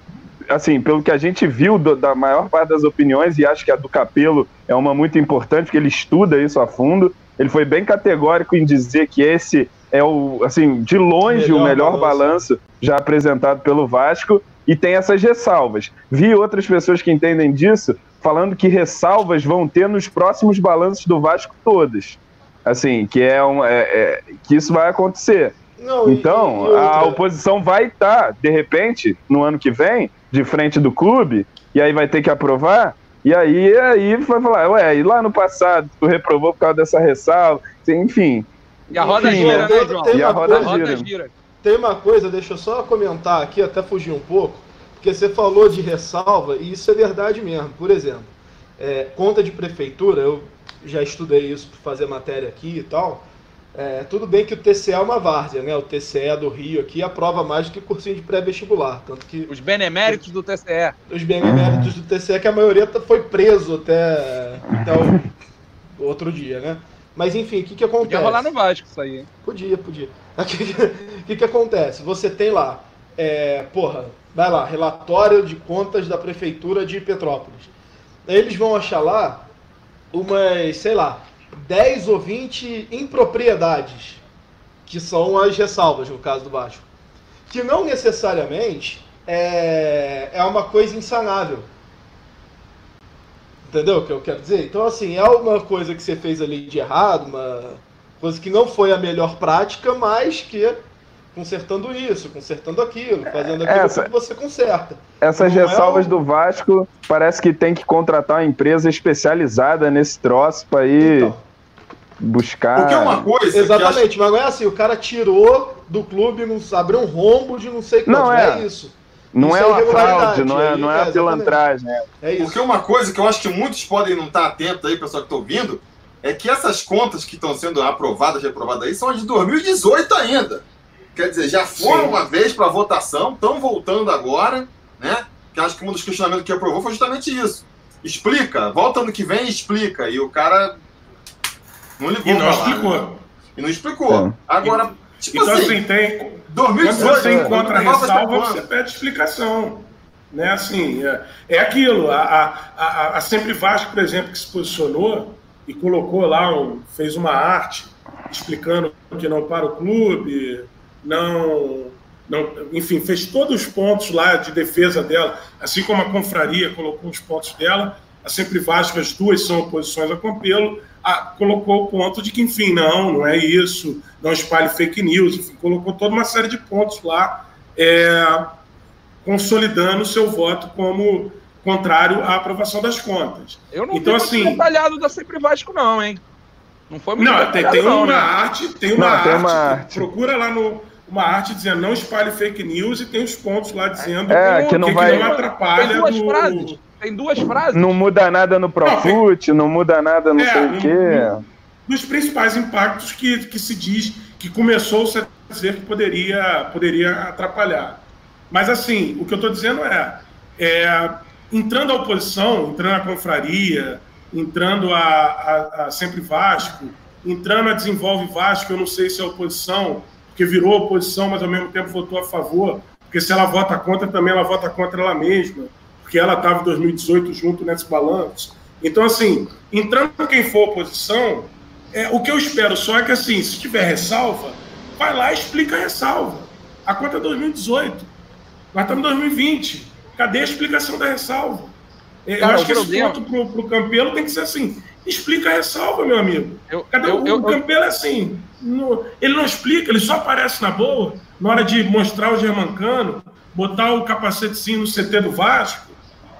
assim, pelo que a gente viu do, da maior parte das opiniões, e acho que a do Capelo é uma muito importante, porque ele estuda isso a fundo, ele foi bem categórico em dizer que esse é o, assim, de longe melhor o melhor balanço. balanço já apresentado pelo Vasco e tem essas ressalvas. Vi outras pessoas que entendem disso falando que ressalvas vão ter nos próximos balanços do Vasco todas. Assim, que é, um, é, é que isso vai acontecer. Não, então, e, e a oposição vai estar, tá, de repente, no ano que vem, de frente do clube, e aí vai ter que aprovar, e aí, aí vai falar, ué, e lá no passado tu reprovou por causa dessa ressalva, enfim. E a roda enfim, gira, né, João? E a roda, a roda gira. gira. Tem uma coisa, deixa eu só comentar aqui, até fugir um pouco, porque você falou de ressalva, e isso é verdade mesmo. Por exemplo, é, conta de prefeitura, eu já estudei isso para fazer matéria aqui e tal. É, tudo bem que o TCE é uma várzea, né? O TCE do Rio aqui aprova mais do que cursinho de pré-vestibular. Tanto que. Os beneméritos do TCE. Os beneméritos do TCE, que a maioria foi preso até, até o outro dia, né? Mas enfim, o que, que acontece? Podia rolar no Vasco isso aí. Podia, podia. O que, que, que, acontece? Você tem lá, é, porra, vai lá, relatório de contas da prefeitura de Petrópolis. Eles vão achar lá umas, sei lá, 10 ou 20 impropriedades, que são as ressalvas no caso do Vasco. Que não necessariamente é, é uma coisa insanável. Entendeu o que eu quero dizer? Então, assim, é uma coisa que você fez ali de errado, uma coisa que não foi a melhor prática, mas que consertando isso, consertando aquilo, fazendo aquilo Essa, que você conserta. Essas não ressalvas é o... do Vasco, parece que tem que contratar uma empresa especializada nesse troço para ir então, buscar. Porque é uma coisa. Exatamente, acho... mas não é assim, o cara tirou do clube, abriu um rombo de não sei quanto, não, é. é isso. Não é, é uma fraude, não é, não é, é a pilantragem. É isso. Porque uma coisa que eu acho que muitos podem não estar atentos aí, pessoal que está ouvindo, é que essas contas que estão sendo aprovadas, reprovadas aí, são as de 2018 ainda. Quer dizer, já foram Sim. uma vez para votação, estão voltando agora, né? Que acho que um dos questionamentos que aprovou foi justamente isso. Explica, volta ano que vem e explica. E o cara não ligou. E não explicou. Né? E não explicou. É. Agora, tipo então, assim, assim tem 2018, quando você encontra a ressalva, você pede explicação. Né? Assim, é, é aquilo. A, a, a, a, Sempre Vasco, por exemplo, que se posicionou e colocou lá, um, fez uma arte explicando que não para o clube, não, não, enfim, fez todos os pontos lá de defesa dela, assim como a confraria colocou os pontos dela, a Sempre Vasco, as duas são oposições a Campelo, a, colocou o ponto de que, enfim, não, não é isso, não espalhe fake news, enfim, colocou toda uma série de pontos lá, é, consolidando o seu voto como contrário à aprovação das contas. Eu não então, assim, detalhado da Sempre Vasco, não, hein? Não foi muito Não, tem, tem uma não, né? arte, tem uma, não, arte, tem uma arte. Procura lá no uma arte dizendo não espalhe fake news e tem os pontos lá dizendo é, que, não, que, vai... que não atrapalha. Tem duas do... frases. Tem duas frases. Não muda nada no Profut, não, muda nada não é, sei o quê. Um, dos principais impactos que, que se diz que começou dizer que poderia, poderia atrapalhar. Mas, assim, o que eu estou dizendo é, é, entrando a oposição, entrando a confraria, entrando a, a, a, Sempre Vasco, entrando a Desenvolve Vasco, eu não sei se é oposição, porque virou oposição, mas ao mesmo tempo votou a favor, porque se ela vota contra, também ela vota contra ela mesma, porque ela estava em 2018 junto nesse balanço. Então, assim, entrando quem for oposição, é, o que eu espero só é que, assim, se tiver ressalva, vai lá e explica a ressalva. A conta é 2018. Nós estamos em 2020. Cadê a explicação da ressalva? É, Cara, eu acho que problema... esse ponto para o Campelo tem que ser assim. Explica a ressalva, meu amigo. Eu, Cadê eu, o, eu, o Campelo é assim? No, ele não explica, ele só aparece na boa na hora de mostrar o Germancano, botar o capacetezinho no CT do Vasco.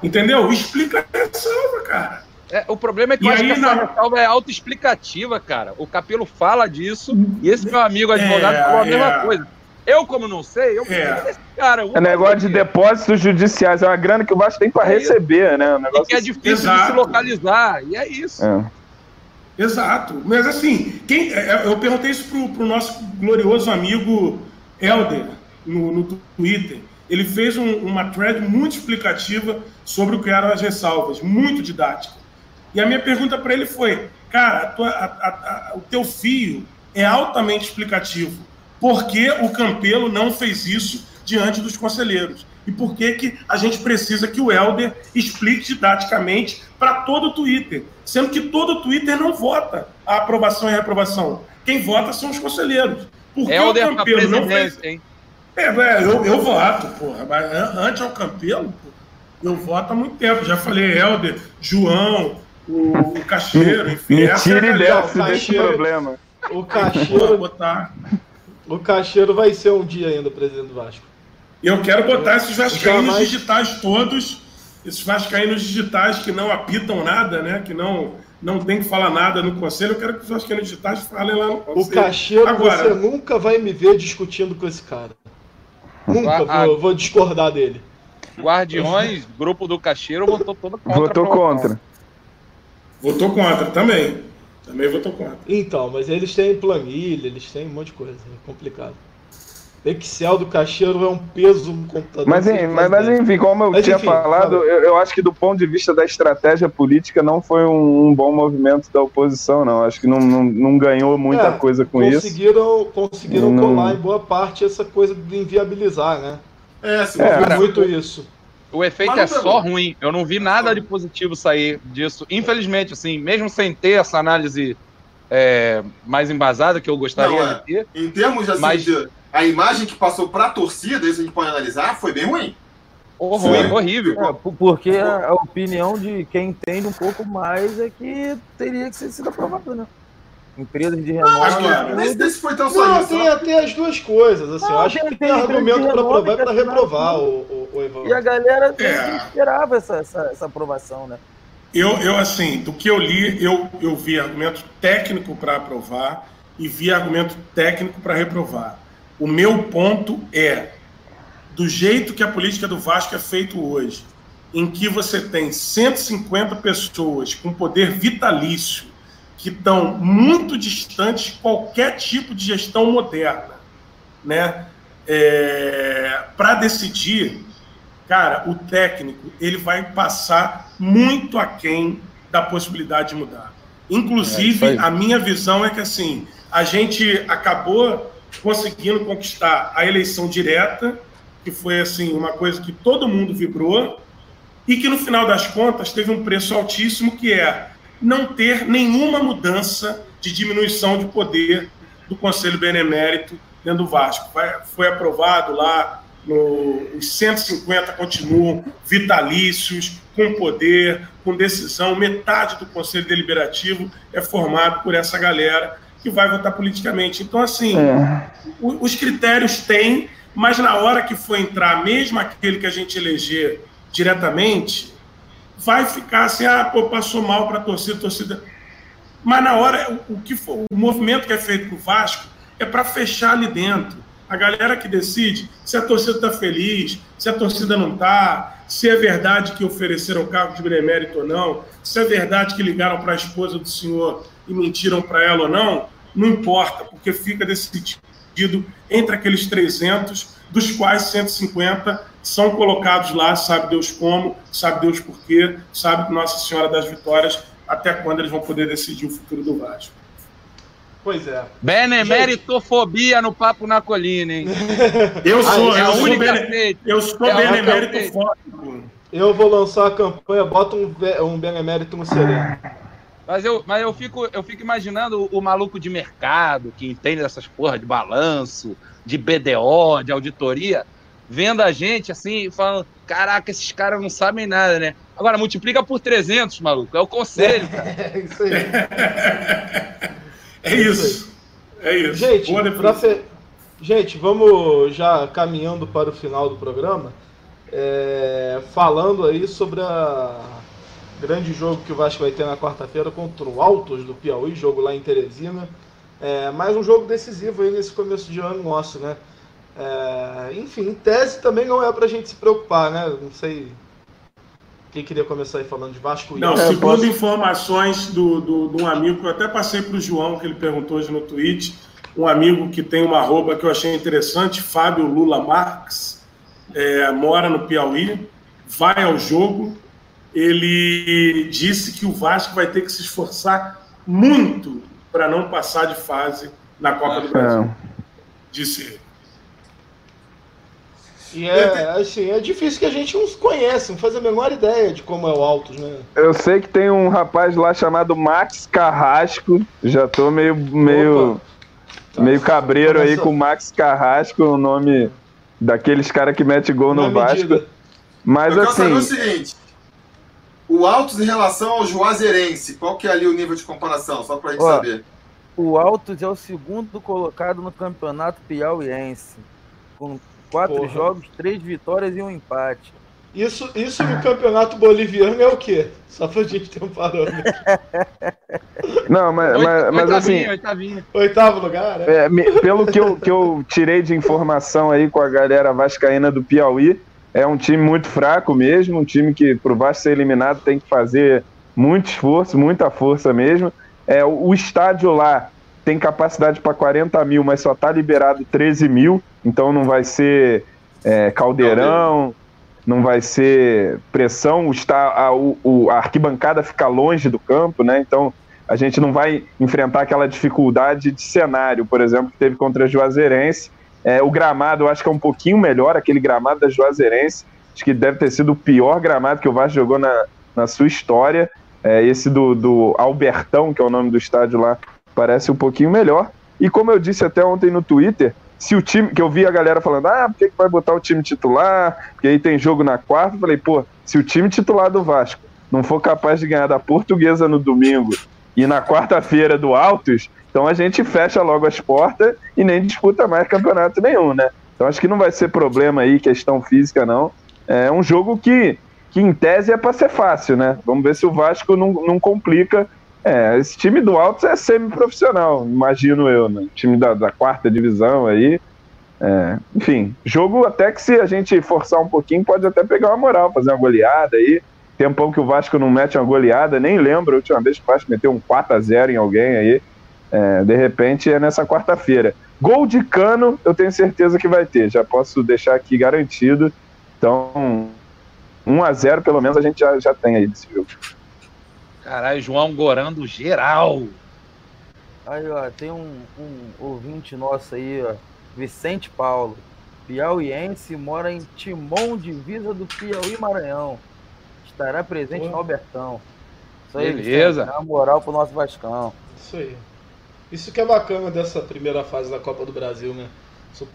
Entendeu? Explica a ressalva, cara. É, o problema é que, eu acho que essa na... ressalva é autoexplicativa, cara. O Capelo fala disso e esse meu amigo advogado é, falou a mesma é. coisa. Eu, como não sei, eu é. desse cara. É negócio de depósitos judiciais, é uma grana que o Vasco tem para é receber, né? Um negócio e que é assim. difícil Exato. de se localizar, e é isso. É. Exato. Mas assim, quem, é, eu perguntei isso pro, pro nosso glorioso amigo Helder no, no Twitter. Ele fez um, uma thread muito explicativa sobre o que eram as ressalvas, muito didática. E a minha pergunta para ele foi: cara, a tua, a, a, o teu fio é altamente explicativo. Por que o Campelo não fez isso diante dos conselheiros? E por que, que a gente precisa que o Helder explique didaticamente para todo o Twitter? Sendo que todo o Twitter não vota a aprovação e a reprovação. Quem vota são os conselheiros. Por que Helder o Campelo não fez? Hein? É, é, eu, eu voto, porra. Mas antes ao Campelo, eu voto há muito tempo. Já falei Helder, João, o, o Cacheiro, enfim. Me tire é dessa, desse problema. O Cacheiro, botar. o Cacheiro vai ser um dia ainda presidente do Vasco. E eu quero botar esses vascaínos Jamais... digitais todos, esses vascaínos digitais que não apitam nada, né? Que não não tem que falar nada no conselho, eu quero que os vascaínos digitais falem lá no conselho. O Cacheiro, Agora, você nunca vai me ver discutindo com esse cara. Nunca vou, vou discordar dele. Guardiões, grupo do Cacheiro, votou todo contra. Votou contra. Votou contra também. Também votou contra. Então, mas eles têm planilha, eles têm um monte de coisa. É complicado. Excel do caixeiro é um peso no computador. Mas, mas, mas enfim, como eu mas, tinha enfim, falado, eu, eu, acho que do ponto de vista da estratégia política não foi um, um bom movimento da oposição, não. Acho que não, não, não ganhou muita é, coisa com conseguiram, isso. Conseguiram não... colar em boa parte essa coisa de inviabilizar, né? É, se é, muito isso. O efeito é só ruim. Eu não vi nada de positivo sair disso. Infelizmente, assim, mesmo sem ter essa análise é, mais embasada que eu gostaria não, é. de ter. Em termos assim, mas... de, a imagem que passou para a torcida, isso a gente pode analisar, foi bem ruim. Horror, horrível. É, porque a, a, opinião de quem entende um pouco mais é que teria que ser sido aprovado, né? Empresas de renome. Acho que nesse, nesse foi tão só Não, tem até as duas coisas. Assim, não, acho tem, que tem, tem argumento para aprovar e para reprovar o, o, o Evandro. E a galera é. esperava essa, essa, essa aprovação, né? Eu, eu, assim, do que eu li, eu, eu vi argumento técnico para aprovar e vi argumento técnico para reprovar. O meu ponto é, do jeito que a política do Vasco é feito hoje, em que você tem 150 pessoas com poder vitalício que estão muito distantes de qualquer tipo de gestão moderna, né? É, para decidir, cara, o técnico ele vai passar muito aquém da possibilidade de mudar. Inclusive, é, a minha visão é que assim a gente acabou conseguindo conquistar a eleição direta, que foi assim uma coisa que todo mundo vibrou, e que no final das contas teve um preço altíssimo, que é não ter nenhuma mudança de diminuição de poder do Conselho Benemérito dentro do Vasco. Foi aprovado lá, no, os 150 continuam vitalícios, com poder, com decisão. Metade do Conselho Deliberativo é formado por essa galera que vai votar politicamente. Então, assim, é. os critérios têm, mas na hora que for entrar, mesmo aquele que a gente eleger diretamente, vai ficar assim, ah, pô, passou mal para a torcida, torcida. Mas na hora, o, que for, o movimento que é feito para o Vasco é para fechar ali dentro. A galera que decide se a torcida está feliz, se a torcida não está, se é verdade que ofereceram cargo de benemérito ou não, se é verdade que ligaram para a esposa do senhor e mentiram para ela ou não, não importa, porque fica decidido entre aqueles 300, dos quais 150 são colocados lá, sabe Deus como, sabe Deus por quê, sabe Nossa Senhora das Vitórias, até quando eles vão poder decidir o futuro do Vasco. Pois é. Benemeritofobia no Papo na Colina, hein? Eu sou, é eu sou, única bene, eu sou É benemérito fóbico. Eu vou lançar a campanha, bota um, um benemérito no sereno. Mas eu, mas eu fico, eu fico imaginando o, o maluco de mercado que entende dessas porra de balanço, de BDO, de auditoria, vendo a gente assim, e falando: caraca, esses caras não sabem nada, né? Agora multiplica por 300, maluco. É o conselho, cara. É isso aí. É isso. É isso. Gente, fe- Gente, vamos já caminhando para o final do programa, é, falando aí sobre a grande jogo que o Vasco vai ter na quarta-feira contra o Altos do Piauí, jogo lá em Teresina. É, mais um jogo decisivo aí nesse começo de ano nosso, né? É, enfim, em tese também não é pra gente se preocupar, né? Não sei quem queria começar aí falando de Vasco e Não, Altos. segundo posso- informações do, do, de um amigo que eu até passei para o João, que ele perguntou hoje no tweet, um amigo que tem uma arroba que eu achei interessante, Fábio Lula Marques, é, mora no Piauí, vai ao jogo. Ele disse que o Vasco vai ter que se esforçar muito para não passar de fase na Copa do Brasil. É. Disse ele. E é, assim, é difícil que a gente não se conhece, não faz a menor ideia de como é o Altos, né? Eu sei que tem um rapaz lá chamado Max Carrasco. Já tô meio, meio, Opa. meio cabreiro aí com o Max Carrasco, o nome daqueles caras que mete gol no Vasco. Mas Eu quero saber o assim, seguinte: o Altos em relação ao Juazeirense, qual que é ali o nível de comparação? Só pra gente Ó. saber. O Altos é o segundo colocado no campeonato piauiense, com quatro Porra. jogos, três vitórias e um empate. Isso, isso no campeonato boliviano é o quê? Só pra gente ter um parâmetro. não, mas, mas, mas assim, Oitavinha, oitavinha. Oitavo lugar, né? É, me- pelo que eu, que eu tirei de informação aí com a galera vascaína do Piauí, é um time muito fraco mesmo, um time que pro Vasco ser eliminado tem que fazer muito esforço, muita força mesmo. É, o, o estádio lá tem capacidade para 40 mil, mas só tá liberado 13 mil, então não vai ser é, caldeirão, não vai ser pressão, o, está, a, o- o- a arquibancada fica longe do campo, né? Então a gente não vai enfrentar aquela dificuldade de cenário, por exemplo, que teve contra a Juazeirense. É, o gramado eu acho que é um pouquinho melhor, aquele gramado da Juazeirense. Acho que deve ter sido o pior gramado que o Vasco jogou na, na sua história. É, esse do, do Albertão, que é o nome do estádio lá, parece um pouquinho melhor. E como eu disse até ontem no Twitter, se o time, que eu vi a galera falando, ah, por que, que vai botar o time titular? Porque aí tem jogo na quarta. Eu falei, pô, se o time titular do Vasco não for capaz de ganhar da portuguesa no domingo e na quarta-feira do Altos, então a gente fecha logo as portas e nem disputa mais campeonato nenhum, né? Então acho que não vai ser problema aí, questão física, não. É um jogo que, que em tese é para ser fácil, né? Vamos ver se o Vasco não, não complica. É, esse time do Altos é semi-profissional, imagino eu, né? Time da, da quarta divisão aí. É, enfim, jogo até que se a gente forçar um pouquinho, pode até pegar uma moral, fazer uma goleada aí. Tempão que o Vasco não mete uma goleada, nem lembro a última vez que o Vasco meteu um 4x0 em alguém aí. É, de repente é nessa quarta-feira. Gol de cano, eu tenho certeza que vai ter, já posso deixar aqui garantido. Então, 1x0 pelo menos a gente já, já tem aí desse jogo. Caralho, João gorando geral. Aí, ó, tem um, um ouvinte nosso aí, ó, Vicente Paulo, piauiense, mora em Timon, divisa do Piauí Maranhão. Estará presente Pô. no Albertão. Isso aí, Beleza. Vicente, dá uma moral pro nosso Vascão. Isso aí. Isso que é bacana dessa primeira fase da Copa do Brasil, né?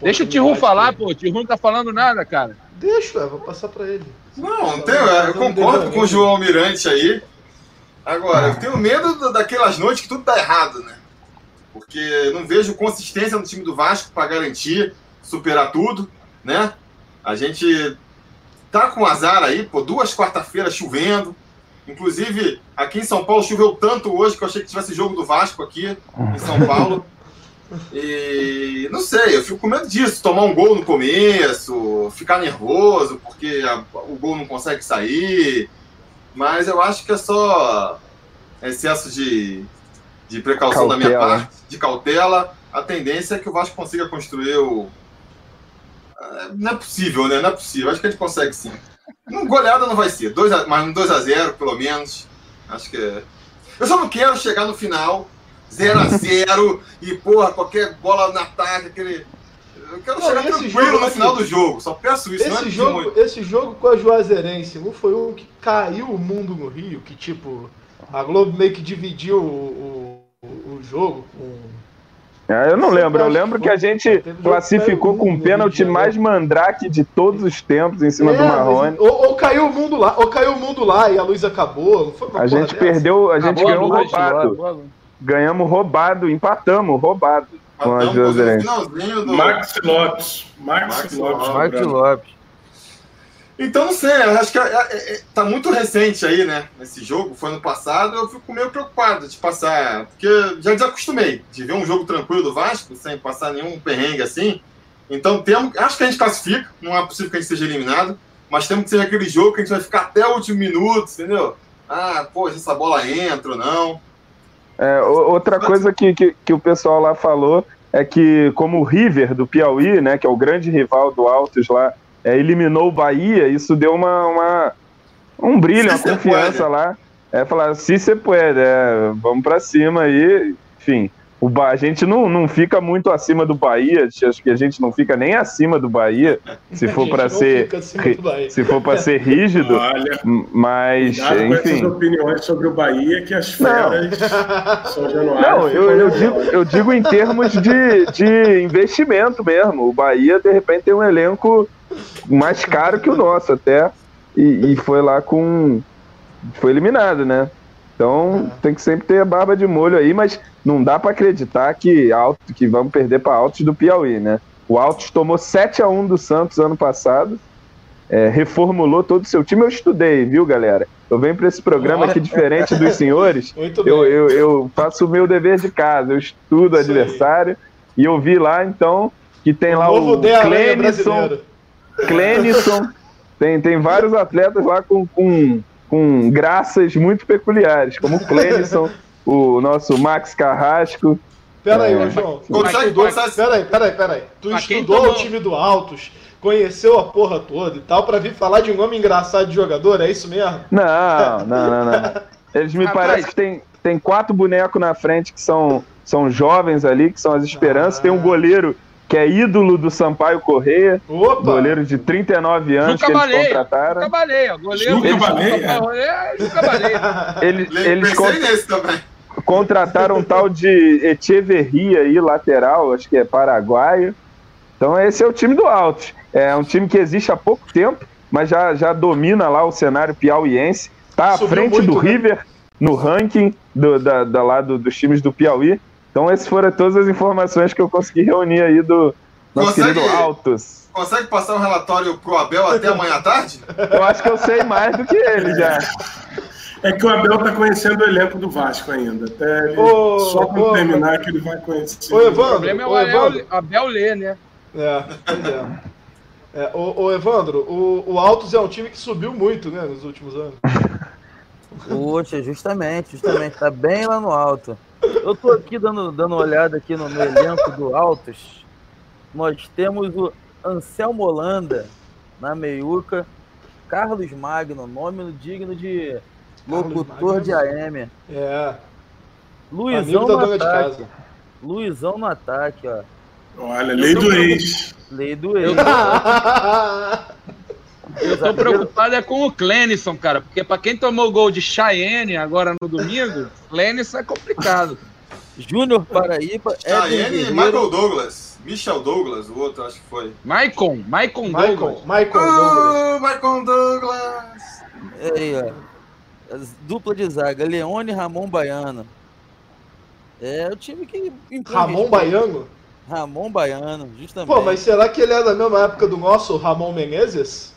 Deixa o Tiru falar, que- pô. O Tiru não tá falando nada, cara. Deixa, eu vou passar pra ele. Não, não tenho, eu concordo com o João Almirante aí. Agora, eu tenho medo da- daquelas noites que tudo tá errado, né? Porque não vejo consistência no time do Vasco para garantir, superar tudo, né? A gente tá com azar aí, pô, duas quarta-feiras chovendo. Inclusive, aqui em São Paulo choveu tanto hoje que eu achei que tivesse jogo do Vasco aqui em São Paulo. E não sei, eu fico com medo disso, tomar um gol no começo, ficar nervoso porque a- o gol não consegue sair. Mas eu acho que é só excesso de, de precaução cautela. da minha parte, de cautela. A tendência é que o Vasco consiga construir o. É, não é possível, né? Não é possível. Acho que a gente consegue sim. Uma goleada não vai ser, dois a, mas um 2x0, pelo menos. Acho que é. Eu só não quero chegar no final 0x0 e, porra, qualquer bola na ataque, aquele. Eu quero não, chegar tranquilo no final do jogo, só peço isso. Esse, é jogo, esse jogo com a Juazeirense não foi um que caiu o mundo no Rio, que tipo, a Globo meio que dividiu o, o, o jogo com. Ah, eu não lembro, eu lembro que a gente classificou com o pênalti mais mandrake de todos os tempos em cima é, do Marrone. Ou, ou, caiu o mundo lá, ou caiu o mundo lá e a luz acabou. a gente dessa. perdeu, a gente acabou ganhou a luz, roubado. Ganhamos roubado, empatamos roubado. Com a do... Max Lopes. Max, Max Lopes. Max Lopes. Então, não sei, acho que é, é, é, tá muito recente aí, né? Esse jogo, foi ano passado, eu fico meio preocupado de passar, porque já desacostumei de ver um jogo tranquilo do Vasco, sem passar nenhum perrengue assim. Então, temos, acho que a gente classifica, não é possível que a gente seja eliminado, mas temos que ser aquele jogo que a gente vai ficar até o último minuto, entendeu? Ah, pô, essa bola entra ou não. É, outra coisa que, que, que, o pessoal lá falou é que, como o River do Piauí, né, que é o grande rival do Altos lá, é, eliminou o Bahia, isso deu uma, uma um brilho, uma confiança lá. É falar, se você pode, é, vamos para cima aí, enfim. O ba... A gente não, não fica muito acima do Bahia, acho que a gente não fica nem acima do Bahia, se for para ser se for para ser rígido, Olha, mas enfim. Com opiniões sobre o Bahia que as feras não. São Não, eu, eu, digo, eu digo em termos de, de investimento mesmo. O Bahia de repente tem um elenco mais caro que o nosso até e, e foi lá com foi eliminado, né? Então é. tem que sempre ter a barba de molho aí, mas não dá para acreditar que alto que vamos perder para Altos do Piauí, né? O Altos tomou 7 a 1 do Santos ano passado, é, reformulou todo o seu time. Eu estudei, viu, galera? Eu venho para esse programa aqui diferente dos senhores. eu, eu, eu, faço o meu dever de casa, eu estudo o adversário e eu vi lá então que tem o lá o Clenison, Clenison, tem, tem vários atletas lá com, com com graças muito peculiares, como o Clemson, o nosso Max Carrasco. Peraí, é... João. Tu estudou, peraí, peraí, peraí. Tu estudou tomou... o time do Altos, conheceu a porra toda e tal, pra vir falar de um nome engraçado de jogador, é isso mesmo? Não, não, não, não. Eles me Rapaz. parecem que tem, tem quatro bonecos na frente que são, são jovens ali, que são as esperanças. Ah. Tem um goleiro que é ídolo do Sampaio Correia, Opa! goleiro de 39 anos Juca que eles contrataram. Juca Baleia, goleiro Juca Baleia. Juca Baleia. Eles, eles cont... contrataram um tal de Echeverria aí, lateral, acho que é paraguaio. Então esse é o time do Altos. É um time que existe há pouco tempo, mas já, já domina lá o cenário piauiense. Está à frente muito, do né? River no ranking do, da, da, lá do, dos times do Piauí. Então, essas foram todas as informações que eu consegui reunir aí do nosso consegue, querido Altos. Consegue passar um relatório pro Abel até amanhã à tarde? Eu acho que eu sei mais do que ele já. É que o Abel tá conhecendo o elenco do Vasco ainda. Até ô, só quando terminar que ele vai conhecer. Ô, Evandro, o problema é o Abel, Abel ler, né? É, pois é. é ô, ô, Evandro, o, o Altos é um time que subiu muito, né, nos últimos anos. Poxa, justamente, justamente. Tá bem lá no alto. Eu tô aqui dando, dando uma olhada aqui no, no elenco do Altos. Nós temos o Anselmo Holanda na meiuca, Carlos Magno, nome digno de locutor de AM. É. Luizão no ataque. Luizão no ataque, ó. Olha, lei do ex. Lei do ex. Eu tô preocupado é com o Clenison, cara, porque para quem tomou o gol de Cheyenne agora no domingo, Clenison é complicado. Júnior Paraíba, Cheyenne e Michael Douglas. Michel Douglas, o outro acho que foi. Maicon, Maicon Douglas. Michael oh, Douglas. Michael Douglas. Aí, ó. Dupla de zaga, Leone e Ramon Baiano. É o time que. Ramon Baiano? Ramon Baiano, justamente. Pô, mas será que ele é da mesma época do nosso Ramon Menezes?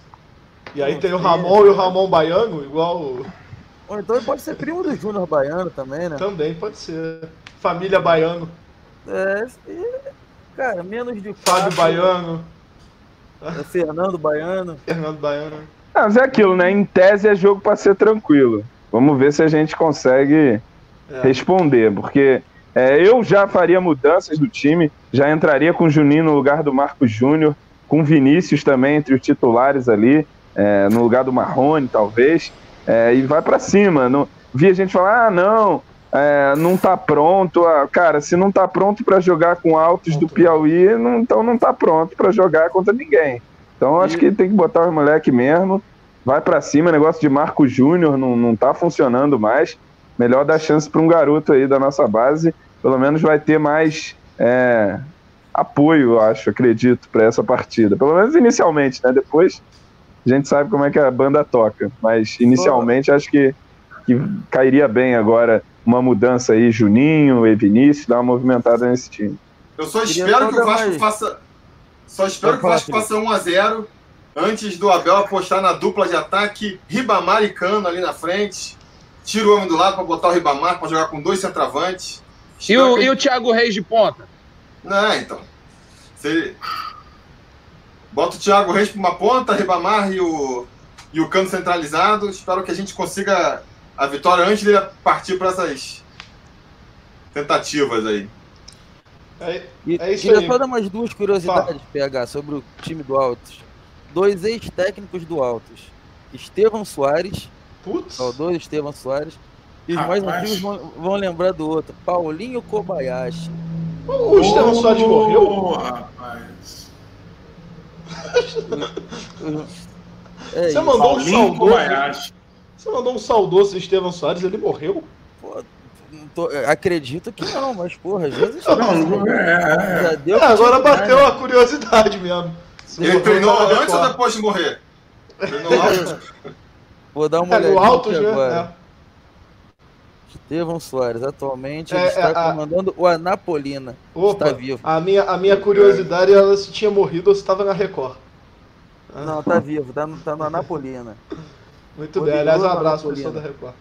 E aí tem o Ramon e o Ramon Baiano, igual. Ou então ele pode ser primo do Júnior Baiano também, né? Também pode ser. Família Baiano. É, cara, menos de Fábio Baiano. É Fernando Baiano. Fernando Baiano. Ah, mas é aquilo, né? Em tese é jogo para ser tranquilo. Vamos ver se a gente consegue é. responder, porque é, eu já faria mudanças do time, já entraria com o Juninho no lugar do Marcos Júnior, com Vinícius também entre os titulares ali, é, no lugar do Marrone, talvez, é, e vai para cima. Não, vi a gente falar, ah, não, é, não tá pronto. Ah, cara, se não tá pronto para jogar com altos do Piauí, não, então não tá pronto para jogar contra ninguém. Então acho que tem que botar os moleque mesmo, vai para cima. Negócio de Marco Júnior não, não tá funcionando mais. Melhor dar chance para um garoto aí da nossa base. Pelo menos vai ter mais é, apoio, acho, acredito, para essa partida. Pelo menos inicialmente, né? Depois a gente sabe como é que a banda toca. Mas inicialmente acho que, que cairia bem agora uma mudança aí, Juninho e Vinícius, dar uma movimentada nesse time. Eu só espero que o Vasco mais... faça. Só espero que o Vasco faça 1x0 antes do Abel apostar na dupla de ataque, Ribamar e Cano ali na frente. Tira o homem do lado para botar o Ribamar para jogar com dois centravantes. E o, que... e o Thiago Reis de ponta? Não, então. Se... Bota o Thiago Reis para uma ponta, Ribamar e o, e o Cano centralizado. Espero que a gente consiga a vitória antes de partir para essas tentativas aí. É, é isso Queria aí. só dar mais duas curiosidades, Fala. PH, sobre o time do Altos. Dois ex-técnicos do Altos. Estevão Soares. Putz. dois Estevão Soares. E os mais antigos vão, vão, lembrar do outro. Paulinho Kobayashi. O Estevão Soares morreu? Rapaz. É, Você mandou Paulinho um saudoso. Kobayashi. Você mandou um saudoso Estevão Soares, ele morreu? Pô, tô, acredito que não, mas porra, às vezes. Não, não, é, é, é agora bateu né? a curiosidade mesmo. ele treinou antes ou depois de morrer? Treinou Vou dar uma é, olhada alto, agora. É. Estevão Soares, atualmente é, está a... comandando o Anapolina. Opa, está vivo. A minha, a minha curiosidade era se tinha morrido ou se estava na Record. Não, tá vivo, tá no, tá no Anapolina. Muito bem, aliás, um abraço pro pessoal da Record.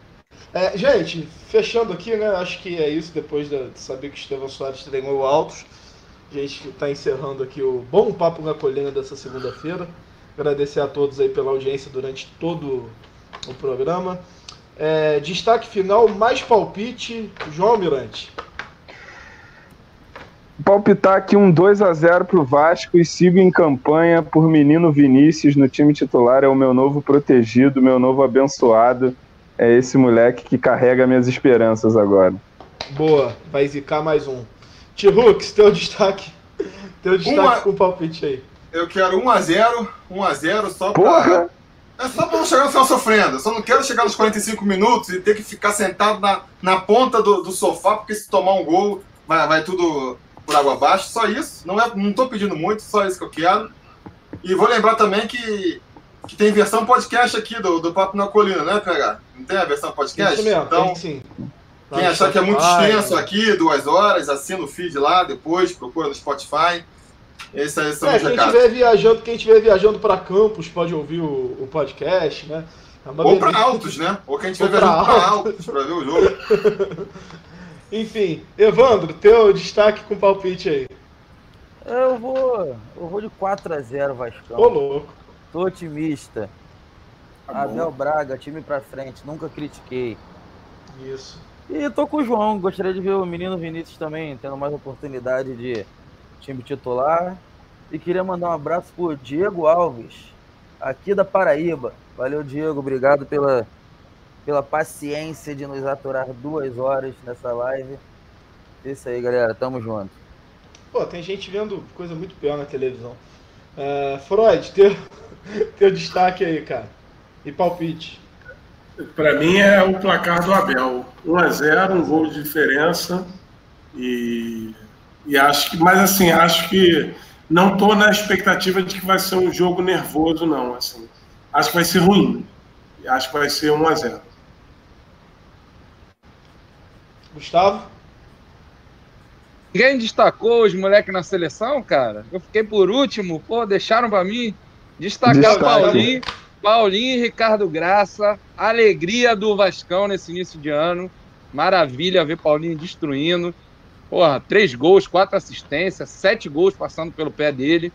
É, gente, fechando aqui, né? Acho que é isso, depois de saber que Estevão Soares treinou altos. A gente está encerrando aqui o bom papo na colina dessa segunda-feira. Agradecer a todos aí pela audiência durante todo o programa. É, destaque final, mais palpite, João Mirante palpitar aqui um 2 a 0 pro Vasco e sigo em campanha por menino Vinícius no time titular. É o meu novo protegido, meu novo abençoado. É esse moleque que carrega minhas esperanças agora. Boa, vai zicar mais um. T-Hooks, teu destaque. Teu destaque Uma... com o palpite aí. Eu quero 1x0, 1x0 só pra. É só pra não chegar no final sofrendo. Eu só não quero chegar nos 45 minutos e ter que ficar sentado na, na ponta do, do sofá, porque se tomar um gol, vai, vai tudo por água abaixo, só isso. Não, é, não tô pedindo muito, só isso que eu quero. E vou lembrar também que, que tem versão podcast aqui do, do Papo na Colina, né, PH? Não tem a versão podcast? Isso mesmo, então, sim. Quem achar que é muito extenso aqui, duas horas, assina o feed lá, depois procura no Spotify. São é, quem estiver viajando, quem estiver viajando para campus pode ouvir o, o podcast, né? É Ou para altos, né? Ou quem estiver viajando para altos para ver o jogo. Enfim, Evandro, teu destaque com palpite aí. Eu vou. Eu vou de 4x0, Vascão. Ô, louco. Tô otimista. Tá Abel Braga, time pra frente, nunca critiquei. Isso. E tô com o João, gostaria de ver o menino Vinícius também tendo mais oportunidade de time titular. E queria mandar um abraço pro Diego Alves, aqui da Paraíba. Valeu, Diego, obrigado pela pela paciência de nos aturar duas horas nessa live. Isso aí, galera. Tamo junto. Pô, tem gente vendo coisa muito pior na televisão. Uh, Freud, teu, teu destaque aí, cara. E palpite. Para mim é o placar do Abel. 1 a 0 um gol de diferença. E, e acho que, mas assim, acho que não estou na expectativa de que vai ser um jogo nervoso, não. Assim. Acho que vai ser ruim. Acho que vai ser 1 a 0 Gustavo? Ninguém destacou os moleques na seleção, cara? Eu fiquei por último, pô, deixaram para mim destacar Destaque. Paulinho, Paulinho e Ricardo Graça, alegria do Vascão nesse início de ano. Maravilha ver Paulinho destruindo. Porra, três gols, quatro assistências, sete gols passando pelo pé dele.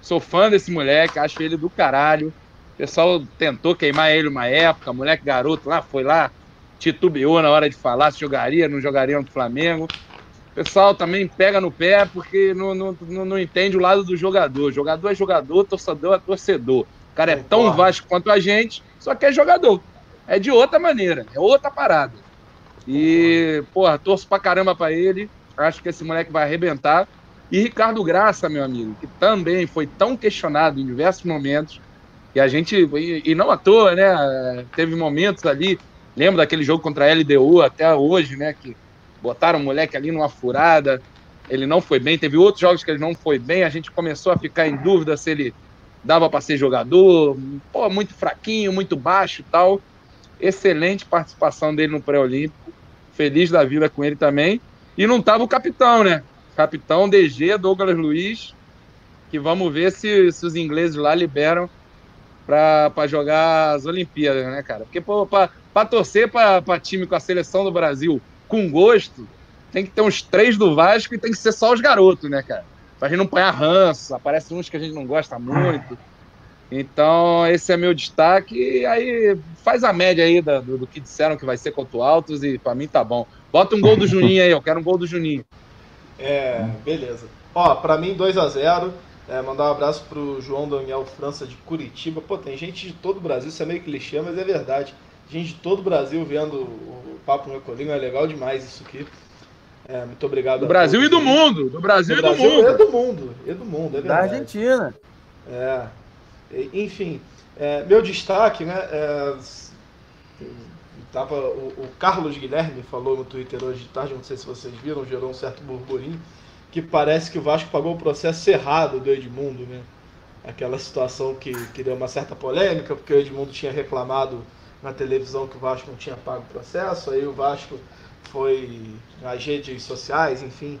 Sou fã desse moleque, acho ele do caralho. O pessoal tentou queimar ele uma época, moleque garoto lá, foi lá, titubeou na hora de falar se jogaria, não jogaria no Flamengo. O pessoal também pega no pé porque não, não, não, não entende o lado do jogador. Jogador é jogador, torcedor é torcedor. O cara é tão vasto quanto a gente, só que é jogador. É de outra maneira, é outra parada. E, porra, torço pra caramba pra ele. Acho que esse moleque vai arrebentar. E Ricardo Graça, meu amigo, que também foi tão questionado em diversos momentos. E a gente, e, e não à toa, né? Teve momentos ali, lembro daquele jogo contra a LDU até hoje, né? Que botaram o moleque ali numa furada. Ele não foi bem. Teve outros jogos que ele não foi bem. A gente começou a ficar em dúvida se ele dava para ser jogador. Pô, muito fraquinho, muito baixo tal. Excelente participação dele no pré-olímpico. Feliz da vida com ele também. E não tava o capitão, né? Capitão DG, Douglas Luiz. Que vamos ver se, se os ingleses lá liberam para jogar as Olimpíadas, né, cara? Porque para torcer para time com a seleção do Brasil com gosto, tem que ter uns três do Vasco e tem que ser só os garotos, né, cara? Pra gente não apanhar ranço, aparecem uns que a gente não gosta muito. Então, esse é meu destaque. E aí, faz a média aí do, do que disseram que vai ser contra o Altos e para mim tá bom. Bota um gol do Juninho aí, eu quero um gol do Juninho. É, beleza. Ó, pra mim 2 a 0 é, mandar um abraço pro João Daniel França de Curitiba. Pô, tem gente de todo o Brasil, isso é meio clichê, mas é verdade. Gente de todo o Brasil vendo o Papo no Colinho, é legal demais isso aqui. É, muito obrigado. Do Brasil e do mundo. Do Brasil, do e do Brasil mundo. E do mundo. E do mundo, é verdade. Da Argentina. É. Enfim, é, meu destaque, né? É, tava, o, o, Carlos Guilherme falou no Twitter hoje de tarde, não sei se vocês viram, gerou um certo burburinho, que parece que o Vasco pagou o processo errado do Edmundo, né? Aquela situação que, que deu uma certa polêmica, porque o Edmundo tinha reclamado na televisão que o Vasco não tinha pago o processo, aí o Vasco foi nas redes sociais, enfim,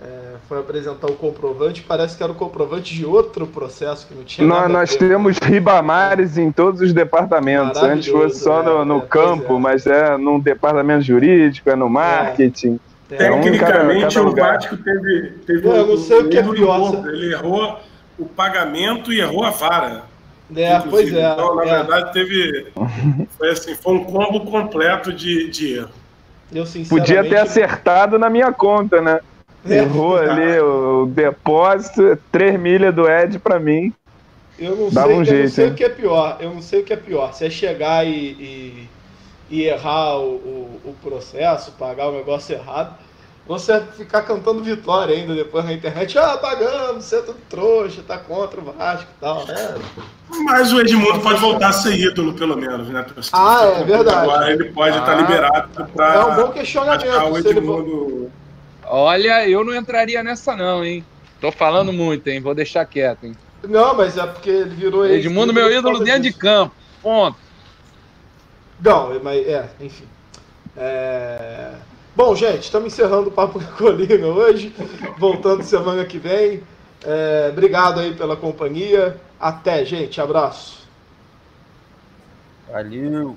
é, foi apresentar o comprovante, parece que era o comprovante de outro processo que não tinha nós, nada Nós temos ribamares em todos os departamentos. Antes fosse só no, no é, campo, é. mas é no departamento jurídico, é no marketing. É. Tecnicamente, um cada, cada o Vasco teve, teve eu não sei o que é pior. Ele errou o pagamento e errou a vara. É, pois é. Então, na verdade, teve. Foi assim, foi um combo completo de, de erro. Eu, Podia ter acertado na minha conta, né? É. Errou ali o depósito, 3 milhas do Ed para mim. Eu não sei, um eu jeito, não sei o que é pior. Eu não sei o que é pior. Se é chegar e, e, e errar o, o, o, processo, pagar o negócio errado, você ficar cantando vitória ainda depois na internet. Ah, pagamos, você é tudo trouxa, tá contra o Vasco e tal. É. Mas o Edmundo pode voltar a ser ídolo, pelo menos, né? Ah, é verdade. Agora ele pode ah, estar liberado para. É um bom questionamento. O Edmundo... Olha, eu não entraria nessa, não, hein? Tô falando muito, hein? Vou deixar quieto, hein? Não, mas é porque ele virou. Edmundo, meu ídolo dentro disso. de campo. Ponto. Não, mas é, enfim. É... Bom, gente, estamos encerrando o Papo na Colina hoje. Voltando semana que vem. É... Obrigado aí pela companhia. Até, gente. Abraço. Valeu.